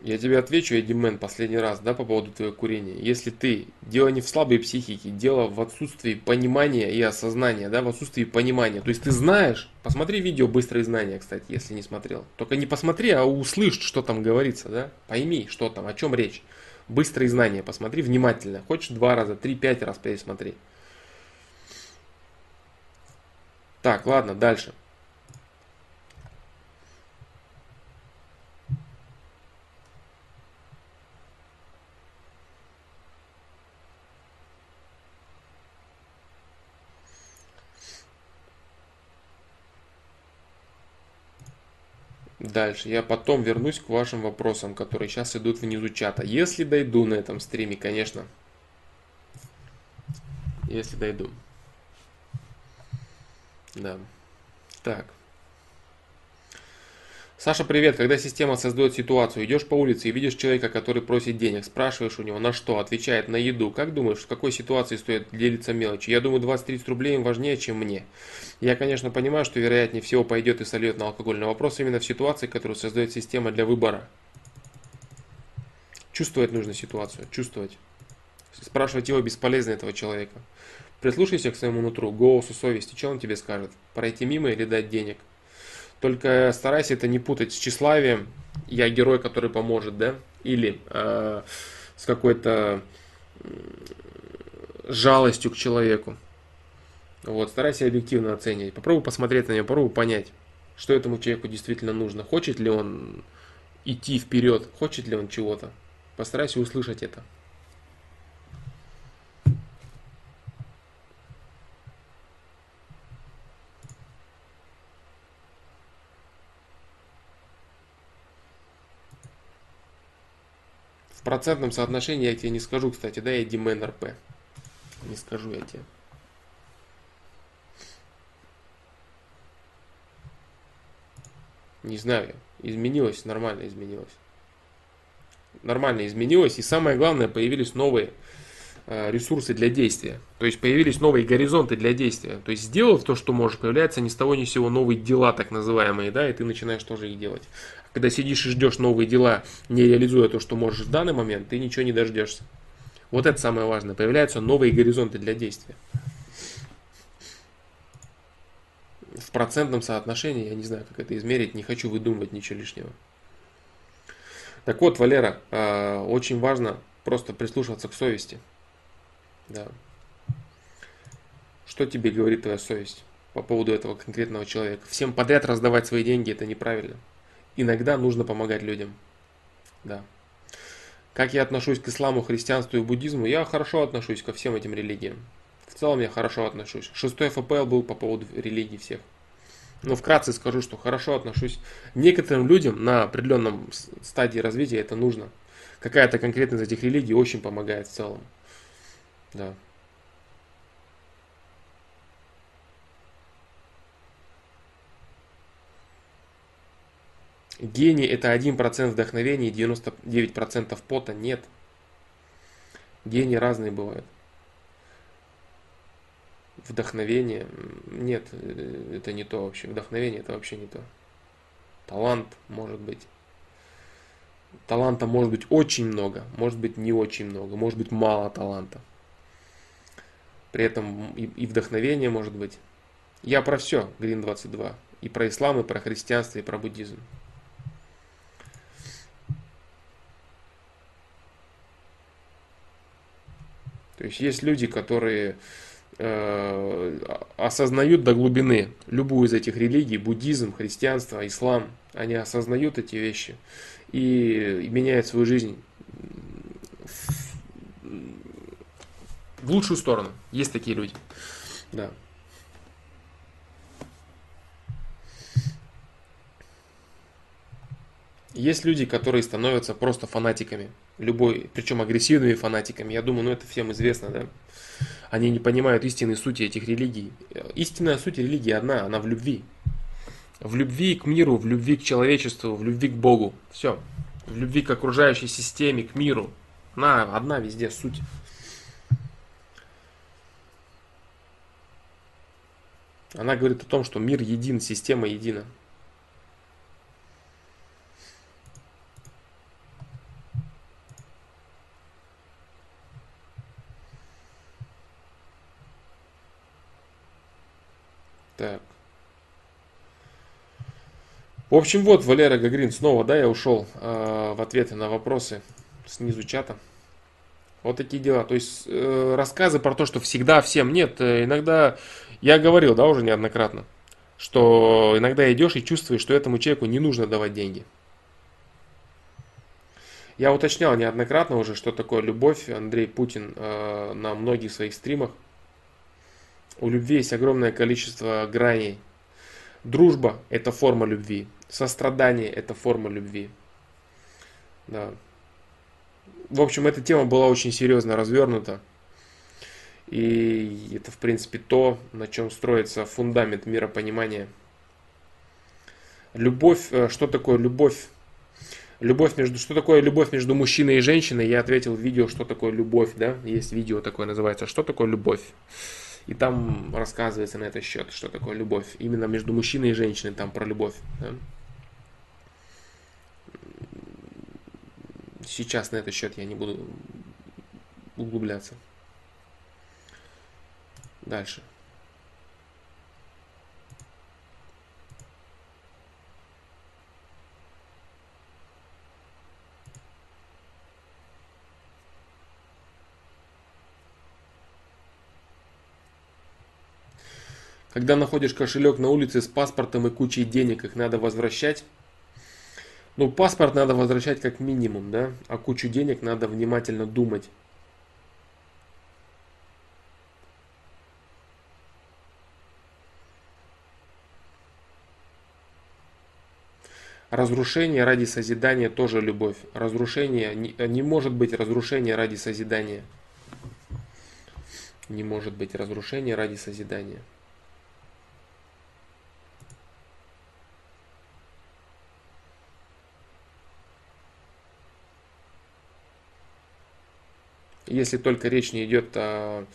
Я тебе отвечу, Эдди Мэн, последний раз, да, по поводу твоего курения. Если ты, дело не в слабой психике, дело в отсутствии понимания и осознания, да, в отсутствии понимания. То есть ты знаешь, посмотри видео «Быстрые знания», кстати, если не смотрел. Только не посмотри, а услышь, что там говорится, да, пойми, что там, о чем речь. Быстрые знания, посмотри внимательно. Хочешь два раза, три, пять раз пересмотри. Так, ладно, дальше. Дальше. Я потом вернусь к вашим вопросам, которые сейчас идут внизу чата. Если дойду на этом стриме, конечно. Если дойду. Да. Так. Саша, привет. Когда система создает ситуацию, идешь по улице и видишь человека, который просит денег, спрашиваешь у него на что, отвечает на еду. Как думаешь, в какой ситуации стоит делиться мелочью? Я думаю, 20-30 рублей им важнее, чем мне. Я, конечно, понимаю, что вероятнее всего пойдет и сольет на алкоголь, но вопрос именно в ситуации, которую создает система для выбора. Чувствовать нужно ситуацию, чувствовать. Спрашивать его бесполезно этого человека. Прислушайся к своему нутру, голосу совести, что он тебе скажет? Пройти мимо или дать денег? Только старайся это не путать с тщеславием. Я герой, который поможет, да? Или э, с какой-то жалостью к человеку. Вот, старайся объективно оценивать. Попробуй посмотреть на него, попробуй понять, что этому человеку действительно нужно. Хочет ли он идти вперед, хочет ли он чего-то. Постарайся услышать это. В процентном соотношении я тебе не скажу, кстати, да, я Димен РП. Не скажу я тебе. Не знаю, изменилось, нормально изменилось. Нормально изменилось, и самое главное, появились новые э, ресурсы для действия. То есть появились новые горизонты для действия. То есть сделав то, что можешь, появляются ни с того ни с сего новые дела, так называемые, да, и ты начинаешь тоже их делать когда сидишь и ждешь новые дела, не реализуя то, что можешь в данный момент, ты ничего не дождешься. Вот это самое важное. Появляются новые горизонты для действия. В процентном соотношении, я не знаю, как это измерить, не хочу выдумывать ничего лишнего. Так вот, Валера, а, очень важно просто прислушиваться к совести. Да. Что тебе говорит твоя совесть по поводу этого конкретного человека? Всем подряд раздавать свои деньги это неправильно иногда нужно помогать людям. Да. Как я отношусь к исламу, христианству и буддизму? Я хорошо отношусь ко всем этим религиям. В целом я хорошо отношусь. Шестой ФПЛ был по поводу религий всех. Но вкратце скажу, что хорошо отношусь. Некоторым людям на определенном стадии развития это нужно. Какая-то конкретная из этих религий очень помогает в целом. Да. Гений это 1% вдохновения и 99% пота. Нет. Гении разные бывают. Вдохновение. Нет, э, это не то вообще. Вдохновение это вообще не то. Талант может быть. Таланта может быть очень много, может быть не очень много, может быть мало таланта. При этом и, и вдохновение может быть. Я про все, Green 22. И про ислам, и про христианство, и про буддизм. То есть есть люди, которые э, осознают до глубины любую из этих религий, буддизм, христианство, ислам, они осознают эти вещи и, меняют свою жизнь в лучшую сторону. Есть такие люди. Да. Есть люди, которые становятся просто фанатиками. Любой, причем агрессивными фанатиками. Я думаю, ну это всем известно, да. Они не понимают истинной сути этих религий. Истинная суть религии одна, она в любви. В любви к миру, в любви к человечеству, в любви к Богу. Все. В любви к окружающей системе, к миру. Она одна везде суть. Она говорит о том, что мир един, система едина. Так. В общем, вот Валера Гагрин снова, да, я ушел э, в ответы на вопросы снизу чата. Вот такие дела. То есть э, рассказы про то, что всегда всем нет. Э, иногда я говорил, да, уже неоднократно, что иногда идешь и чувствуешь, что этому человеку не нужно давать деньги. Я уточнял неоднократно уже, что такое любовь. Андрей Путин э, на многих своих стримах. У любви есть огромное количество граней. Дружба – это форма любви. Сострадание – это форма любви. Да. В общем, эта тема была очень серьезно развернута. И это, в принципе, то, на чем строится фундамент миропонимания. Любовь, э, что такое любовь? Любовь между, что такое любовь между мужчиной и женщиной? Я ответил в видео, что такое любовь, да? Есть видео такое называется, что такое любовь? И там рассказывается на этот счет, что такое любовь. Именно между мужчиной и женщиной, там про любовь. Да? сейчас на этот счет я не буду углубляться. Дальше. Когда находишь кошелек на улице с паспортом и кучей денег, их надо возвращать. Ну, паспорт надо возвращать как минимум, да, а кучу денег надо внимательно думать. Разрушение ради созидания тоже любовь. Разрушение не, не может быть разрушение ради созидания. Не может быть разрушение ради созидания. Если только речь не идет о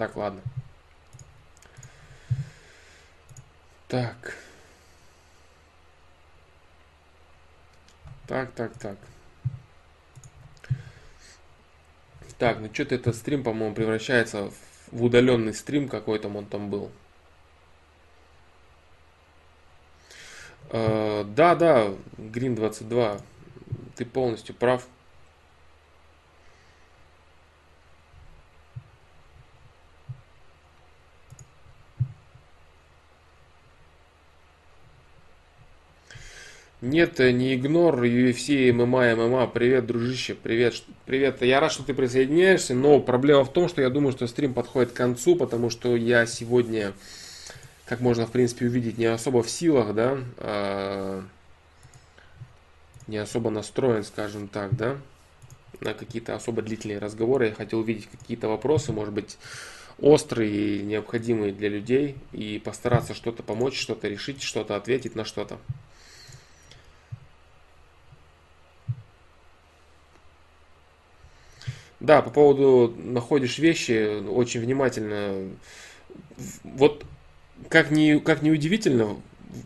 Так, ладно. Так. Так, так, так. Так, ну что-то этот стрим, по-моему, превращается в удаленный стрим какой-то он там был. Э, да, да, Green 22, ты полностью прав. Нет, э, не игнор, UFC, ММА, ММА, привет, дружище, привет, привет, я рад, что ты присоединяешься, но проблема в том, что я думаю, что стрим подходит к концу, потому что я сегодня, как можно, в принципе, увидеть, не особо в силах, да, а, не особо настроен, скажем так, да, на какие-то особо длительные разговоры, я хотел увидеть какие-то вопросы, может быть, острые и необходимые для людей, и постараться что-то помочь, что-то решить, что-то ответить на что-то. Да, по поводу находишь вещи, очень внимательно. Вот как ни, как ни удивительно,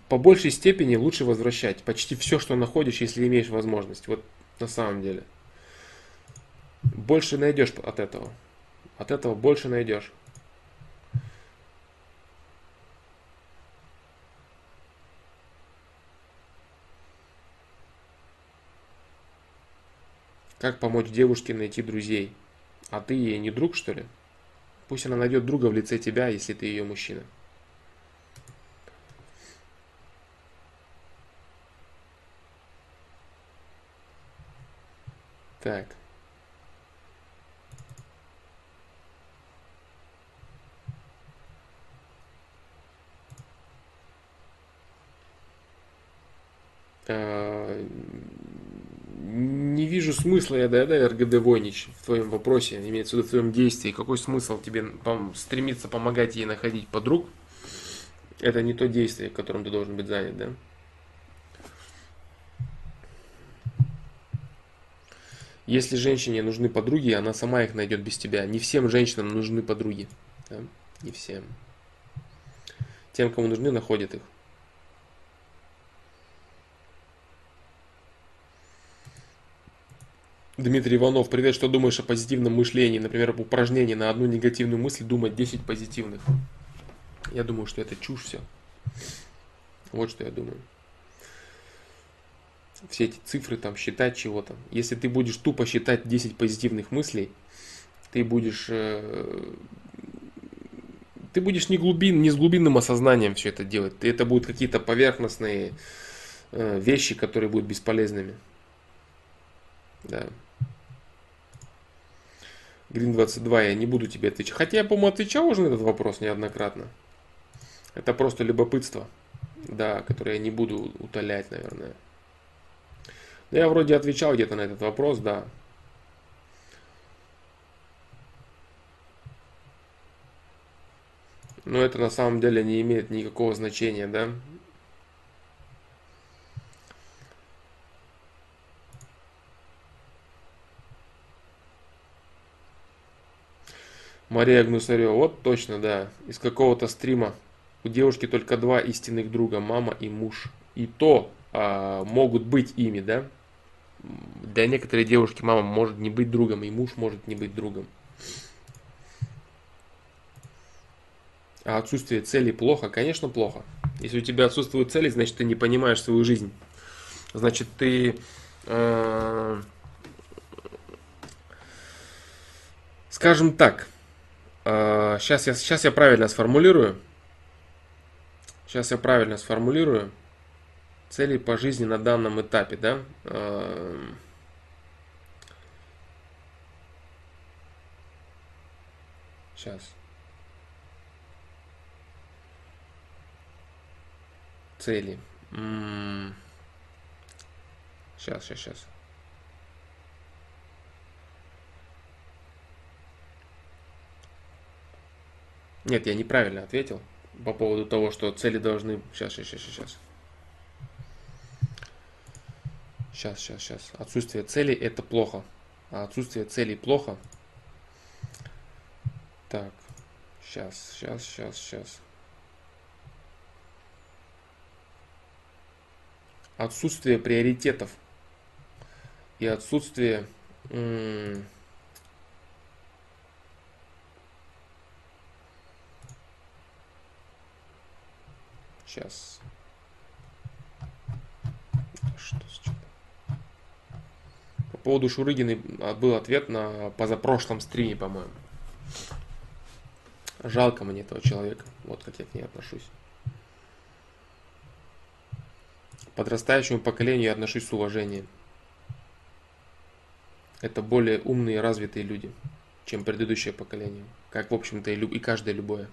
по большей степени лучше возвращать почти все, что находишь, если имеешь возможность. Вот на самом деле. Больше найдешь от этого. От этого больше найдешь. Как помочь девушке найти друзей? А ты ей не друг, что ли? Пусть она найдет друга в лице тебя, если ты ее мужчина. Так. Не вижу смысла я, да, РГД Войнич, в твоем вопросе, имеется в виду в твоем действии. Какой смысл тебе стремиться помогать ей находить подруг? Это не то действие, которым ты должен быть занят, да? Если женщине нужны подруги, она сама их найдет без тебя. Не всем женщинам нужны подруги. Да? Не всем. Тем, кому нужны, находят их. Дмитрий Иванов, привет, что думаешь о позитивном мышлении? Например, упражнение на одну негативную мысль думать 10 позитивных. Я думаю, что это чушь все. Вот что я думаю. Все эти цифры там считать чего-то. Если ты будешь тупо считать 10 позитивных мыслей, ты будешь э, ты будешь не, глубин, не с глубинным осознанием все это делать. Это будут какие-то поверхностные э, вещи, которые будут бесполезными. Да. Грин 22, я не буду тебе отвечать. Хотя я, по-моему, отвечал уже на этот вопрос неоднократно. Это просто любопытство, да, которое я не буду утолять, наверное. Но я вроде отвечал где-то на этот вопрос, да. Но это на самом деле не имеет никакого значения, да. Мария Гнусарева, вот точно, да, из какого-то стрима. У девушки только два истинных друга, мама и муж. И то а, могут быть ими, да? Для некоторой девушки мама может не быть другом, и муж может не быть другом. А отсутствие цели плохо? Конечно, плохо. Если у тебя отсутствуют цели, значит, ты не понимаешь свою жизнь. Значит, ты... Э, скажем так, сейчас, а, я, сейчас я правильно сформулирую. Сейчас я правильно сформулирую. Цели по жизни на данном этапе, да? Сейчас. Цели. Сейчас, сейчас, сейчас. Нет, я неправильно ответил по поводу того, что цели должны... Сейчас, сейчас, сейчас, сейчас. Сейчас, сейчас, сейчас. Отсутствие цели это плохо. А отсутствие целей плохо. Так. Сейчас, сейчас, сейчас, сейчас. Отсутствие приоритетов и отсутствие Сейчас. Что с По поводу Шурыгины а, был ответ на позапрошлом стриме, по-моему. Жалко мне этого человека. Вот как я к ней отношусь. Подрастающему поколению я отношусь с уважением. Это более умные и развитые люди, чем предыдущее поколение. Как, в общем-то, и, люб... и каждое любое.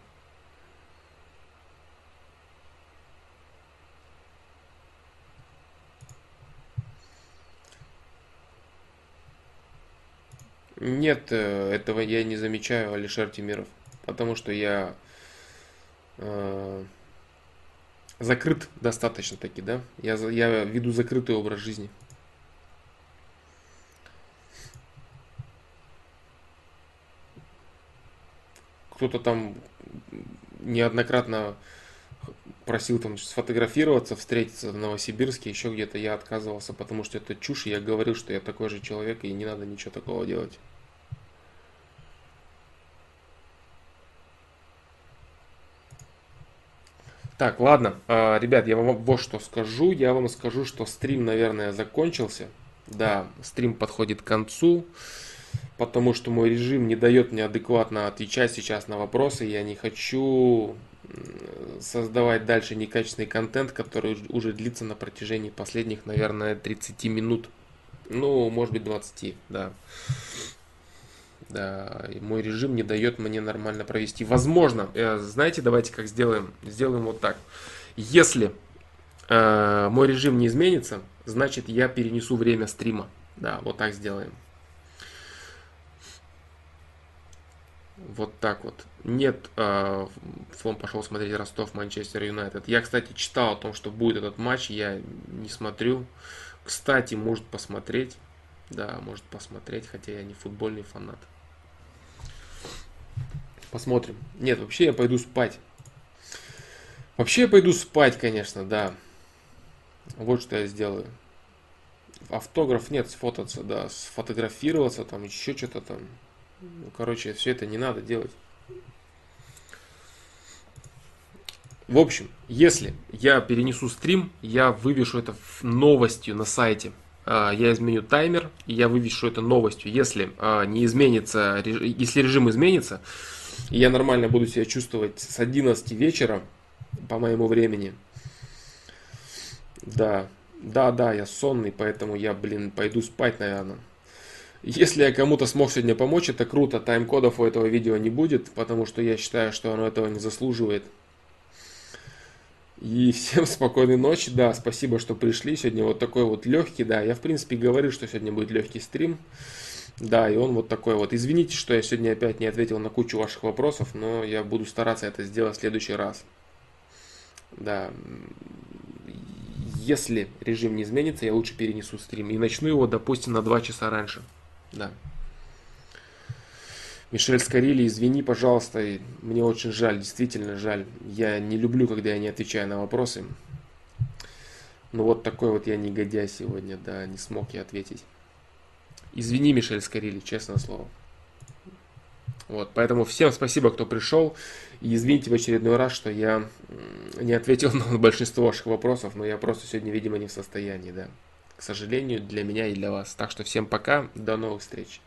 Нет, э, этого я не замечаю, Алишер Тимиров. Потому что я э, закрыт достаточно таки, да? Я, я веду закрытый образ жизни. Кто-то там неоднократно просил там сфотографироваться, встретиться в Новосибирске, еще где-то я отказывался, потому что это чушь, и я говорил, что я такой же человек, и не надо ничего такого делать. Так, ладно, а, ребят, я вам вот что скажу. Я вам скажу, что стрим, наверное, закончился. Да, стрим подходит к концу, потому что мой режим не дает мне адекватно отвечать сейчас на вопросы. Я не хочу создавать дальше некачественный контент, который уже длится на протяжении последних, наверное, 30 минут. Ну, может быть, 20, да. Да, мой режим не дает мне нормально провести. Возможно, э, знаете, давайте как сделаем. Сделаем вот так. Если э, мой режим не изменится, значит я перенесу время стрима. Да, вот так сделаем. Вот так вот. Нет, э, Флом пошел смотреть Ростов, Манчестер Юнайтед. Я, кстати, читал о том, что будет этот матч. Я не смотрю. Кстати, может посмотреть. Да, может посмотреть, хотя я не футбольный фанат. Посмотрим. Нет, вообще я пойду спать. Вообще я пойду спать, конечно, да. Вот что я сделаю. Автограф нет, сфотаться, да, сфотографироваться, там еще что-то там. Ну, короче, все это не надо делать. В общем, если я перенесу стрим, я вывешу это новостью на сайте. А, я изменю таймер, и я вывешу это новостью. Если а, не изменится, если режим изменится, я нормально буду себя чувствовать с 11 вечера по моему времени. Да, да, да, я сонный, поэтому я, блин, пойду спать, наверное. Если я кому-то смог сегодня помочь, это круто. Тайм-кодов у этого видео не будет, потому что я считаю, что оно этого не заслуживает. И всем спокойной ночи, да, спасибо, что пришли. Сегодня вот такой вот легкий, да, я в принципе говорил, что сегодня будет легкий стрим. Да, и он вот такой вот. Извините, что я сегодня опять не ответил на кучу ваших вопросов, но я буду стараться это сделать в следующий раз. Да, если режим не изменится, я лучше перенесу стрим и начну его, допустим, на 2 часа раньше. Да. Мишель Скорили, извини, пожалуйста, мне очень жаль, действительно жаль. Я не люблю, когда я не отвечаю на вопросы. Ну вот такой вот я негодяй сегодня, да, не смог я ответить. Извини, Мишель Скорили, честное слово. Вот, поэтому всем спасибо, кто пришел. И извините в очередной раз, что я не ответил на большинство ваших вопросов, но я просто сегодня, видимо, не в состоянии, да. К сожалению, для меня и для вас. Так что всем пока, до новых встреч.